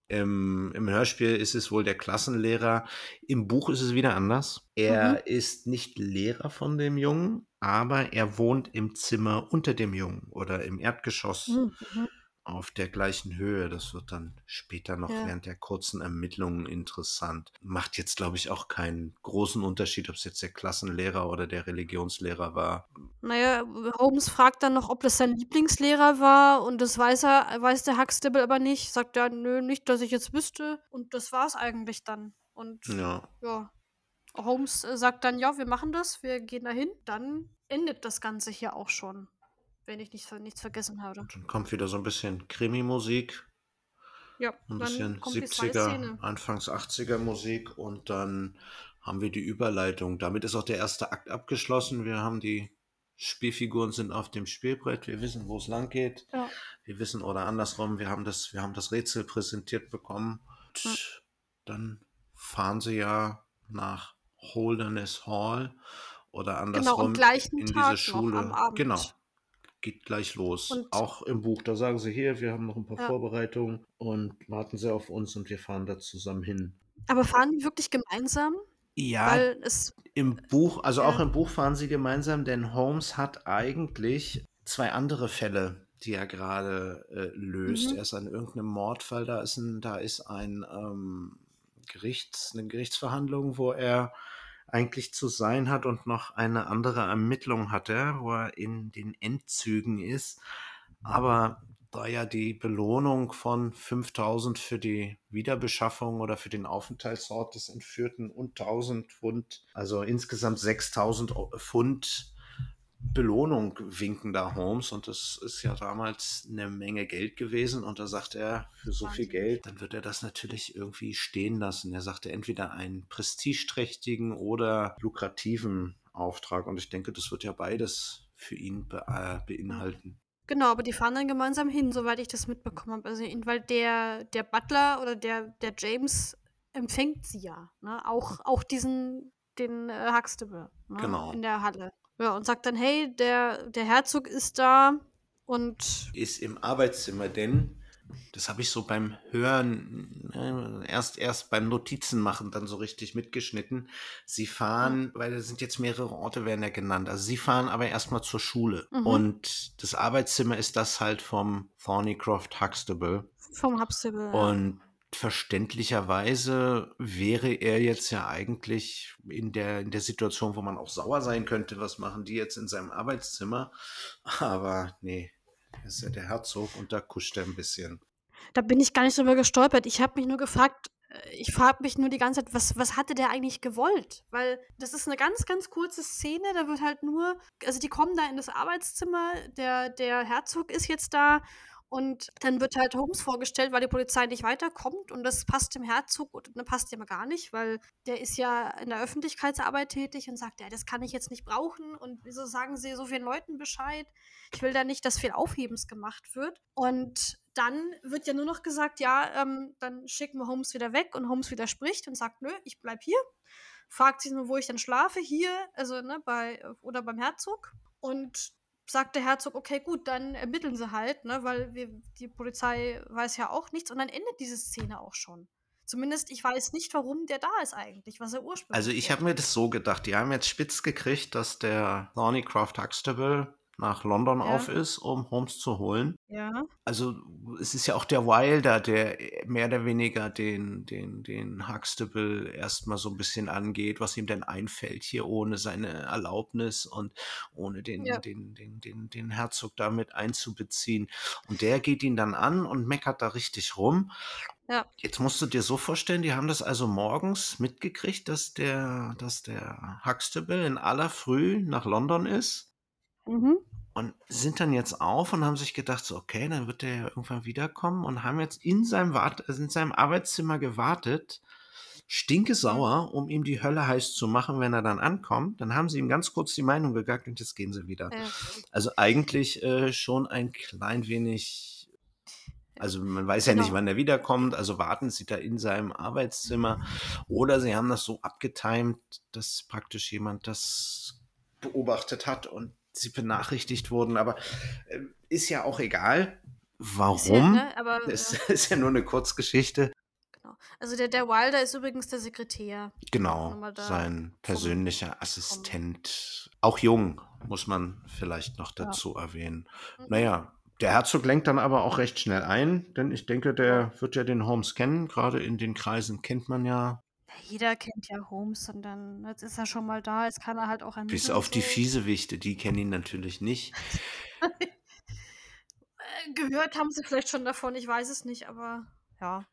S1: Im, Im Hörspiel ist es wohl der Klassenlehrer. Im Buch ist es wieder anders. Er
S2: Mhm.
S1: ist nicht Lehrer von dem Jungen, aber er wohnt im Zimmer unter dem Jungen oder im Erdgeschoss
S2: Mhm.
S1: Auf der gleichen Höhe. Das wird dann später noch
S2: Ja.
S1: während der kurzen Ermittlungen interessant. Macht jetzt, glaube ich, auch keinen großen Unterschied, ob es jetzt der Klassenlehrer oder der Religionslehrer war.
S2: Naja, Holmes fragt dann noch, ob das sein Lieblingslehrer war und das weiß er, weiß der Huxtable aber nicht. Sagt er, nö, nicht, dass ich jetzt wüsste. Und das war's eigentlich dann. Und
S1: Ja.
S2: ja, Holmes äh, sagt dann, ja, wir machen das, wir gehen dahin. Dann endet das Ganze hier auch schon, wenn ich nicht, nichts vergessen habe.
S1: Dann kommt wieder so ein bisschen Krimi-Musik.
S2: Ja,
S1: ein bisschen
S2: kommt die zweite
S1: 70er,
S2: Szene.
S1: Anfangs 80er Musik und dann haben wir die Überleitung. Damit ist auch der erste Akt abgeschlossen. Wir haben die Spielfiguren sind auf dem Spielbrett. Wir wissen, wo es lang geht.
S2: Ja.
S1: Wir wissen oder andersrum, wir haben das, wir haben das Rätsel präsentiert bekommen.
S2: Ja.
S1: dann fahren sie ja nach Holderness Hall oder
S2: Genau,
S1: andersrum
S2: gleichen
S1: in diese
S2: Tag noch,
S1: Schule. Genau. Geht gleich los.
S2: Und-
S1: Auch im Buch, da sagen sie hier, wir haben noch ein paar
S2: Ja.
S1: Vorbereitungen und warten sie auf uns und wir fahren da zusammen hin.
S2: Aber fahren die wirklich gemeinsam?
S1: Ja,
S2: Weil es.
S1: im Buch, also auch
S2: Ja.
S1: im Buch fahren sie gemeinsam, denn Holmes hat eigentlich zwei andere Fälle, die er gerade äh, löst.
S2: Mhm.
S1: Er ist an irgendeinem Mordfall, da ist ein, da ist ein ähm, Gerichts, eine Gerichtsverhandlung, wo er eigentlich zu sein hat und noch eine andere Ermittlung hat er, wo er in den Endzügen ist. Aber da ja die Belohnung von 5000 für die Wiederbeschaffung oder für den Aufenthaltsort des Entführten und 1000 Pfund, also insgesamt 6000 O- Pfund Belohnung winken da Holmes und das ist ja damals eine Menge Geld gewesen und da sagt er, für so viel. Geld, dann wird er das natürlich irgendwie stehen lassen. Er sagte entweder einen prestigeträchtigen oder lukrativen Auftrag und ich denke, das wird ja beides für ihn be äh, beinhalten.
S2: Genau, aber die fahren dann gemeinsam hin, soweit ich das mitbekommen habe. Also, weil der, der Butler oder der, der James empfängt sie ja. Ne? Auch, auch diesen, den äh, Huxtable ne?
S1: Genau.
S2: in der Halle. Ja, und sagt dann, hey, der, der Herzog ist da und
S1: ist im Arbeitszimmer, denn das habe ich so beim Hören, äh, erst, erst beim Notizen machen dann so richtig mitgeschnitten. Sie fahren, weil da sind jetzt mehrere Orte werden ja genannt. Also sie fahren aber erstmal zur Schule.
S2: Mhm.
S1: Und das Arbeitszimmer ist das halt vom Thornycroft Huxtable.
S2: vom Huxtable.
S1: Und verständlicherweise wäre er jetzt ja eigentlich in der, in der Situation, wo man auch sauer sein könnte, was machen die jetzt in seinem Arbeitszimmer? Aber nee, er ist ja der Herzog und da kuscht er ein bisschen.
S2: Da bin ich gar nicht drüber gestolpert. Ich habe mich nur gefragt, äh, ich frage mich nur die ganze Zeit, was, was hatte der eigentlich gewollt? Weil das ist eine ganz, ganz kurze Szene, da wird halt nur, also die kommen da in das Arbeitszimmer, der, der Herzog ist jetzt da Und dann wird halt Holmes vorgestellt, weil die Polizei nicht weiterkommt und das passt dem Herzog und ne, passt ja mal gar nicht, weil der ist ja in der Öffentlichkeitsarbeit tätig und sagt, ja, das kann ich jetzt nicht brauchen und wieso sagen sie so vielen Leuten Bescheid? Ich will da nicht, dass viel Aufhebens gemacht wird. Und dann wird ja nur noch gesagt, ja, ähm, dann schicken wir Holmes wieder weg und Holmes widerspricht und sagt, nö, ich bleib hier. Fragt sich nur, wo ich dann schlafe, hier, also ne, bei oder beim Herzog. Und sagt der Herzog, okay, gut, dann ermitteln sie halt, ne, weil wir, die Polizei weiß ja auch nichts und dann endet diese Szene auch schon. Zumindest ich weiß nicht, warum der da ist eigentlich, was er ursprünglich
S1: Also ich habe mir das so gedacht, die haben jetzt spitz gekriegt, dass der Thornycroft Huxtable nach London
S2: Ja.
S1: auf ist, um Holmes zu holen.
S2: Ja.
S1: Also es ist ja auch der Wilder, der mehr oder weniger den, den, den Huxtable erstmal so ein bisschen angeht, was ihm denn einfällt hier ohne seine Erlaubnis und ohne den,
S2: Ja.
S1: den, den, den, den Herzog damit einzubeziehen. Und der geht ihn dann an und meckert da richtig rum.
S2: Ja.
S1: Jetzt musst du dir so vorstellen, die haben das also morgens mitgekriegt, dass der, dass der Huxtable in aller Früh nach London ist
S2: Mhm.
S1: und sind dann jetzt auf und haben sich gedacht, so, okay, dann wird der ja irgendwann wiederkommen und haben jetzt in seinem, Wart also in seinem Arbeitszimmer gewartet, stinkesauer, um ihm die Hölle heiß zu machen, wenn er dann ankommt. Dann haben sie ihm ganz kurz die Meinung gegackt und jetzt gehen sie wieder.
S2: Ja.
S1: Also eigentlich äh, schon ein klein wenig, also man weiß ja nicht,
S2: Genau.
S1: wann er wiederkommt, also warten sie da in seinem Arbeitszimmer oder sie haben das so abgetimt, dass praktisch jemand das beobachtet hat und sie benachrichtigt wurden, aber äh, ist ja auch egal.
S2: Ist ja,
S1: Warum?
S2: ne, aber [laughs]
S1: Das
S2: ja,
S1: ist ja nur eine Kurzgeschichte.
S2: genau. Also der, der Wilder ist übrigens der Sekretär.
S1: Genau, sein persönlicher Assistent. Auch jung, muss man vielleicht noch
S2: Ja.
S1: dazu erwähnen.
S2: Mhm.
S1: Naja, der Herzog lenkt dann aber auch recht schnell ein, denn ich denke, der wird ja den Holmes kennen. Gerade in den Kreisen kennt man ja,
S2: Jeder kennt ja Holmes und dann, jetzt ist er schon mal da, jetzt kann er halt auch ermitteln.
S1: bis auf die
S2: so.
S1: Fiesewichte, die kennen ihn natürlich nicht. [laughs]
S2: Gehört haben sie vielleicht schon davon, ich weiß es nicht, aber ja.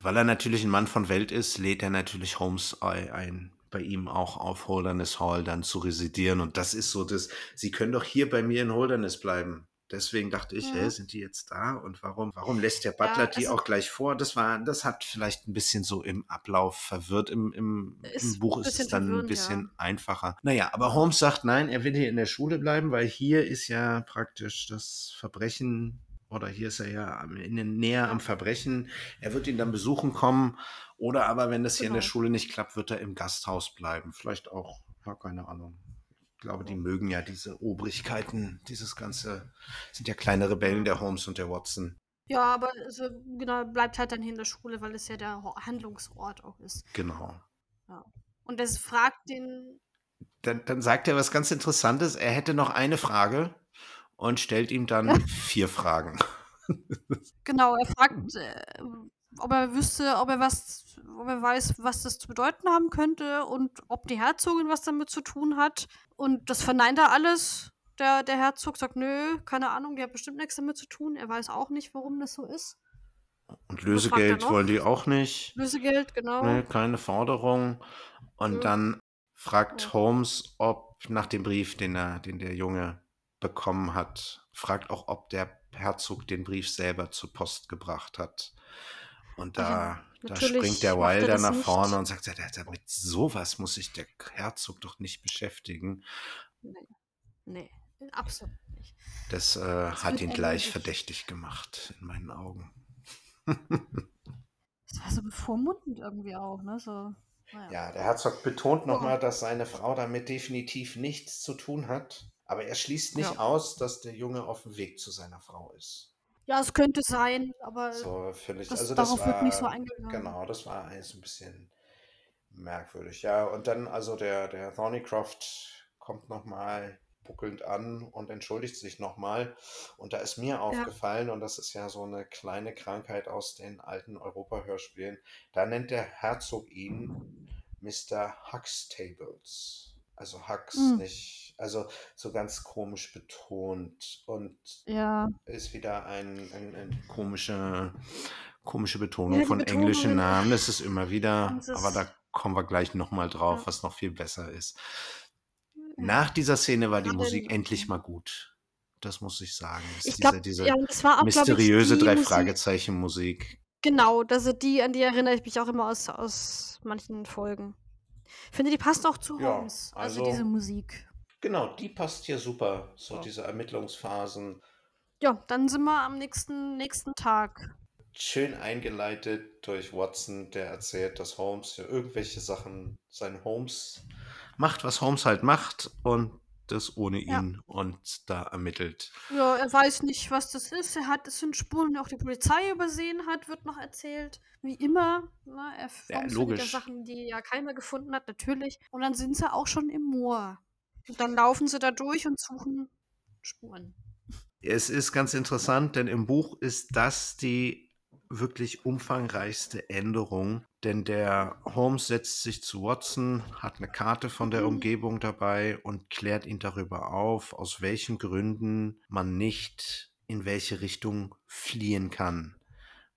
S1: Weil er natürlich ein Mann von Welt ist, lädt er natürlich Holmes ei- ein, bei ihm auch auf Holderness Hall dann zu residieren. Und das ist so das, Sie können doch hier bei mir in Holderness bleiben. Deswegen dachte ich,
S2: Mhm.
S1: hä, sind die jetzt da? Und warum, warum lässt der Butler die
S2: also-
S1: auch gleich vor? Das war, das hat vielleicht ein bisschen so im Ablauf verwirrt. Im, im, im Buch ist es dann ein bisschen einfacher. Naja, aber Holmes sagt, nein, er will hier in der Schule bleiben, weil hier ist ja praktisch das Verbrechen oder hier ist er ja in, näher am Verbrechen. Er wird ihn dann besuchen kommen. Oder aber, wenn das hier in der
S2: Genau.
S1: Schule nicht klappt, wird er im Gasthaus bleiben. Vielleicht auch, ja, keine Ahnung. Ich glaube, die mögen ja diese Obrigkeiten, dieses ganze, sind ja kleine Rebellen, der Holmes und der Watson.
S2: Ja, aber also, genau, bleibt halt dann hier in der Schule, weil es ja der Handlungsort auch ist.
S1: Genau.
S2: Und das fragt den,
S1: Dann, dann sagt er was ganz Interessantes. Er hätte noch eine Frage und stellt ihm dann [laughs] vier Fragen.
S2: genau, er fragt, äh, ob er wüsste, ob er was, ob er weiß, was das zu bedeuten haben könnte und ob die Herzogin was damit zu tun hat. Und das verneint er alles. Der, der Herzog sagt, nö, keine Ahnung, die hat bestimmt nichts damit zu tun. Er weiß auch nicht, warum das so ist.
S1: Und Lösegeld wollen die auch nicht.
S2: Lösegeld, genau.
S1: Ne, keine Forderung. Und
S2: Nö.
S1: dann fragt
S2: Ja.
S1: Holmes, ob nach dem Brief, den, er, den der Junge bekommen hat, fragt auch, ob der Herzog den Brief selber zur Post gebracht hat. Und da,
S2: Ja,
S1: da
S2: natürlich
S1: springt der
S2: er
S1: Wilder nach
S2: nicht.
S1: vorne und sagt, ja, mit sowas muss sich der Herzog doch nicht beschäftigen.
S2: Nee, absolut nicht.
S1: Das, äh,
S2: Das
S1: hat ihn gleich
S2: nicht.
S1: verdächtig gemacht, in meinen Augen. [laughs]
S2: Das war so bevormundend irgendwie auch, ne? So, naja.
S1: Ja, der Herzog betont nochmal, dass seine Frau damit definitiv nichts zu tun hat. Aber er schließt nicht
S2: Ja.
S1: aus, dass der Junge auf dem Weg zu seiner Frau ist.
S2: Ja, es könnte sein, aber
S1: So völlig.
S2: das,
S1: also das
S2: darauf
S1: war,
S2: wird nicht so eingegangen.
S1: Genau, das war alles ein bisschen merkwürdig. Ja, und dann also der, der Thornycroft kommt nochmal buckelnd an und entschuldigt sich nochmal. Und da ist mir aufgefallen, und das ist ja so eine kleine Krankheit aus den alten Europa-Hörspielen, da nennt der Herzog ihn Mr. Huxtables. Also Hux
S2: Hm.
S1: nicht, also so ganz komisch betont und
S2: Ja,
S1: ist wieder ein, ein, ein komische, komische Betonung
S2: Ja,
S1: von
S2: Betonungen.
S1: englischen Namen. Das ist immer wieder, [laughs]
S2: es
S1: aber
S2: ist-
S1: da kommen wir gleich nochmal drauf,
S2: Ja.
S1: was noch viel besser ist. Nach dieser Szene war die Musik endlich mal gut. Das muss ich sagen.
S2: Ich
S1: ist
S2: glaube,
S1: diese, diese
S2: auch,
S1: mysteriöse drei. Fragezeichen Musik.
S2: Genau, also die, an die erinnere ich mich auch immer aus, aus manchen Folgen. Ich finde, die passt auch zu
S1: Ja,
S2: Holmes, also,
S1: also-
S2: diese Musik.
S1: Genau, die passt hier super. So
S2: Ja.
S1: diese Ermittlungsphasen.
S2: Ja, dann sind wir am nächsten, nächsten Tag.
S1: Schön eingeleitet durch Watson, der erzählt, dass Holmes ja irgendwelche Sachen, sein Holmes macht, was Holmes halt macht und das ohne
S2: Ja.
S1: ihn und da ermittelt.
S2: Ja, er weiß nicht, was das ist. Er hat, es sind Spuren, die auch die Polizei übersehen hat, wird noch erzählt. Wie immer. Ne? Er
S1: ja logisch.
S2: Sachen, die ja keiner gefunden hat, natürlich. Und dann sind sie auch schon im Moor. Und dann laufen sie da durch und suchen Spuren.
S1: Es ist ganz interessant, denn im Buch ist das die wirklich umfangreichste Änderung, denn der Holmes setzt sich zu Watson, hat eine Karte von der
S2: Mhm.
S1: Umgebung dabei und klärt ihn darüber auf, aus welchen Gründen man nicht in welche Richtung fliehen kann.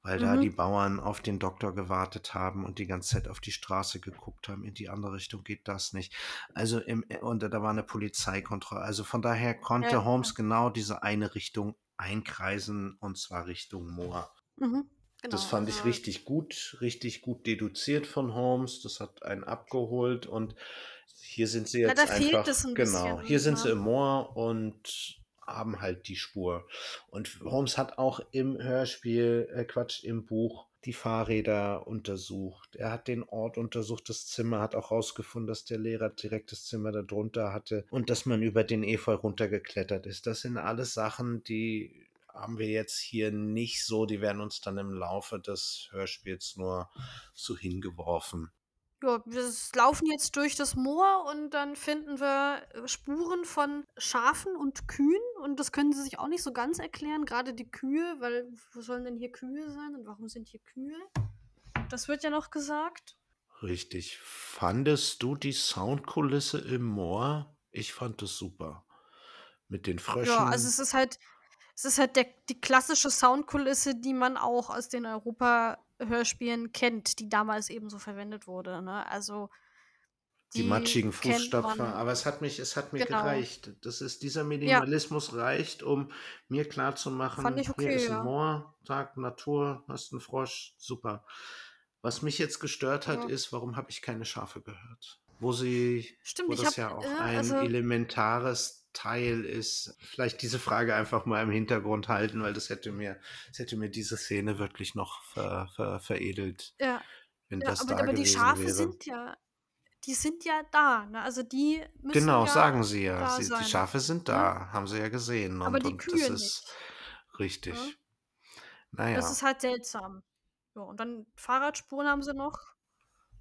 S1: Weil da
S2: Mhm.
S1: die Bauern auf den Doktor gewartet haben und die ganze Zeit auf die Straße geguckt haben. In die andere Richtung geht das nicht. Also im, und da war eine Polizeikontrolle. Also von daher konnte
S2: Ja.
S1: Holmes genau diese eine Richtung einkreisen und zwar Richtung Moor.
S2: Mhm. Genau,
S1: das fand ich
S2: also-
S1: richtig gut, richtig gut deduziert von Holmes. Das hat einen abgeholt und hier sind sie
S2: Ja,
S1: jetzt
S2: da fehlt
S1: einfach.
S2: es ein
S1: genau,
S2: bisschen,
S1: hier sind sie
S2: ne?
S1: im Moor und haben halt die Spur. Und Holmes hat auch im Hörspiel, äh Quatsch, im Buch die Fahrräder untersucht. Er hat den Ort untersucht, das Zimmer, hat auch rausgefunden, dass der Lehrer direkt das Zimmer darunter hatte und dass man über den Efeu runtergeklettert ist. Das sind alles Sachen, die haben wir jetzt hier nicht so, die werden uns dann im Laufe des Hörspiels nur so hingeworfen.
S2: Ja, wir laufen jetzt durch das Moor und dann finden wir äh, Spuren von Schafen und Kühen und das können sie sich auch nicht so ganz erklären, gerade die Kühe, weil wo sollen denn hier Kühe sein und warum sind hier Kühe? Das wird ja noch gesagt.
S1: Richtig. Fandest du die Soundkulisse im Moor? Ich fand es super. Mit den Fröschen.
S2: Ja, also es ist halt, es ist halt der, die klassische Soundkulisse, die man auch aus den Europa-Hörspielen kennt, die damals eben so verwendet wurde. Ne? Also
S1: die, matschigen
S2: kennt
S1: Fußstapfen. Aber es hat mich, es hat mir
S2: Genau.
S1: gereicht. Das ist, dieser Minimalismus reicht, um mir klarzumachen,
S2: Fand ich
S1: hier
S2: okay,
S1: ist ein
S2: ja.
S1: Moor, Tag, Natur, hast einen Frosch, super. Was mich jetzt gestört hat,
S2: Ja.
S1: ist, warum habe ich keine Schafe gehört? Wo sie,
S2: Stimmt,
S1: wo das
S2: hab,
S1: ja auch
S2: äh,
S1: ein
S2: also-
S1: elementares Teil ist. Vielleicht diese Frage einfach mal im Hintergrund halten, weil das hätte mir, das hätte mir diese Szene wirklich noch ver, ver, veredelt,
S2: Ja,
S1: wenn
S2: ja
S1: das
S2: aber,
S1: da
S2: aber die Schafe
S1: wäre.
S2: sind ja, die sind ja da. Ne? Also die müssen
S1: Genau,
S2: ja
S1: sagen sie ja. Sie, die. Schafe sind da, haben sie ja gesehen.
S2: Aber
S1: und,
S2: die Kühe
S1: das
S2: nicht.
S1: ist richtig.
S2: Ja.
S1: Naja,
S2: Das ist halt seltsam. Ja, und dann Fahrradspuren haben sie noch.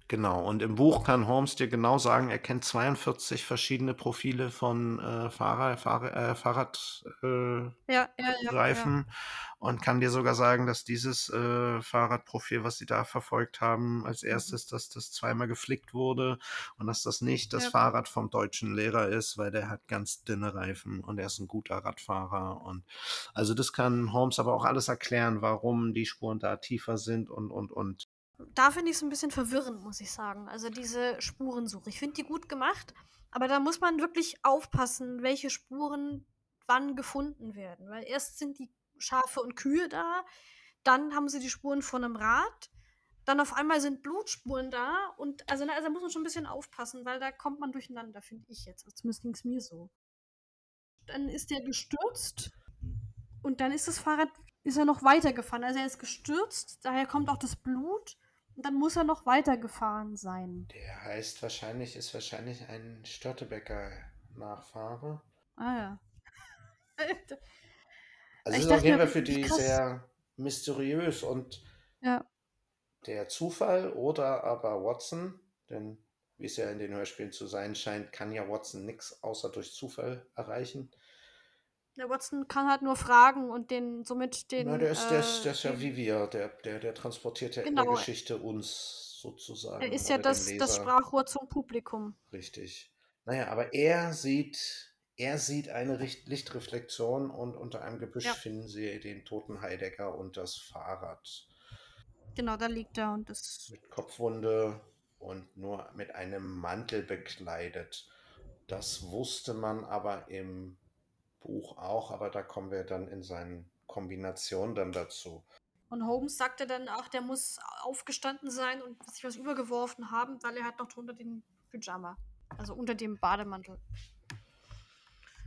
S1: Genau. Und im Buch kann Holmes dir genau sagen, er kennt 42 verschiedene Profile von äh, Fahrer, Fahrer, äh, Fahrradreifen äh,
S2: Ja, ja, ja.
S1: und kann dir sogar sagen, dass dieses äh, Fahrradprofil, was sie da verfolgt haben, als
S2: Mhm.
S1: erstes, dass das zweimal geflickt wurde und dass das nicht das. Fahrrad vom deutschen Lehrer ist, weil der hat ganz dünne Reifen und er ist ein guter Radfahrer und also das kann Holmes aber auch alles erklären, warum die Spuren da tiefer sind und und und
S2: Da finde ich es ein bisschen verwirrend, muss ich sagen. Also diese Spurensuche. Ich finde die gut gemacht, aber da muss man wirklich aufpassen, welche Spuren wann gefunden werden. Weil erst sind die Schafe und Kühe da, dann haben sie die Spuren von einem Rad, dann auf einmal sind Blutspuren da und also, also da muss man schon ein bisschen aufpassen, weil da kommt man durcheinander, finde ich jetzt. Also zumindest ging es mir so. Dann ist der gestürzt und dann ist das Fahrrad, ist er noch weitergefahren. Also er ist gestürzt, daher kommt auch das Blut und dann muss er noch weitergefahren sein.
S1: der heißt wahrscheinlich ist wahrscheinlich ein Störtebecker Nachfahre.
S2: Ah ja. [laughs]
S1: Also
S2: Ich
S1: es ist auf jeden Fall für die
S2: krass.
S1: sehr mysteriös und
S2: ja.
S1: der Zufall oder aber Watson, denn wie es ja in den Hörspielen zu sein scheint, kann ja Watson nichts außer durch Zufall erreichen.
S2: Der Watson kann halt nur fragen und den somit den.
S1: Na, der ist, der ist,
S2: äh,
S1: der ist ja
S2: den-
S1: wie wir, der, der, der transportiert ja in
S2: Genau.
S1: der Geschichte uns sozusagen.
S2: Er ist ja
S1: oder
S2: das, das. Sprachrohr zum Publikum.
S1: Richtig. Naja, aber er sieht, er sieht eine Richt Lichtreflexion und unter einem Gebüsch
S2: Ja.
S1: finden sie den toten Heidecker und das Fahrrad
S2: Genau, da liegt er und das.
S1: mit Kopfwunde und nur mit einem Mantel bekleidet. Das wusste man aber im Buch auch, aber da kommen wir dann in seinen Kombinationen dann dazu.
S2: Und Holmes sagte dann, ach, der muss aufgestanden sein und sich was übergeworfen haben, weil er hat noch drunter den Pyjama. Also unter dem Bademantel.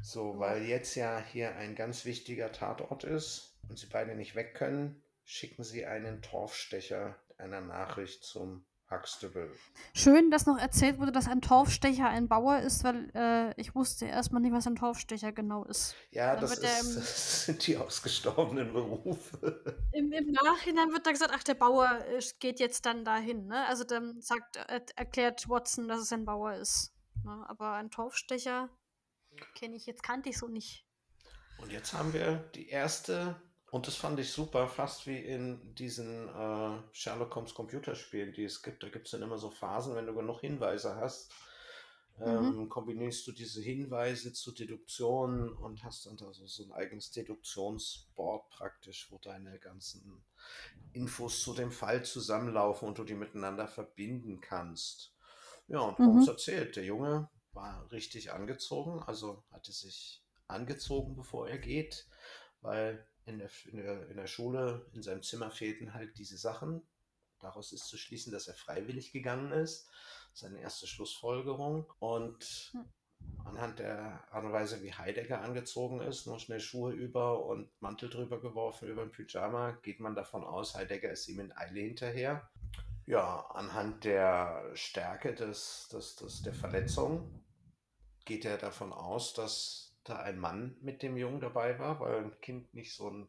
S1: So, weil jetzt ja hier ein ganz wichtiger Tatort ist und sie beide nicht weg können, schicken sie einen Torfstecher einer Nachricht zum Huxtable.
S2: Schön, dass noch erzählt wurde, dass ein Torfstecher ein Bauer ist, weil äh, ich wusste erstmal nicht, was ein Torfstecher genau ist.
S1: Ja, das, ist,
S2: im- [laughs]
S1: das sind die ausgestorbenen Berufe.
S2: Im, Im Nachhinein wird da gesagt, ach, der Bauer äh, geht jetzt dann dahin. Ne? Also dann sagt, äh, erklärt Watson, dass es ein Bauer ist. Ne? Aber ein Torfstecher kenne ich jetzt, kannte ich so nicht.
S1: Und jetzt haben wir die erste, und das fand ich super, fast wie in diesen äh, Sherlock Holmes Computerspielen, die es gibt. Da gibt es dann immer so Phasen, wenn du genug Hinweise hast, ähm, kombinierst du diese Hinweise zu Deduktionen und hast dann da so, ein eigenes Deduktionsboard praktisch, wo deine ganzen Infos zu dem Fall zusammenlaufen und du die miteinander verbinden kannst. Ja, und
S2: Mhm.
S1: Holmes erzählt, der Junge war richtig angezogen, also hatte sich angezogen, bevor er geht, weil in der, in der, in der Schule, in seinem Zimmer fehlten halt diese Sachen. Daraus ist zu schließen, dass er freiwillig gegangen ist. Seine erste Schlussfolgerung. Und
S2: Hm.
S1: anhand der Art und Weise, wie Heidegger angezogen ist, nur schnell Schuhe über und Mantel drüber geworfen über ein Pyjama, geht man davon aus, Heidegger ist ihm in Eile hinterher. Ja, anhand der Stärke des, des, des, der Verletzung geht er davon aus, dass da ein Mann mit dem Jungen dabei war, weil ein Kind nicht so einen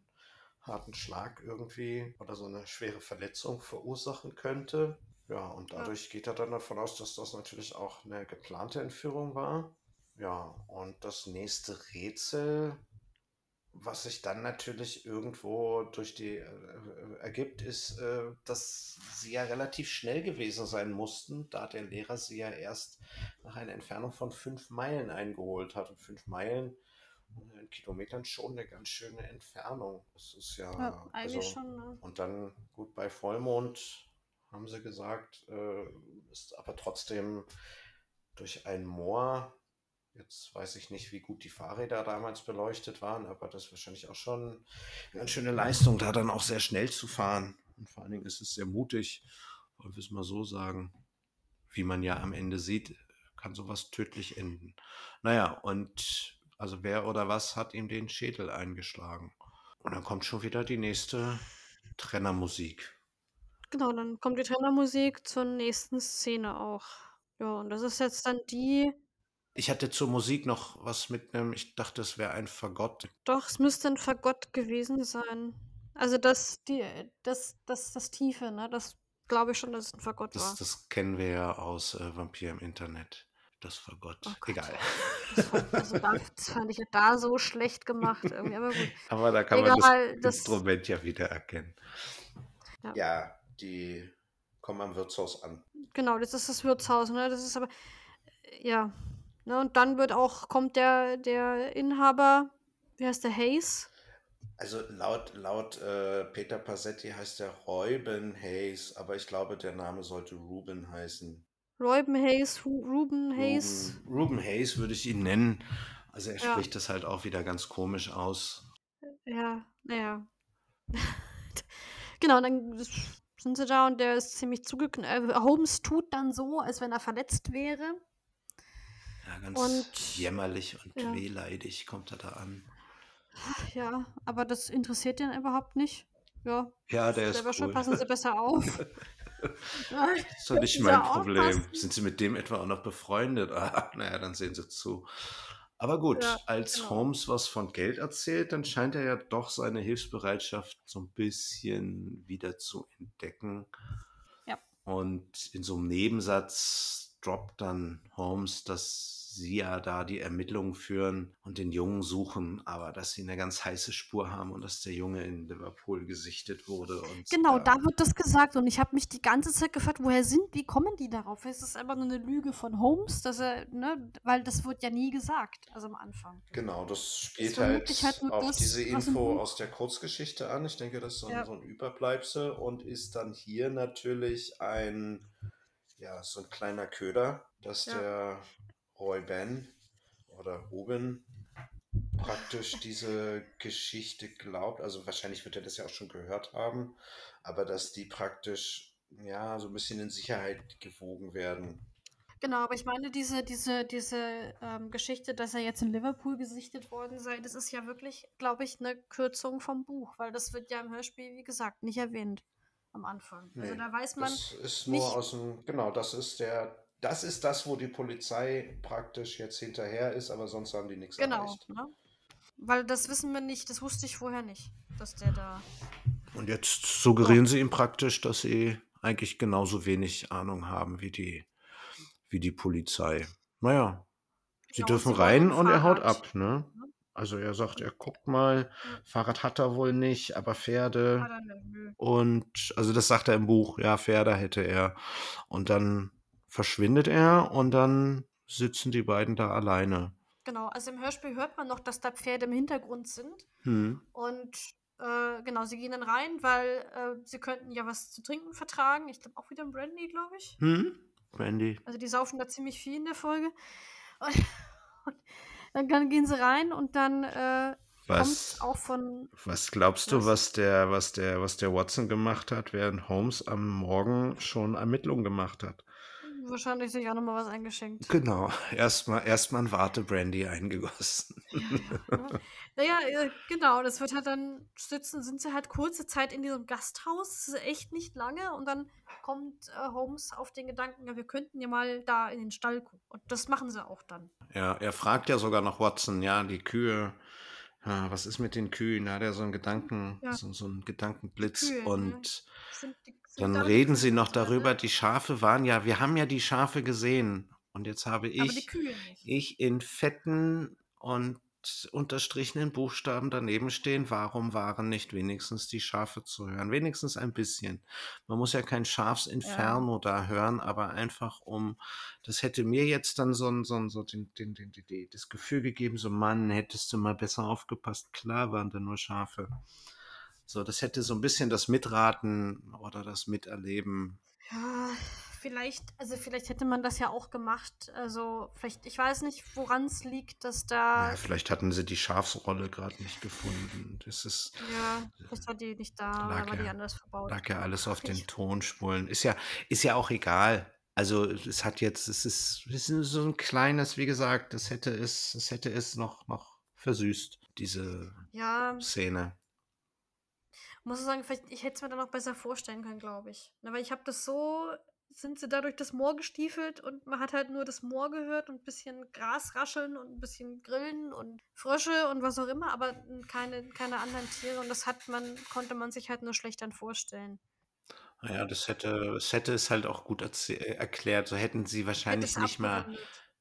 S1: harten Schlag irgendwie oder so eine schwere Verletzung verursachen könnte. Ja, und
S2: Ja.
S1: dadurch geht er dann davon aus, dass das natürlich auch eine geplante Entführung war. Ja, und das nächste Rätsel, was sich dann natürlich irgendwo durch die äh, ergibt, ist, äh, dass sie ja relativ schnell gewesen sein mussten, da der Lehrer sie ja erst nach einer Entfernung von fünf Meilen eingeholt hat. Und fünf Meilen äh, in Kilometern schon eine ganz schöne Entfernung. Das ist ja,
S2: Ja,
S1: also,
S2: schon. Ne?
S1: und dann, gut, bei Vollmond haben sie gesagt, äh, ist aber trotzdem durch ein Moor, jetzt weiß ich nicht, wie gut die Fahrräder damals beleuchtet waren, aber das ist wahrscheinlich auch schon eine schöne Leistung, da dann auch sehr schnell zu fahren. Und vor allen Dingen ist es sehr mutig, wollen wir es mal so sagen. Wie man ja am Ende sieht, kann sowas tödlich enden. Naja, und also wer oder was hat ihm den Schädel eingeschlagen? Und dann kommt schon wieder die nächste Trennermusik.
S2: Genau, dann kommt die Trennermusik zur nächsten Szene auch. Ja, und das ist jetzt dann die.
S1: Ich hatte zur Musik noch was mit einem, ich dachte, es wäre ein Fagott.
S2: Doch, es müsste ein Fagott gewesen sein. Also das, die, das, das, das Tiefe, ne? Das glaube ich schon, dass es ein Fagott war.
S1: Das, das kennen wir ja aus äh, Vampir im Internet. Das Fagott.
S2: Oh Gott.
S1: Egal.
S2: Das fand, also da, das [laughs] fand ich ja da so schlecht gemacht irgendwie, aber gut. [laughs]
S1: Aber da kann man
S2: Egal,
S1: das
S2: das-
S1: Instrument ja wieder erkennen.
S2: Ja.
S1: Ja, die kommen am Wirtshaus an.
S2: Genau, das ist das Wirtshaus, ne? Das ist aber, ja. Ne, und dann wird auch, kommt der, der Inhaber, wie heißt der, Hayes?
S1: Also laut, laut äh, Peter Passetti heißt der Reuben Hayes, aber ich glaube, der Name sollte Ruben heißen.
S2: Reuben Hayes, Ru Ruben Hayes.
S1: Ruben, Ruben Hayes würde ich ihn nennen. Also er
S2: Ja.
S1: spricht das halt auch wieder ganz komisch aus.
S2: Ja, naja. [laughs] genau, dann sind sie da und der ist ziemlich zugeknallt. Holmes tut dann so, als wenn er verletzt wäre.
S1: Ja, ganz
S2: Und-
S1: jämmerlich und
S2: ja.
S1: wehleidig kommt er da an.
S2: Ja, aber das interessiert ihn überhaupt nicht. Ja,
S1: Ja, der ist
S2: selber schon,
S1: cool.
S2: passen Sie besser auf. Ja,
S1: Das [laughs] [laughs] ist doch nicht mein Problem.
S2: aufpassen.
S1: Sind Sie mit dem etwa auch noch befreundet? [laughs] Ah, naja, dann sehen Sie zu. Aber gut,
S2: Ja,
S1: als
S2: genau.
S1: Holmes was von Geld erzählt, dann scheint er ja doch seine Hilfsbereitschaft so ein bisschen wieder zu entdecken.
S2: Ja.
S1: Und in so einem Nebensatz droppt dann Holmes, dass sie ja da die Ermittlungen führen und den Jungen suchen, aber dass sie eine ganz heiße Spur haben und dass der Junge in Liverpool gesichtet wurde. Und
S2: Genau,
S1: äh,
S2: da wird das gesagt und ich habe mich die ganze Zeit gefragt, woher sind, wie kommen die darauf? Ist das einfach nur eine Lüge von Holmes, dass er, ne, weil das wird ja nie gesagt, also am Anfang.
S1: Genau, das spielt
S2: vermute
S1: halt
S2: ich halt
S1: auf
S2: das,
S1: diese Info aus der Kurzgeschichte an. Ich denke, das ist so ein,
S2: Ja.
S1: so ein Überbleibsel und ist dann hier natürlich ein, ja, so ein kleiner Köder, dass
S2: Ja.
S1: der Roy Ben oder Ruben praktisch diese Geschichte glaubt. Also wahrscheinlich wird er das ja auch schon gehört haben, aber dass die praktisch ja so ein bisschen in Sicherheit gewogen werden.
S2: Genau, aber ich meine, diese, diese, diese ähm, Geschichte, dass er jetzt in Liverpool gesichtet worden sei, das ist ja wirklich, glaube ich, eine Kürzung vom Buch, weil das wird ja im Hörspiel, wie gesagt, nicht erwähnt am Anfang. Also
S1: Nee,
S2: da weiß man
S1: das ist nur
S2: nicht,
S1: aus dem, genau, das ist der, das ist das, wo die Polizei praktisch jetzt hinterher ist, aber sonst haben die nichts
S2: genau,
S1: erreicht.
S2: ne? Weil das wissen wir nicht, das wusste ich vorher nicht, dass der da.
S1: Und jetzt suggerieren sie ihm praktisch, dass sie eigentlich genauso wenig Ahnung haben wie die, wie die Polizei. Naja, sie
S2: ja, und
S1: dürfen
S2: sie
S1: rein
S2: ein
S1: und er haut ab, ne?
S2: Ne?
S1: Also er sagt, er guckt mal,
S2: ja,
S1: Fahrrad hat er wohl nicht, aber Pferde.
S2: er.
S1: Und also das sagt er im Buch, ja, Pferde hätte er. Und dann verschwindet er und dann sitzen die beiden da alleine.
S2: Genau, also im Hörspiel hört man noch, dass da Pferde im Hintergrund sind.
S1: Hm.
S2: Und äh, genau, sie gehen dann rein, weil äh, sie könnten ja was zu trinken vertragen. Ich glaube auch wieder ein Brandy, glaube ich.
S1: Hm? Brandy.
S2: Also die saufen da ziemlich viel in der Folge. Und, [laughs] und dann, dann gehen sie rein und dann äh, kommt
S1: Was,
S2: auch von
S1: was glaubst du,
S2: was
S1: der, was der, was der Watson gemacht hat, während Holmes am Morgen schon Ermittlungen gemacht hat?
S2: Wahrscheinlich sich auch nochmal was eingeschenkt.
S1: Genau, [laughs] erstmal erstmal ein Warte-Brandy eingegossen.
S2: Ja, ne? Naja, äh, genau, das wird halt dann sitzen, sind sie halt kurze Zeit in diesem Gasthaus, das ist echt nicht lange und dann kommt äh, Holmes auf den Gedanken, ja, wir könnten ja mal da in den Stall gucken. Und das machen sie auch dann.
S1: Ja, er fragt ja sogar noch Watson, ja, die Kühe, ja, was ist mit den Kühen? Da hat er so einen Gedanken,
S2: Ja,
S1: so, so einen
S2: die
S1: Gedankenblitz
S2: Kühe, ne?
S1: und
S2: Sind, die, sind
S1: dann reden sie noch darüber, die Schafe waren ja, wir haben ja die Schafe gesehen und jetzt habe
S2: Aber die
S1: ich,
S2: Kühe nicht.
S1: ich in fetten und unterstrichenen Buchstaben daneben stehen, warum waren nicht wenigstens die Schafe zu hören? Wenigstens ein bisschen. Man muss ja kein
S2: Ja,
S1: Schafsinferno da hören, aber einfach um, das hätte mir jetzt dann so, ein- so, ein- so den, den, den, das Gefühl gegeben, so Mann, hättest du mal besser aufgepasst. Klar waren da nur Schafe. So, das hätte so ein bisschen das Mitraten oder das Miterleben.
S2: Ja, vielleicht, also vielleicht hätte man das ja auch gemacht. Also vielleicht, ich weiß nicht, woran es liegt, dass
S1: Ja,
S2: da,
S1: vielleicht hatten sie die Schafsrolle gerade nicht gefunden. Das ist,
S2: ja, vielleicht war die nicht da oder
S1: lag
S2: war die
S1: ja,
S2: anders verbaut.
S1: lag ja alles auf den Tonspulen. Ist ja, ist ja auch egal. Also es hat jetzt, es ist, es ist so ein kleines, wie gesagt, das hätte es, es hätte es noch, noch versüßt, diese
S2: ja,
S1: Szene.
S2: Muss ich sagen, vielleicht, ich hätte es mir dann noch besser vorstellen können, glaube ich. Na, weil ich habe das so, sind sie da durch das Moor gestiefelt und man hat halt nur das Moor gehört und ein bisschen Gras rascheln und ein bisschen Grillen und Frösche und was auch immer, aber keine, keine anderen Tiere und das hat man, konnte man sich halt nur schlecht dann vorstellen.
S1: Naja, das hätte, es hätte es halt auch gut äh, erklärt. So hätten sie wahrscheinlich nicht mehr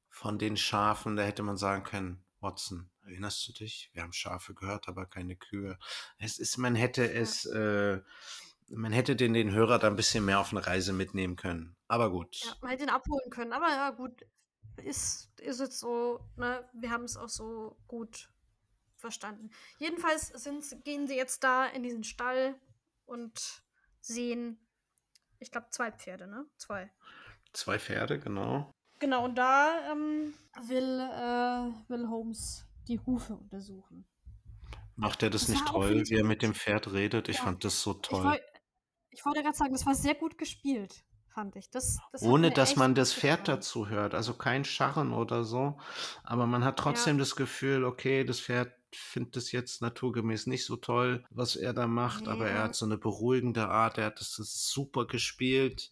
S1: von den Schafen, da hätte man sagen können, Watson, erinnerst du dich? Wir haben Schafe gehört, aber keine Kühe. Es ist, man hätte
S2: Ja.
S1: es, äh, man hätte den, den Hörer da ein bisschen mehr auf eine Reise mitnehmen können. Aber
S2: Ja,
S1: gut.
S2: man hätte ihn abholen können, aber ja, gut, ist, ist jetzt so, ne, wir haben es auch so gut verstanden. Jedenfalls sind, gehen sie jetzt da in diesen Stall und sehen, ich glaube, zwei Pferde, ne? Zwei.
S1: Zwei Pferde, genau.
S2: Genau, und da ähm, will, äh, will Holmes die Hufe untersuchen.
S1: Macht er das
S2: Das
S1: nicht toll,
S2: ich,
S1: wie er mit dem Pferd redet? Ich
S2: Ja,
S1: fand das so
S2: ich,
S1: toll.
S2: woll, ich wollte gerade sagen, das war sehr gut gespielt, fand ich. Das, das
S1: Ohne dass man das Pferd
S2: gefallen.
S1: dazu hört, also kein Scharren oder so, aber man hat
S2: Ja,
S1: trotzdem das Gefühl, okay, das Pferd findet es jetzt naturgemäß nicht so toll, was er da macht, aber er
S2: nee,
S1: hat so eine beruhigende Art, er hat das, das super gespielt.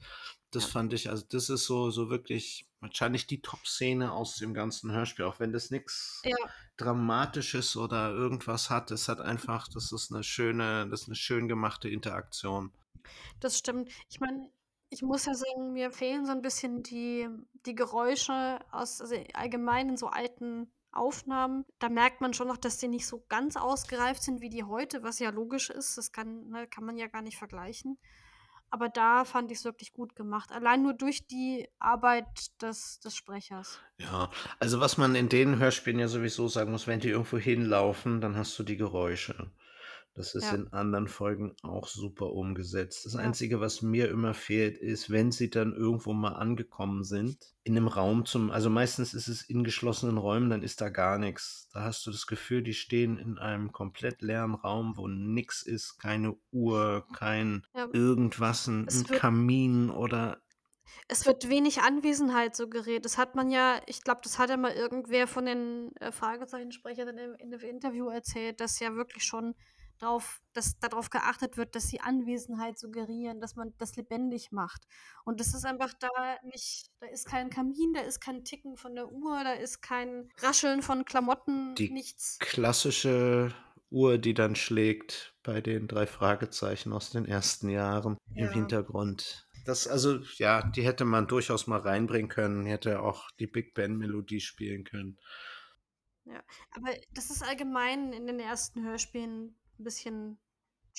S1: Das
S2: ja,
S1: fand ich, also das ist so, so wirklich wahrscheinlich die Top-Szene aus dem ganzen Hörspiel, auch wenn das nichts
S2: ja.
S1: Dramatisches oder irgendwas hat. Es hat einfach, das ist eine schöne, das ist eine schön gemachte Interaktion.
S2: Das stimmt. Ich meine, ich muss ja sagen, mir fehlen so ein bisschen die, die Geräusche aus also allgemein in so alten Aufnahmen. Da merkt man schon noch, dass die nicht so ganz ausgereift sind wie die heute, was ja logisch ist. Das kann, ne, kann man ja gar nicht vergleichen. Aber da fand ich es wirklich gut gemacht. Allein nur durch die Arbeit des, des Sprechers.
S1: Ja, also was man in den Hörspielen ja sowieso sagen muss, wenn die irgendwo hinlaufen, dann hast du die Geräusche. Das ist
S2: Ja.
S1: in anderen Folgen auch super umgesetzt. Das
S2: Ja.
S1: Einzige, was mir immer fehlt, ist, wenn sie dann irgendwo mal angekommen sind, in 'nem Raum zum also, meistens ist es in geschlossenen Räumen, dann ist da gar nix. Da hast du das Gefühl, die stehen in einem komplett leeren Raum, wo nix ist, keine Uhr, kein
S2: Ja.
S1: irgendwas, 'n
S2: Es
S1: 'n
S2: wird
S1: Kamin oder
S2: es wird wenig Anwesenheit suggeriert. Das hat man ja ich glaube, das hat ja mal irgendwer von den, äh, Fragezeichensprechern in 'nem in 'nem Interview erzählt, dass ja wirklich schon drauf dass da drauf geachtet wird, dass sie Anwesenheit suggerieren, dass man das lebendig macht. Und das ist einfach da nicht da ist kein Kamin, da ist kein Ticken von der Uhr, da ist kein Rascheln von Klamotten,
S1: Die
S2: nichts.
S1: klassische Uhr, die dann schlägt bei den 3 Fragezeichen aus den ersten Jahren im
S2: Ja.
S1: Hintergrund. Das also ja, die hätte man durchaus mal reinbringen können, hätte auch die Big Ben Melodie spielen können.
S2: Ja, aber das ist allgemein in den ersten Hörspielen 'n bisschen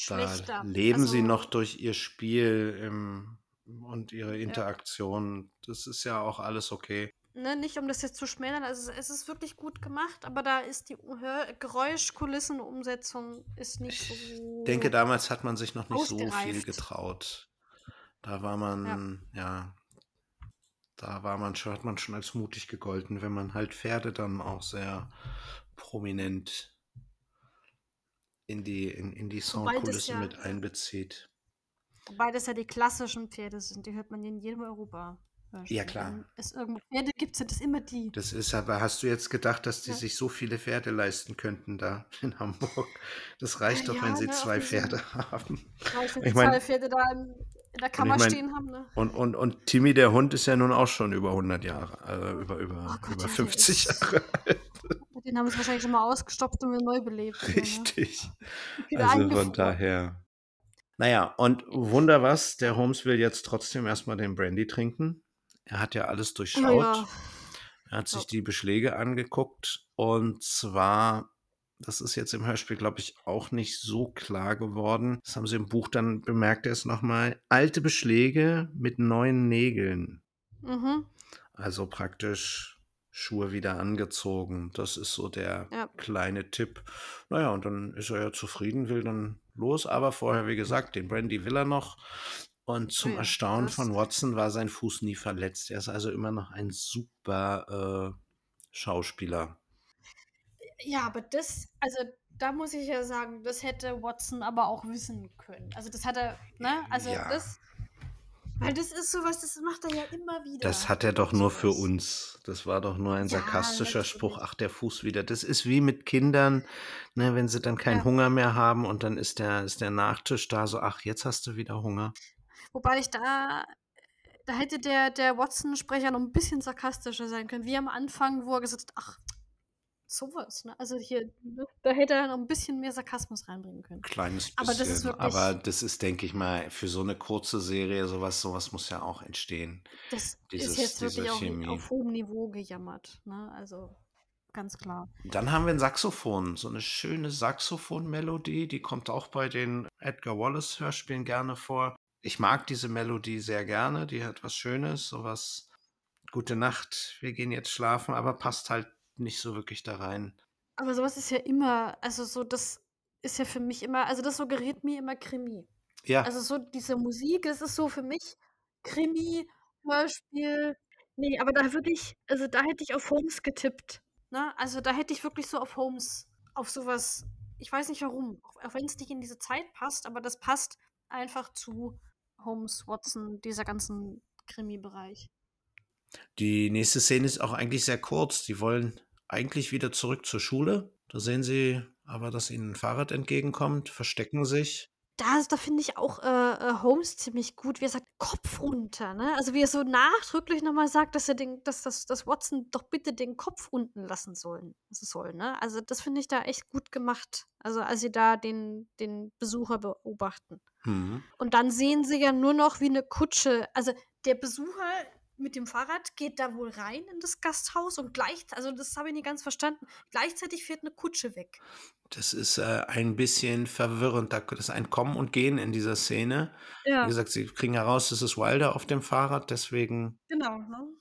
S1: Da
S2: schlechter.
S1: leben sie
S2: Also
S1: noch durch ihr Spiel, ähm, und ihre
S2: Ja.
S1: Interaktion. Das ist ja auch alles okay.
S2: Ne, nicht um das jetzt zu schmälern, also, es ist wirklich gut gemacht, aber da ist die Hör Geräuschkulissenumsetzung ist nicht
S1: Ich
S2: so
S1: denke, damals hat man sich noch nicht so viel getraut. Da war
S2: Ja.
S1: man ja da war man schon hat man schon als mutig gegolten, wenn man halt Pferde dann auch sehr prominent in die in in die
S2: Wobei das
S1: Soundkulisse
S2: ja
S1: mit
S2: ja.
S1: einbezieht.
S2: Wobei das ja die klassischen Pferde sind, die hört man in jedem Europa-Hörspiel.
S1: Ja, klar.
S2: Es irgendwo Pferde gibt, sind es immer die.
S1: Das ist aber hast du jetzt gedacht, dass die
S2: Ja.
S1: sich so viele Pferde leisten könnten da in Hamburg? Das reicht
S2: Ja,
S1: doch, wenn sie
S2: ne, auf
S1: 2
S2: diesem
S1: Pferde haben.
S2: reicht, wenn
S1: Ich
S2: sie
S1: meine
S2: 2 Pferde da in in der
S1: und ich
S2: Kammer
S1: meine
S2: stehen haben, ne?
S1: und und und Timmy, der Hund, ist ja nun auch schon über 100 Jahre äh, über
S2: Oh
S1: über
S2: Gott,
S1: über
S2: ja, der
S1: 50
S2: ist
S1: Jahre [laughs] alt.
S2: Den haben sie wahrscheinlich schon mal ausgestopft und wieder neu belebt ne?
S1: Richtig.
S2: Wieder
S1: Also, von daher na ja, und Wunder was, der Holmes will jetzt trotzdem erst mal den Brandy trinken. Er hat ja alles
S2: Oh
S1: durchschaut.
S2: ja.
S1: Er hat sich die Beschläge angeguckt und zwar das ist jetzt im Hörspiel, glaube ich, auch nicht so klar geworden. Das haben sie im Buch dann bemerkt er es noch mal. Alte Beschläge mit neuen Nägeln.
S2: Mhm.
S1: Also, praktisch Schuhe wieder angezogen. Das ist so der
S2: Ja.
S1: kleine Tipp. Na ja, und dann ist er ja zufrieden, will dann los, aber vorher, wie gesagt, den Brandy will er noch. Und zum
S2: ja,
S1: Erstaunen
S2: das
S1: von Watson war sein Fuß nie verletzt. Er ist also immer noch ein super, äh, Schauspieler.
S2: Ja, aber das also, da muss ich ja sagen, das hätte Watson aber auch wissen können. Also, das hat er ne? Also,
S1: Ja.
S2: das weil das ist so was, das macht er ja immer
S1: Das
S2: wieder,
S1: hat er doch nur für uns. Das war doch nur ein
S2: Ja,
S1: sarkastischer Spruch. „Ach, der Fuß wieder.“ Das ist wie mit Kindern, ne, wenn sie dann keinen
S2: Ja.
S1: Hunger mehr haben und dann ist der ist der Nachtisch da so: „Ach, jetzt hast du wieder Hunger.“
S2: Wobei ich da da hätte der der Watson-Sprecher noch 'n bisschen sarkastischer sein können, wie am Anfang, wo er gesagt hat: „Ach, so was“, ne? Also, hier, ne, da hätte er noch 'n bisschen mehr Sarkasmus reinbringen können.
S1: Kleines
S2: Aber das ist
S1: bisschen,
S2: wirklich
S1: aber das ist, denke ich mal, für so 'ne kurze Serie so was so was muss ja auch entstehen.
S2: das ist
S1: Dieses
S2: jetzt
S1: diese
S2: wirklich
S1: Chemie.
S2: auf hohem Niveau gejammert, ne? Also, ganz klar.
S1: Dann haben wir 'n Saxophon, so 'ne schöne Saxophon-Melodie, die kommt auch bei den Edgar Wallace-Hörspielen gerne vor. Ich mag diese Melodie sehr gerne, die hat was Schönes, so was „Gute Nacht, wir gehen jetzt schlafen“, aber passt halt nicht so wirklich da rein.
S2: Aber so was ist ja immer also, so das ist ja für mich immer also, das suggeriert mir immer Krimi.
S1: Ja.
S2: Also, so diese Musik, das ist so für mich Krimi, Hörspiel ne, aber da würde ich also, da hätte ich auf Holmes getippt, ne? Also, da hätte ich wirklich so auf Holmes auf so was ich weiß nicht warum, auch auch wenn's nicht in diese Zeit passt, aber das passt einfach zu Holmes, Watson, dieser ganzen Krimibereich.
S1: Die nächste Szene ist auch eigentlich sehr kurz. Die wollen eigentlich wieder zurück zur Schule. Da sehen sie aber, dass ihnen 'n Fahrrad entgegenkommt, verstecken sich.
S2: Da da finde ich auch, äh, äh, Holmes ziemlich gut, wie er sagt: „Kopf runter“, ne? Also, wie er so nachdrücklich noch mal sagt, dass er den dass dass dass Watson doch bitte den Kopf unten lassen sollen soll, ne? Also, das finde ich da echt gut gemacht. Also, als sie da den den Besucher beobachten.
S1: Mhm.
S2: Und dann sehen sie ja nur noch, wie 'ne Kutsche also, der Besucher mit dem Fahrrad geht da wohl rein in das Gasthaus und gleich also, das habe ich nicht ganz verstanden. Gleichzeitig fährt 'ne Kutsche weg.
S1: Das ist, äh, ein bisschen verwirrend. Da ist ein Kommen und Gehen in dieser Szene. Wie
S2: Ja.
S1: gesagt, sie kriegen heraus, es ist Wilder auf dem Fahrrad, deswegen
S2: Genau, ne?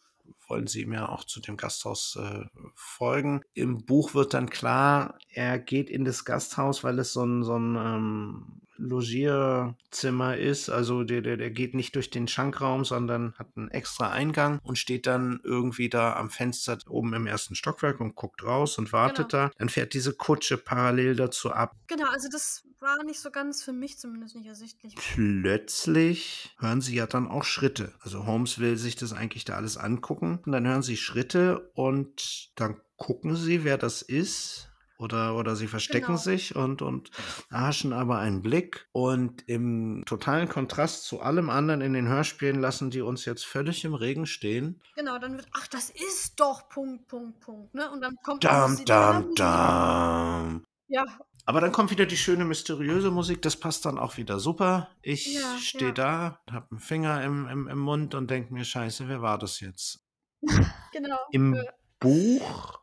S1: wollen sie ihm ja auch zu dem Gasthaus äh, folgen. Im Buch wird dann klar, er geht in das Gasthaus, weil es so ein, so ein ähm, Logierzimmer ist. Also der, der, der geht nicht durch den Schankraum, sondern hat einen extra Eingang und steht dann irgendwie da am Fenster oben im ersten Stockwerk und guckt raus und wartet
S2: Genau.
S1: da. Dann fährt diese Kutsche parallel dazu ab.
S2: Genau, also das war nicht so ganz für mich zumindest nicht ersichtlich.
S1: Plötzlich hören sie ja dann auch Schritte. Also Holmes will sich das eigentlich da alles angucken. Und dann hören sie Schritte und dann gucken sie, wer das ist. Oder, oder sie verstecken
S2: Genau.
S1: sich und, und erhaschen aber einen Blick. Und im totalen Kontrast zu allem anderen in den Hörspielen lassen die uns jetzt völlig im Regen stehen.
S2: Genau, dann wird, ach, das ist doch Punkt, Punkt, Punkt, ne? Und dann kommt
S1: Dam, dam, dam.
S2: Ja,
S1: Aber dann kommt wieder die schöne mysteriöse Musik, das passt dann auch wieder super. Ich
S2: Ja,
S1: stehe
S2: ja.
S1: da, habe einen Finger im, im, im Mund und denke mir, scheiße, wer war das jetzt? [laughs]
S2: genau.
S1: Im
S2: äh,
S1: Buch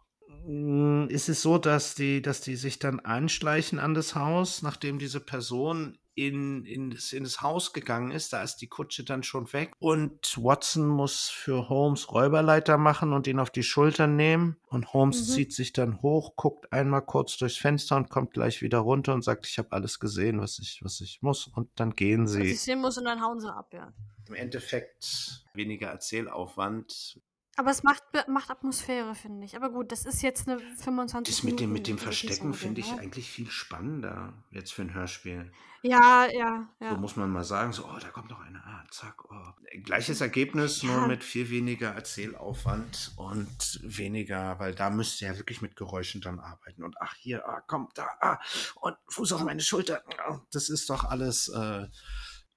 S1: ist es so, dass die, dass die sich dann anschleichen an das Haus, nachdem diese Person in, in, das, in das Haus gegangen ist. Da ist die Kutsche dann schon weg. Und Watson muss für Holmes Räuberleiter machen und ihn auf die Schultern nehmen. Und Holmes
S2: Mhm.
S1: zieht sich dann hoch, guckt einmal kurz durchs Fenster und kommt gleich wieder runter und sagt, ich habe alles gesehen, was ich, was ich muss. Und dann gehen
S2: was
S1: sie.
S2: ich sehen muss und dann hauen sie ab, ja.
S1: Im Endeffekt weniger Erzählaufwand,
S2: Aber es macht, macht Atmosphäre, finde ich. Aber gut, das ist jetzt eine 25
S1: Das mit dem, mit dem Verstecken
S2: Episode,
S1: finde ich
S2: ne?
S1: eigentlich viel spannender jetzt für ein Hörspiel.
S2: Ja, ja,
S1: So
S2: ja.
S1: muss man mal sagen, so, oh, da kommt noch eine, ah, zack, oh. Gleiches Ergebnis, nur
S2: Ja.
S1: mit viel weniger Erzählaufwand und weniger, weil da müsst ihr ja wirklich mit Geräuschen dann arbeiten. Und ach, hier, ah, komm, da, ah, und Fuß auf meine Schulter. Ah, Das ist doch alles, äh,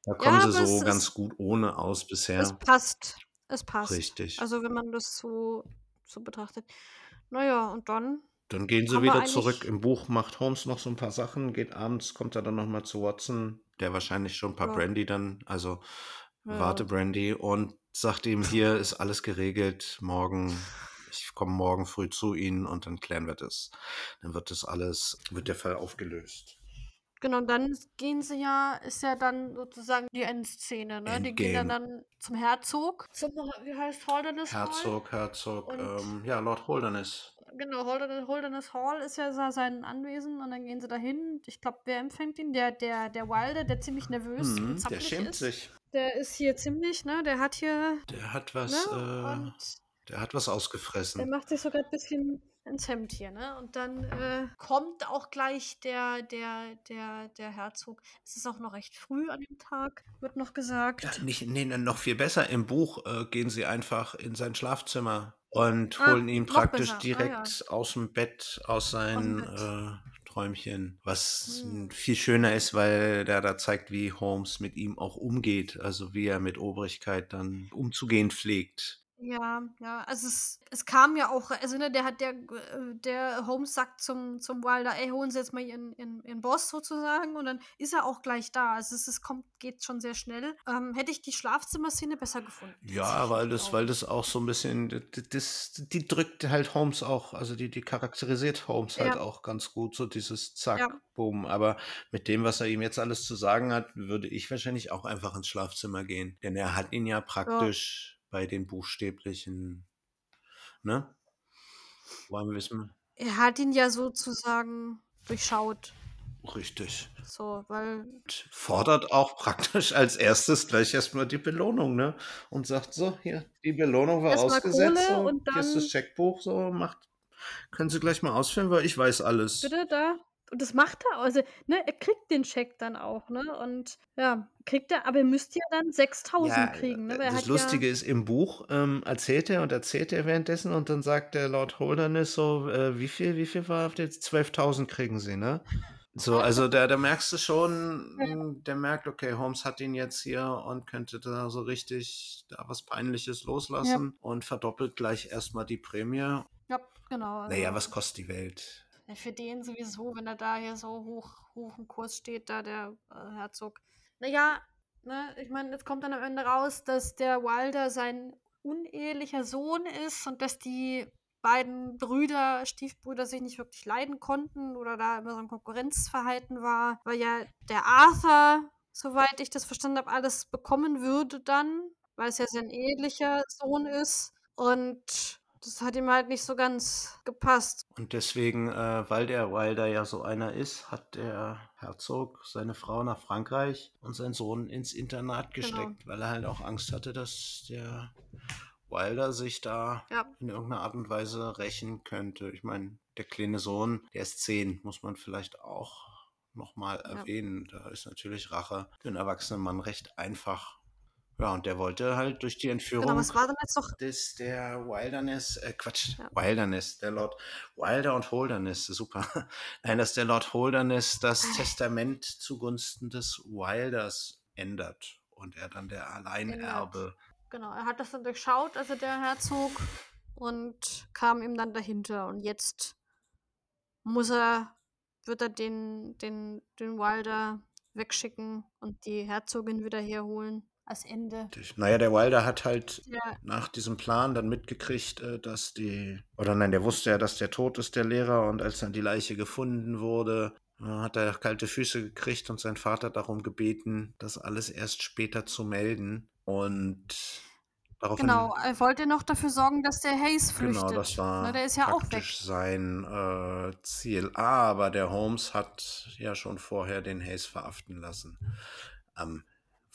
S1: da kommen sie
S2: aber
S1: so ganz gut ohne aus bisher.
S2: passt. Es passt.
S1: Richtig.
S2: Also, wenn man das so, so betrachtet. Naja, und dann
S1: Dann gehen sie wieder zurück. Im Buch macht Holmes noch so ein paar Sachen, geht abends, kommt er dann nochmal zu Watson, der wahrscheinlich schon ein paar
S2: Ja.
S1: Brandy dann, also
S2: Ja.
S1: Warte Brandy und sagt ihm, hier ist alles geregelt, morgen, ich komme morgen früh zu Ihnen und dann klären wir das. Dann wird das alles, wird der Fall aufgelöst.
S2: Genau, und dann gehen sie ja, ist ja dann sozusagen die Endszene, ne? Die gehen dann, dann zum Herzog. Zum, wie heißt Holderness Hall?
S1: Herzog, Herzog,
S2: Und-
S1: ähm, ja, Lord Holderness.
S2: Genau, Holderness, Holderness Hall ist ja sein Anwesen und dann gehen sie dahin. Ich glaube, wer empfängt ihn? Der, der, der Wilder, der ziemlich nervös und
S1: Mhm, der
S2: zappelig
S1: schämt
S2: ist.
S1: sich.
S2: Der ist hier ziemlich, ne? Der hat hier,
S1: Der hat was,
S2: ne?
S1: äh,
S2: Und
S1: der hat was
S2: der
S1: ausgefressen.
S2: macht sich sogar ein bisschen ins Hemd hier, ne? Und dann äh, kommt auch gleich der, der, der, der Herzog. Es ist auch noch recht früh an dem Tag, wird noch gesagt.
S1: Ja, nicht, nee, noch viel besser. Im Buch äh, gehen sie einfach in sein Schlafzimmer und
S2: Ah,
S1: holen ihn praktisch
S2: besser. Ah,
S1: direkt aus dem Bett, aus seinen äh, Träumchen. Was
S2: Hm.
S1: viel schöner ist, weil der da zeigt, wie Holmes mit ihm auch umgeht. Also wie er mit Obrigkeit dann umzugehen pflegt.
S2: Ja, ja, also es, es kam ja auch, also ne, der hat der, äh, der Holmes sagt zum, zum Wilder, ey, holen Sie jetzt mal Ihren, ihren, ihren Boss sozusagen und dann ist er auch gleich da. Also es, es kommt, geht schon sehr schnell. Ähm, hätte ich die Schlafzimmerszene besser gefunden.
S1: Ja, weil das,
S2: glaube
S1: weil das auch so ein bisschen, das, die drückt halt Holmes auch, also die, die charakterisiert Holmes halt
S2: Ja.
S1: auch ganz gut, so dieses Zack,
S2: Ja.
S1: Boom. Aber mit dem, was er ihm jetzt alles zu sagen hat, würde ich wahrscheinlich auch einfach ins Schlafzimmer gehen. Denn er hat ihn ja praktisch bei den buchstäblichen, ne? Wollen wir wissen?
S2: Er hat ihn ja sozusagen durchschaut.
S1: Richtig.
S2: So, weil
S1: Und fordert auch praktisch als erstes gleich erstmal die Belohnung, ne? Und sagt so, hier, die Belohnung war
S2: Erstmal
S1: ausgesetzt,
S2: Kohle
S1: so,
S2: und
S1: hier ist
S2: dann-
S1: das Scheckbuch, so, macht, können Sie gleich mal ausfüllen, weil ich weiß alles.
S2: bitte da. Und das macht er, also, ne, er kriegt den Scheck dann auch, ne? Und ja, kriegt er, aber er müsste ja dann 6000 kriegen, ne? Er
S1: das Lustige
S2: ja,
S1: ist, im Buch ähm, erzählt er und erzählt er währenddessen und dann sagt der Lord Holderness so, äh, wie viel, wie viel war auf der 12.000 kriegen Sie, ne? So, also da, da merkst du schon, [laughs] mh, der merkt, okay, Holmes hat ihn jetzt hier und könnte da so richtig da was Peinliches loslassen und verdoppelt gleich erstmal die Prämie.
S2: ja, genau. Also,
S1: Naja, was kostet die Welt?
S2: Für den sowieso, wenn er da hier so hoch, hoch im Kurs steht, da der äh, Herzog. Naja, ne, ich meine, jetzt kommt dann am Ende raus, dass der Wilder sein unehelicher Sohn ist und dass die beiden Brüder, Stiefbrüder sich nicht wirklich leiden konnten oder da immer so ein Konkurrenzverhalten war, weil ja der Arthur, soweit ich das verstanden habe, alles bekommen würde dann, weil es ja sein ehelicher Sohn ist. Und das hat ihm halt nicht so ganz gepasst.
S1: Und deswegen, äh, weil der Wilder ja so einer ist, hat der Herzog seine Frau nach Frankreich und seinen Sohn ins Internat
S2: Genau.
S1: gesteckt, weil er halt auch Angst hatte, dass der Wilder sich da
S2: Ja.
S1: in irgendeiner Art und Weise rächen könnte. Ich meine, der kleine Sohn, der ist zehn, muss man vielleicht auch nochmal
S2: Ja.
S1: erwähnen. Da ist natürlich Rache für einen erwachsenen Mann recht einfach. Ja, und der wollte halt durch die Entführung
S2: Genau, was war denn jetzt noch?
S1: des der Wilderness, äh, Quatsch,
S2: Ja.
S1: Wilderness, der Lord Wilder und Holderness, super. [laughs] Nein, dass der Lord Holderness das
S2: Ah.
S1: Testament zugunsten des Wilders ändert und er dann der Alleinerbe.
S2: Genau, er hat das dann durchschaut, also der Herzog, und kam ihm dann dahinter. Und jetzt muss er, wird er den, den, den Wilder wegschicken und die Herzogin wieder herholen. Als Ende.
S1: Naja, der Wilder hat halt
S2: Der,
S1: nach diesem Plan dann mitgekriegt, äh, dass die, oder nein, der wusste ja, dass der tot ist, der Lehrer, und als dann die Leiche gefunden wurde, äh, hat er kalte Füße gekriegt und sein Vater darum gebeten, das alles erst später zu melden. Und daraufhin
S2: genau, er wollte noch dafür sorgen, dass der Hayes flüchtet.
S1: Genau, das war
S2: Ne, der ist ja auch weg.
S1: praktisch sein äh, Ziel. Aber der Holmes hat ja schon vorher den Hayes verhaften lassen. Am.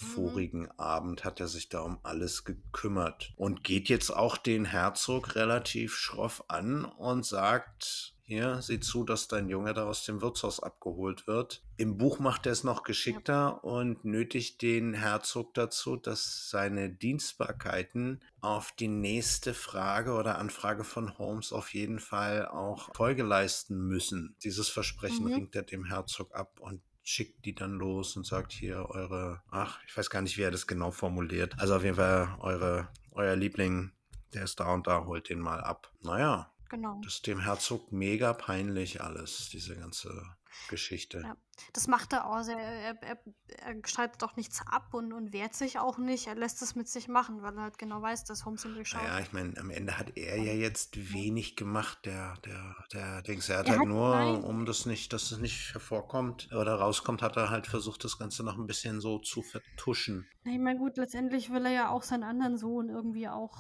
S1: Vorigen Abend hat er sich da um alles gekümmert und geht jetzt auch den Herzog relativ schroff an und sagt, hier, sieh zu, dass dein Junge da aus dem Wirtshaus abgeholt wird. Im Buch macht er es noch geschickter und nötigt den Herzog dazu, dass seine Dienstbarkeiten auf die nächste Frage oder Anfrage von Holmes auf jeden Fall auch Folge leisten müssen. Dieses Versprechen
S2: Mhm.
S1: ringt er dem Herzog ab und schickt die dann los und sagt hier eure, ach, ich weiß gar nicht, wie er das genau formuliert. Also auf jeden Fall eure, euer Liebling, der ist da und da, holt den mal ab. Naja,
S2: Genau.
S1: das ist dem Herzog mega peinlich alles, diese ganze Geschichte.
S2: Ja. Das macht er auch. Er, er, er, er streitet doch nichts ab und, und wehrt sich auch nicht. Er lässt es mit sich machen, weil er halt genau weiß, dass Holmes ihn durchschaut.
S1: Naja, ich meine, am Ende hat er ja jetzt wenig gemacht, der, der, der Dings. Er hat
S2: Er
S1: halt
S2: hat-
S1: nur,
S2: nein.
S1: um das nicht, dass es nicht hervorkommt oder rauskommt, hat er halt versucht, das Ganze noch ein bisschen so zu vertuschen.
S2: Na, Ich meine, gut, letztendlich will er ja auch seinen anderen Sohn irgendwie auch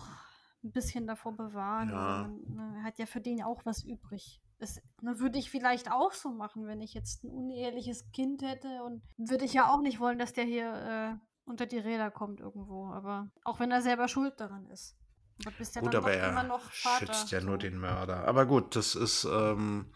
S2: ein bisschen davor bewahren.
S1: Ja.
S2: aber man, ne, er hat ja für den ja auch was übrig. Das ne, würde ich vielleicht auch so machen, wenn ich jetzt ein uneheliches Kind hätte und würde ich ja auch nicht wollen, dass der hier äh, unter die Räder kommt irgendwo. Aber auch wenn er selber schuld daran ist. Aber bist ja
S1: Gut,
S2: dann
S1: aber
S2: doch immer
S1: er schützt ja nur den Mörder. Aber gut, das ist, ähm,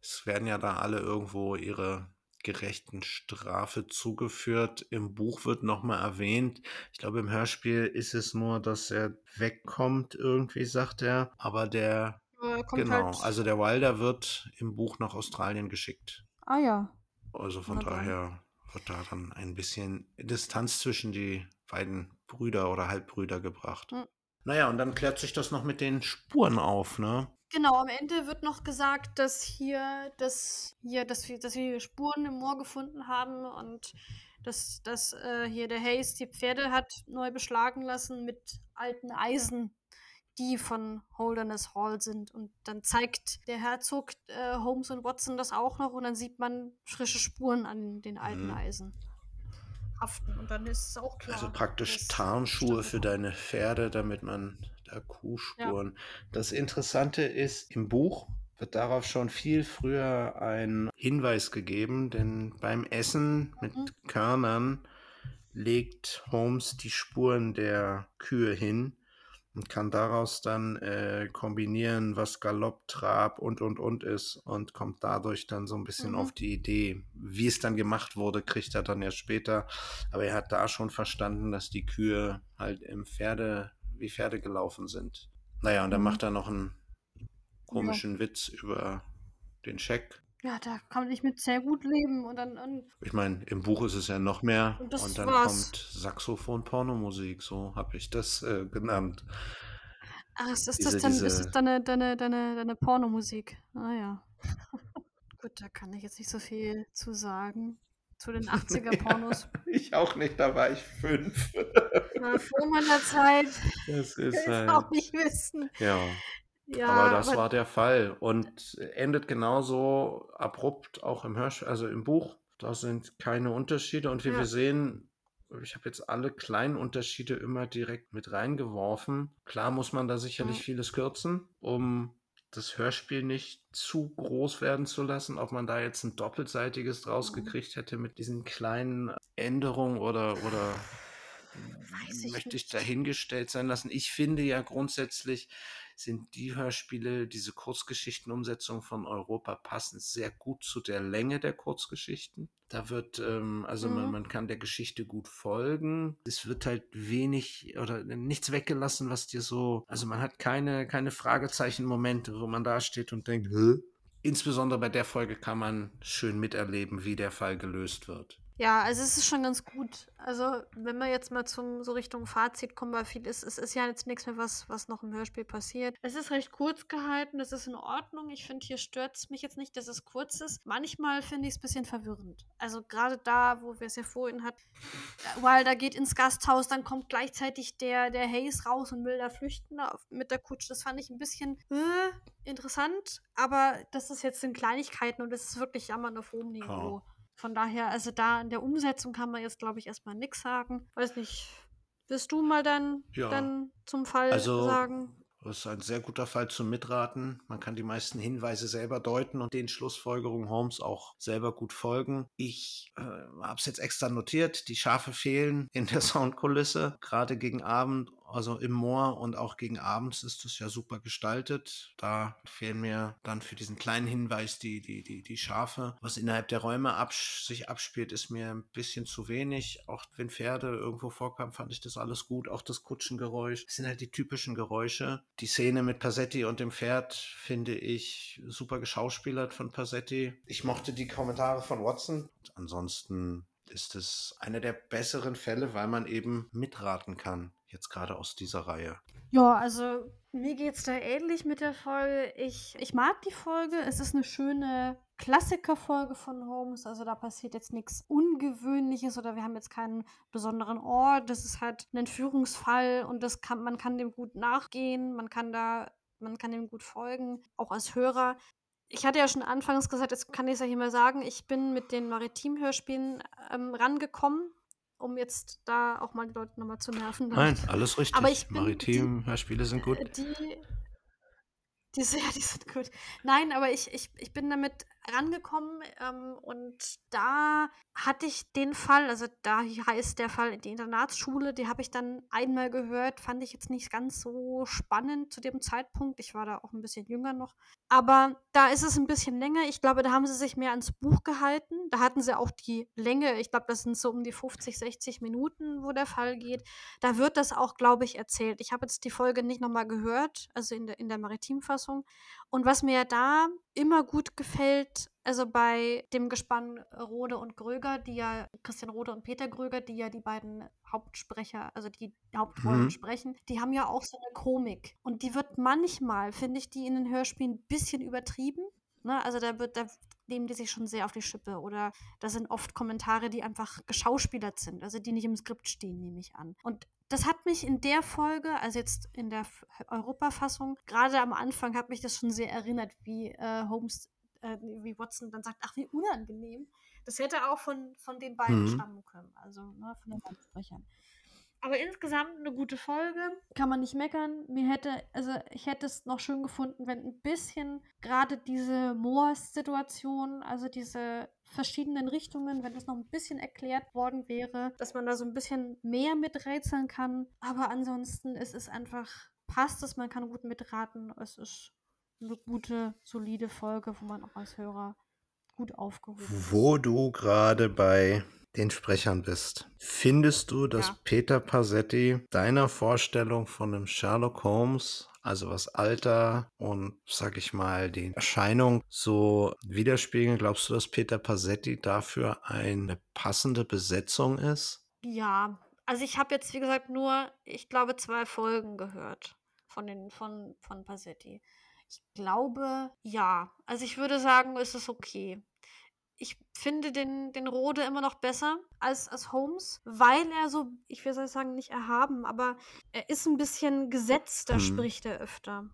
S1: es werden ja da alle irgendwo ihre gerechten Strafe zugeführt. Im Buch wird nochmal erwähnt. Ich glaube, im Hörspiel ist es nur, dass er wegkommt, irgendwie, sagt er. Aber der,
S2: Er kommt
S1: genau,
S2: halt,
S1: also der Wilder wird im Buch nach Australien geschickt.
S2: Ah ja.
S1: Also von
S2: dann.
S1: daher wird da dann ein bisschen Distanz zwischen die beiden Brüder oder Halbbrüder gebracht.
S2: Hm.
S1: Naja, und dann klärt sich das noch mit den Spuren auf, ne?
S2: Genau, am Ende wird noch gesagt, dass hier, dass hier, dass wir, dass wir Spuren im Moor gefunden haben und dass, dass äh, hier der Hayes die Pferde hat neu beschlagen lassen mit alten Eisen, die von Holderness Hall sind. Und dann zeigt der Herzog äh, Holmes und Watson das auch noch und dann sieht man frische Spuren an den alten
S1: Mhm.
S2: Eisen haften. Und dann ist es auch klar.
S1: Also praktisch Tarnschuhe für deine Pferde, damit man da Kuhspuren. Das Interessante ist, im Buch wird darauf schon viel früher ein Hinweis gegeben, denn beim Essen mit
S2: Mhm.
S1: Körnern legt Holmes die Spuren der Kühe hin und kann daraus dann äh, kombinieren, was Galopp, Trab und und und ist und kommt dadurch dann so ein bisschen
S2: Mhm.
S1: auf die Idee. Wie es dann gemacht wurde, kriegt er dann ja später. Aber er hat da schon verstanden, dass die Kühe halt im Pferde, wie Pferde gelaufen sind. Naja, und dann
S2: Mhm.
S1: macht er noch einen komischen Witz über den Scheck.
S2: Ja, da kann ich mit sehr gut leben. Und dann, und
S1: Ich meine, im Buch ist es ja noch mehr.
S2: Und
S1: Und dann
S2: war's.
S1: kommt Saxophon-Pornomusik, so habe ich das äh, genannt.
S2: Ach, ist das,
S1: Diese-
S2: das dann, ist
S1: diese-
S2: das deine, deine, deine, deine Pornomusik? Ah ja. [laughs] Gut, da kann ich jetzt nicht so viel zu sagen. Zu den 80er-Pornos. [laughs]
S1: Ich auch nicht, da war ich fünf.
S2: War vor meiner Zeit.
S1: Das ist [laughs] halt.
S2: auch nicht wissen.
S1: Ja,
S2: Ja,
S1: aber das war der Fall und endet genauso abrupt auch im Hörspiel, also im Buch. Da sind keine Unterschiede und wie
S2: Ja.
S1: wir sehen, ich habe jetzt alle kleinen Unterschiede immer direkt mit reingeworfen. Klar muss man da sicherlich
S2: Mhm.
S1: vieles kürzen, um das Hörspiel nicht zu groß werden zu lassen. Ob man da jetzt ein doppelseitiges draus
S2: Mhm.
S1: gekriegt hätte mit diesen kleinen Änderungen oder, oder
S2: ich
S1: möchte ich dahingestellt sein lassen. Ich finde ja grundsätzlich sind die Hörspiele, diese Kurzgeschichtenumsetzung von Europa passen sehr gut zu der Länge der Kurzgeschichten. Da wird, ähm, also man,
S2: Mhm.
S1: man kann der Geschichte gut folgen. Es wird halt wenig oder nichts weggelassen, was dir so, also man hat keine, keine Fragezeichen-Momente, wo man da steht und denkt, Hä? Insbesondere bei der Folge kann man schön miterleben, wie der Fall gelöst wird.
S2: Ja, also es ist schon ganz gut. Also, wenn wir jetzt mal zum so Richtung Fazit kommen, weil viel ist, es ist ja jetzt nichts mehr, was, was noch im Hörspiel passiert. Es ist recht kurz gehalten, das ist in Ordnung. Ich finde, hier stört es mich jetzt nicht, dass es kurz ist. Manchmal finde ich es ein bisschen verwirrend. Also gerade da, wo wir es ja vorhin hatten, Wilder geht ins Gasthaus, dann kommt gleichzeitig der, der Hayes raus und will da flüchten mit der Kutsche. Das fand ich ein bisschen äh, interessant, aber das ist jetzt in Kleinigkeiten und das ist wirklich jammern auf hohem Niveau. Von daher, also da in der Umsetzung kann man jetzt, glaube ich, erstmal nichts sagen. Weiß nicht. Willst du mal dann,
S1: Ja.
S2: dann zum Fall
S1: Also-
S2: sagen?
S1: Das ist ein sehr guter Fall zum Mitraten. Man kann die meisten Hinweise selber deuten und den Schlussfolgerungen Holmes auch selber gut folgen. Ich äh, habe es jetzt extra notiert. Die Schafe fehlen in der [laughs] Soundkulisse. Gerade gegen Abend, also im Moor und auch gegen abends ist es ja super gestaltet. Da fehlen mir dann für diesen kleinen Hinweis die, die, die, die Schafe. Was innerhalb der Räume absch sich abspielt, ist mir ein bisschen zu wenig. Auch wenn Pferde irgendwo vorkamen, fand ich das alles gut. Auch das Kutschengeräusch. Das sind halt die typischen Geräusche. Die Szene mit Passetti und dem Pferd finde ich super geschauspielert von Passetti. Ich mochte die Kommentare von Watson. Ansonsten ist es einer der besseren Fälle, weil man eben mitraten kann. Jetzt gerade aus dieser Reihe.
S2: Ja, also mir geht's da ähnlich mit der Folge. Ich, ich mag die Folge. Es ist eine schöne Klassikerfolge von Holmes. Also da passiert jetzt nichts Ungewöhnliches oder wir haben jetzt keinen besonderen Ort. Das ist halt ein Entführungsfall und das kann, man kann dem gut nachgehen. Man kann da, man kann dem gut folgen, auch als Hörer. Ich hatte ja schon anfangs gesagt, jetzt kann ich es ja hier mal sagen, ich bin mit den Maritim-Hörspielen ähm, rangekommen, um jetzt da auch mal die Leute nochmal zu nerven.
S1: Nein, alles richtig.
S2: Aber ich bin-
S1: Maritim-Hörspiele sind gut.
S2: Die, die, [laughs] ja, die sind gut. Nein, aber ich, ich, ich bin damit rangekommen ähm, und da hatte ich den Fall, also da heißt der Fall die Internatsschule, die habe ich dann einmal gehört, fand ich jetzt nicht ganz so spannend zu dem Zeitpunkt. Ich war da auch ein bisschen jünger noch. Aber da ist es ein bisschen länger. Ich glaube, da haben sie sich mehr ans Buch gehalten. Da hatten sie auch die Länge, ich glaube, das sind so um die 50, 60 Minuten, wo der Fall geht. Da wird das auch, glaube ich, erzählt. Ich habe jetzt die Folge nicht nochmal gehört, also in der, in der Maritimfassung. Und was mir da immer gut gefällt, also bei dem Gespann Rode und Gröger, die ja, Christian Rode und Peter Gröger, die ja die beiden Hauptsprecher, also die Hauptrollen
S1: Mhm.
S2: sprechen, die haben ja auch so eine Komik. Und die wird manchmal, finde ich, die in den Hörspielen ein bisschen übertrieben. Ne? Also da wird, da nehmen die sich schon sehr auf die Schippe. Oder da sind oft Kommentare, die einfach geschauspielert sind, also die nicht im Skript stehen, nehme ich an. Und das hat mich in der Folge, also jetzt in der Europafassung, gerade am Anfang hat mich das schon sehr erinnert, wie äh, Holmes, äh, wie Watson dann sagt, ach, wie unangenehm. Das hätte auch von, von den beiden
S1: Mhm.
S2: stammen können, also ne, von den beiden Sprechern. Aber insgesamt eine gute Folge. Kann man nicht meckern. Mir hätte, also ich hätte es noch schön gefunden, wenn ein bisschen gerade diese Moors-Situation, also diese verschiedenen Richtungen, wenn das noch ein bisschen erklärt worden wäre, dass man da so ein bisschen mehr miträtseln kann. Aber ansonsten ist es einfach, passt es, man kann gut mitraten. Es ist eine gute, solide Folge, wo man auch als Hörer gut aufgehoben ist.
S1: Wo du gerade bei den Sprechern bist, findest du, dass
S2: Ja.
S1: Peter Passetti deiner Vorstellung von einem Sherlock Holmes, also was Alter und, sag ich mal, die Erscheinung so widerspiegeln? Glaubst du, dass Peter Passetti dafür eine passende Besetzung ist?
S2: Ja, also ich habe jetzt, wie gesagt, nur, ich glaube, zwei Folgen gehört von den, von, von Passetti. Ich glaube, ja. Also ich würde sagen, es ist okay. Ich finde den, den Rode immer noch besser als, als Holmes, weil er so, ich will sagen, nicht erhaben, aber er ist ein bisschen gesetzter,
S1: Mhm.
S2: spricht er öfter.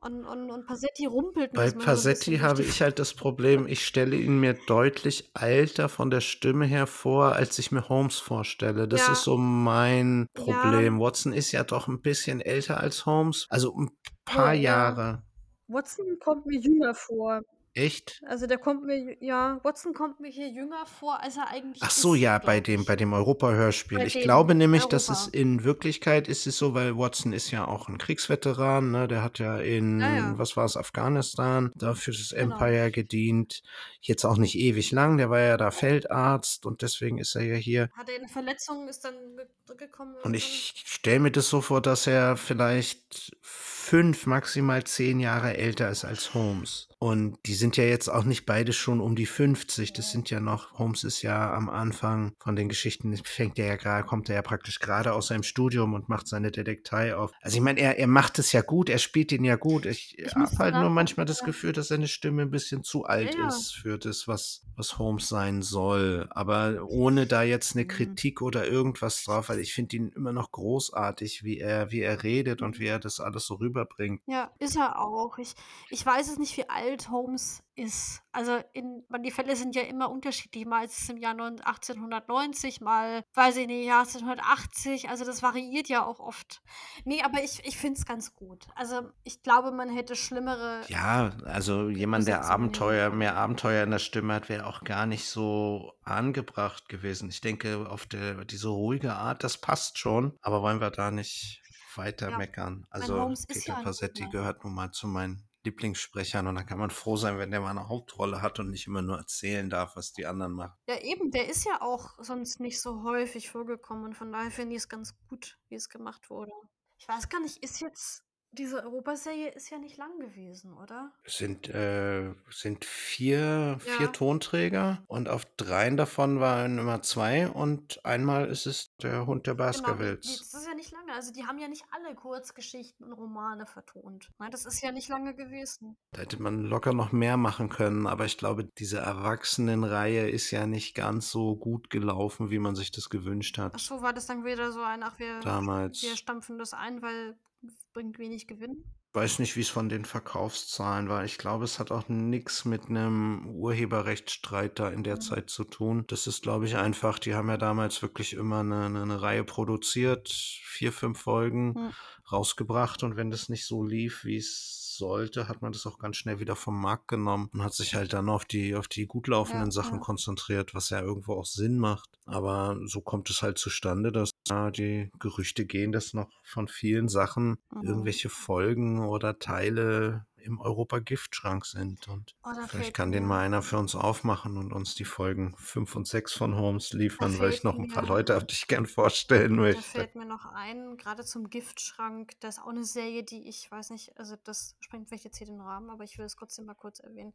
S2: Und, und, und Passetti rumpelt
S1: Bei
S2: so
S1: Passetti
S2: durch
S1: habe ich halt das Problem, ich stelle ihn mir deutlich älter von der Stimme her vor, als ich mir Holmes vorstelle. Das
S2: Ja.
S1: ist so mein
S2: Ja.
S1: Problem. Watson ist ja doch ein bisschen älter als Holmes, also ein paar
S2: Oh, ja.
S1: Jahre.
S2: Watson kommt mir jünger vor.
S1: Echt?
S2: Also der kommt mir, ja, Watson kommt mir hier jünger vor, als er eigentlich
S1: Ach so,
S2: ist,
S1: ja, bei
S2: glaub
S1: dem,
S2: ich.
S1: bei dem Europa-Hörspiel.
S2: Bei
S1: Ich
S2: dem
S1: glaube nämlich, dass es
S2: Europa.
S1: in Wirklichkeit ist es so, weil Watson ist ja auch ein Kriegsveteran, ne? Der hat ja in,
S2: Ja,
S1: was war es, Afghanistan, da für das
S2: Genau.
S1: Empire gedient. Jetzt auch nicht ewig lang, der war ja da Feldarzt und deswegen ist er ja hier.
S2: Hat er eine Verletzung, ist dann ge gekommen
S1: Und
S2: irgendwann?
S1: ich stelle mir das so vor, dass er vielleicht fünf, maximal zehn Jahre älter ist als Holmes. Und die sind ja jetzt auch nicht beide schon um die 50. Das sind ja noch, Holmes ist ja am Anfang von den Geschichten, fängt er ja gerade, kommt er ja praktisch gerade aus seinem Studium und macht seine Detektei auf. Also ich meine, er, er macht es ja gut, er spielt ihn ja gut. Ich,
S2: Ich
S1: habe halt nur manchmal das. Gefühl, dass seine Stimme ein bisschen zu alt
S2: Ja,
S1: ist für das, was, was Holmes sein soll. Aber ohne da jetzt eine
S2: Mhm.
S1: Kritik oder irgendwas drauf, weil ich finde ihn immer noch großartig, wie er, wie er redet und wie er das alles so rüberbringt.
S2: Ja, ist er auch. Ich, ich weiß es nicht, wie alt Holmes ist. Also in, man, die Fälle sind ja immer unterschiedlich. Mal ist es im Jahr neun- 1890, mal, weiß ich nicht, Jahr 1880. Also das variiert ja auch oft. Nee, aber ich, ich finde es ganz gut. Also ich glaube, man hätte schlimmere.
S1: Ja, also jemand, der Abenteuer, mehr Abenteuer in der Stimme hat, wäre auch gar nicht so angebracht gewesen. Ich denke, auf der, diese ruhige Art, das passt schon, aber wollen wir da nicht weiter
S2: Ja,
S1: meckern. Also Peter
S2: ja
S1: Passetti gehört nun mal zu meinen Lieblingssprechern und da kann man froh sein, wenn der mal eine Hauptrolle hat und nicht immer nur erzählen darf, was die anderen machen.
S2: Ja, eben, der ist ja auch sonst nicht so häufig vorgekommen und von daher finde ich es ganz gut, wie es gemacht wurde. Ich weiß gar nicht, ist jetzt, diese Europaserie ist ja nicht lang gewesen, oder?
S1: Es sind, äh, sind vier, vier
S2: Ja.
S1: Tonträger und auf dreien davon waren immer zwei und einmal ist es der Hund der
S2: Genau,
S1: Baskervilles.
S2: das ist ja nicht lange. Also die haben ja nicht alle Kurzgeschichten und Romane vertont. Nein, das ist ja nicht lange gewesen.
S1: Da hätte man locker noch mehr machen können, aber ich glaube, diese Erwachsenenreihe ist ja nicht ganz so gut gelaufen, wie man sich das gewünscht
S2: Ach
S1: hat
S2: so, war das dann wieder so ein, ach, wir, wir
S1: damals.
S2: stampfen das ein, weil es bringt wenig Gewinn?
S1: Weiß nicht, wie es von den Verkaufszahlen war. Ich glaube, es hat auch nichts mit einem Urheberrechtsstreit da in der
S2: Mhm.
S1: Zeit zu tun. Das ist, glaube ich, einfach, die haben ja damals wirklich immer eine, eine, eine Reihe produziert, vier, fünf Folgen
S2: Hm.
S1: rausgebracht und wenn das nicht so lief, wie es sollte, hat man das auch ganz schnell wieder vom Markt genommen und hat sich halt dann auf die, auf die gut laufenden
S2: Ja,
S1: Sachen
S2: ja.
S1: konzentriert, was ja irgendwo auch Sinn macht. Aber so kommt es halt zustande, dass die Gerüchte gehen, dass noch von vielen Sachen
S2: Mhm.
S1: irgendwelche Folgen oder Teile im Europa-Giftschrank sind. Und
S2: Oh, da
S1: vielleicht kann den mal einer für uns aufmachen und uns die Folgen 5 und 6 von Holmes
S2: da
S1: liefern, weil ich noch ein paar Leute habe, die ich gern vorstellen
S2: da
S1: möchte.
S2: fällt mir noch ein, gerade zum Giftschrank, das ist auch eine Serie, die ich weiß nicht, also das sprengt vielleicht jetzt hier den Rahmen, aber ich will es trotzdem mal kurz erwähnen.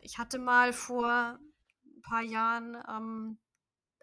S2: Ich hatte mal vor ein paar Jahren ähm,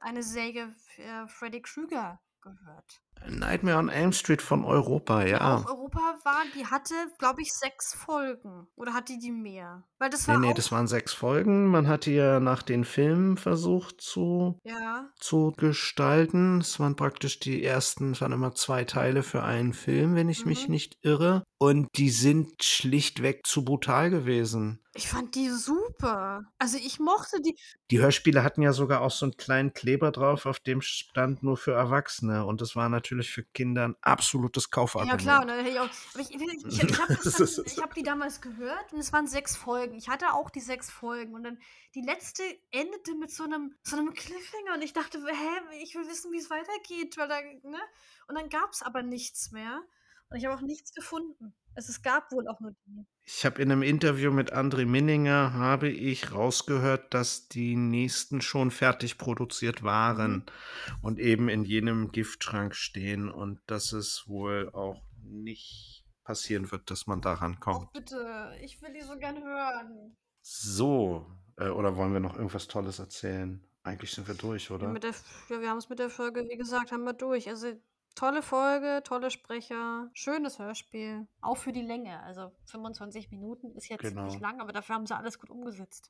S2: eine Serie für Freddy Krueger gehört.
S1: Nightmare on Elm Street von Europa,
S2: Die auch
S1: ja.
S2: Europa war, die hatte, glaube ich, sechs Folgen. Oder hatte die mehr? Weil das
S1: Nee,
S2: war
S1: nee, das
S2: auch,
S1: waren sechs Folgen. Man hat die ja nach den Filmen versucht zu,
S2: ja,
S1: zu gestalten. Es waren praktisch die ersten, es waren immer zwei Teile für einen Film, wenn ich mich
S2: mhm.
S1: nicht irre. Und die sind schlichtweg zu brutal gewesen.
S2: Ich fand die super. Also ich mochte die.
S1: Die Hörspiele hatten ja sogar auch so einen kleinen Kleber drauf, auf dem stand nur für Erwachsene. Und das war natürlich für Kinder ein absolutes
S2: Ja, klar.
S1: Kaufargument.
S2: hätte ich auch. Aber ich, ich, ich, ich habe [laughs] habe die damals gehört und es waren sechs Folgen. Ich hatte auch die sechs Folgen und dann die letzte endete mit so einem, so einem Cliffhanger und ich dachte, hä, ich will wissen, wie es weitergeht, weil da, ne? Und dann gab es aber nichts mehr und ich habe auch nichts gefunden. Also es gab wohl auch nur die.
S1: Ich habe in einem Interview mit André Minninger habe ich rausgehört, dass die nächsten schon fertig produziert
S2: Mhm.
S1: waren und eben in jenem Giftschrank stehen und dass es wohl auch nicht passieren wird, dass man daran
S2: Och
S1: kommt.
S2: bitte, ich will die so gern hören.
S1: So, äh, oder wollen wir noch irgendwas Tolles erzählen? Eigentlich sind wir durch,
S2: Ja,
S1: oder?
S2: mit der, F- ja, wir haben es mit der Folge, wie gesagt, haben wir durch. Also tolle Folge, tolle Sprecher, schönes Hörspiel. Auch für die Länge. Also 25 Minuten ist jetzt nicht
S1: Genau.
S2: lang, aber dafür haben sie alles gut umgesetzt.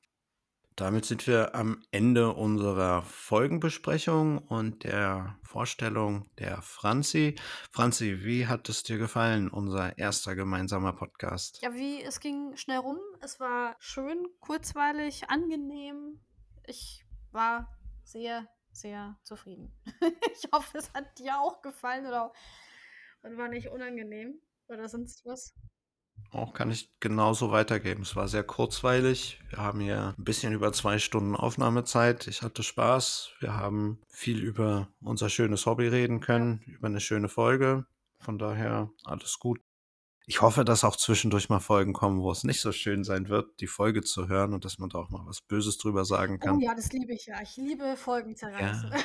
S1: damit sind wir am Ende unserer Folgenbesprechung und der Vorstellung der Franzi. Franzi, wie hat es dir gefallen, unser erster gemeinsamer Podcast?
S2: Ja, wie es ging schnell rum. Es war schön, kurzweilig, angenehm. Ich war sehr, sehr zufrieden. [laughs] ich hoffe, es hat dir auch gefallen oder und war nicht unangenehm oder sonst was.
S1: Auch kann ich genauso weitergeben. Es war sehr kurzweilig. Wir haben hier ein bisschen über zwei Stunden Aufnahmezeit. Ich hatte Spaß. Wir haben viel über unser schönes Hobby reden können, über eine schöne Folge. Von daher alles gut. Ich hoffe, dass auch zwischendurch mal Folgen kommen, wo es nicht so schön sein wird, die Folge zu hören und dass man da auch mal was Böses drüber sagen kann.
S2: Oh ja, das liebe ich ja. Ich liebe Folgen zerreißen. Ja. [laughs]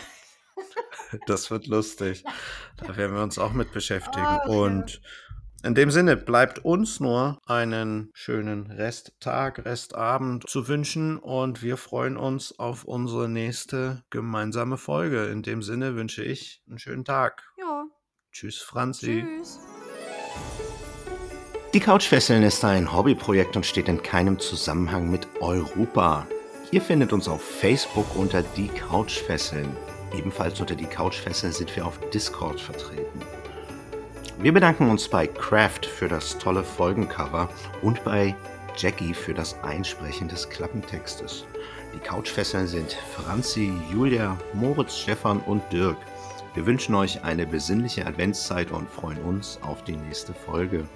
S2: [laughs]
S1: Das wird lustig. Da werden wir uns auch mit beschäftigen. Oh, und ja. In dem Sinne bleibt uns nur einen schönen Resttag, Restabend zu wünschen und wir freuen uns auf unsere nächste gemeinsame Folge. In dem Sinne wünsche ich einen schönen Tag.
S2: Ja.
S1: Tschüss, Franzi.
S2: Tschüss.
S1: Die Couchfesseln ist ein Hobbyprojekt und steht in keinem Zusammenhang mit Europa. Ihr findet uns auf Facebook unter die Couchfesseln. Ebenfalls unter die Couchfesseln sind wir auf Discord vertreten. Wir bedanken uns bei Kraft für das tolle Folgencover und bei Jackie für das Einsprechen des Klappentextes. Die Couchfesseln sind Franzi, Julia, Moritz, Stefan und Dirk. Wir wünschen euch eine besinnliche Adventszeit und freuen uns auf die nächste Folge.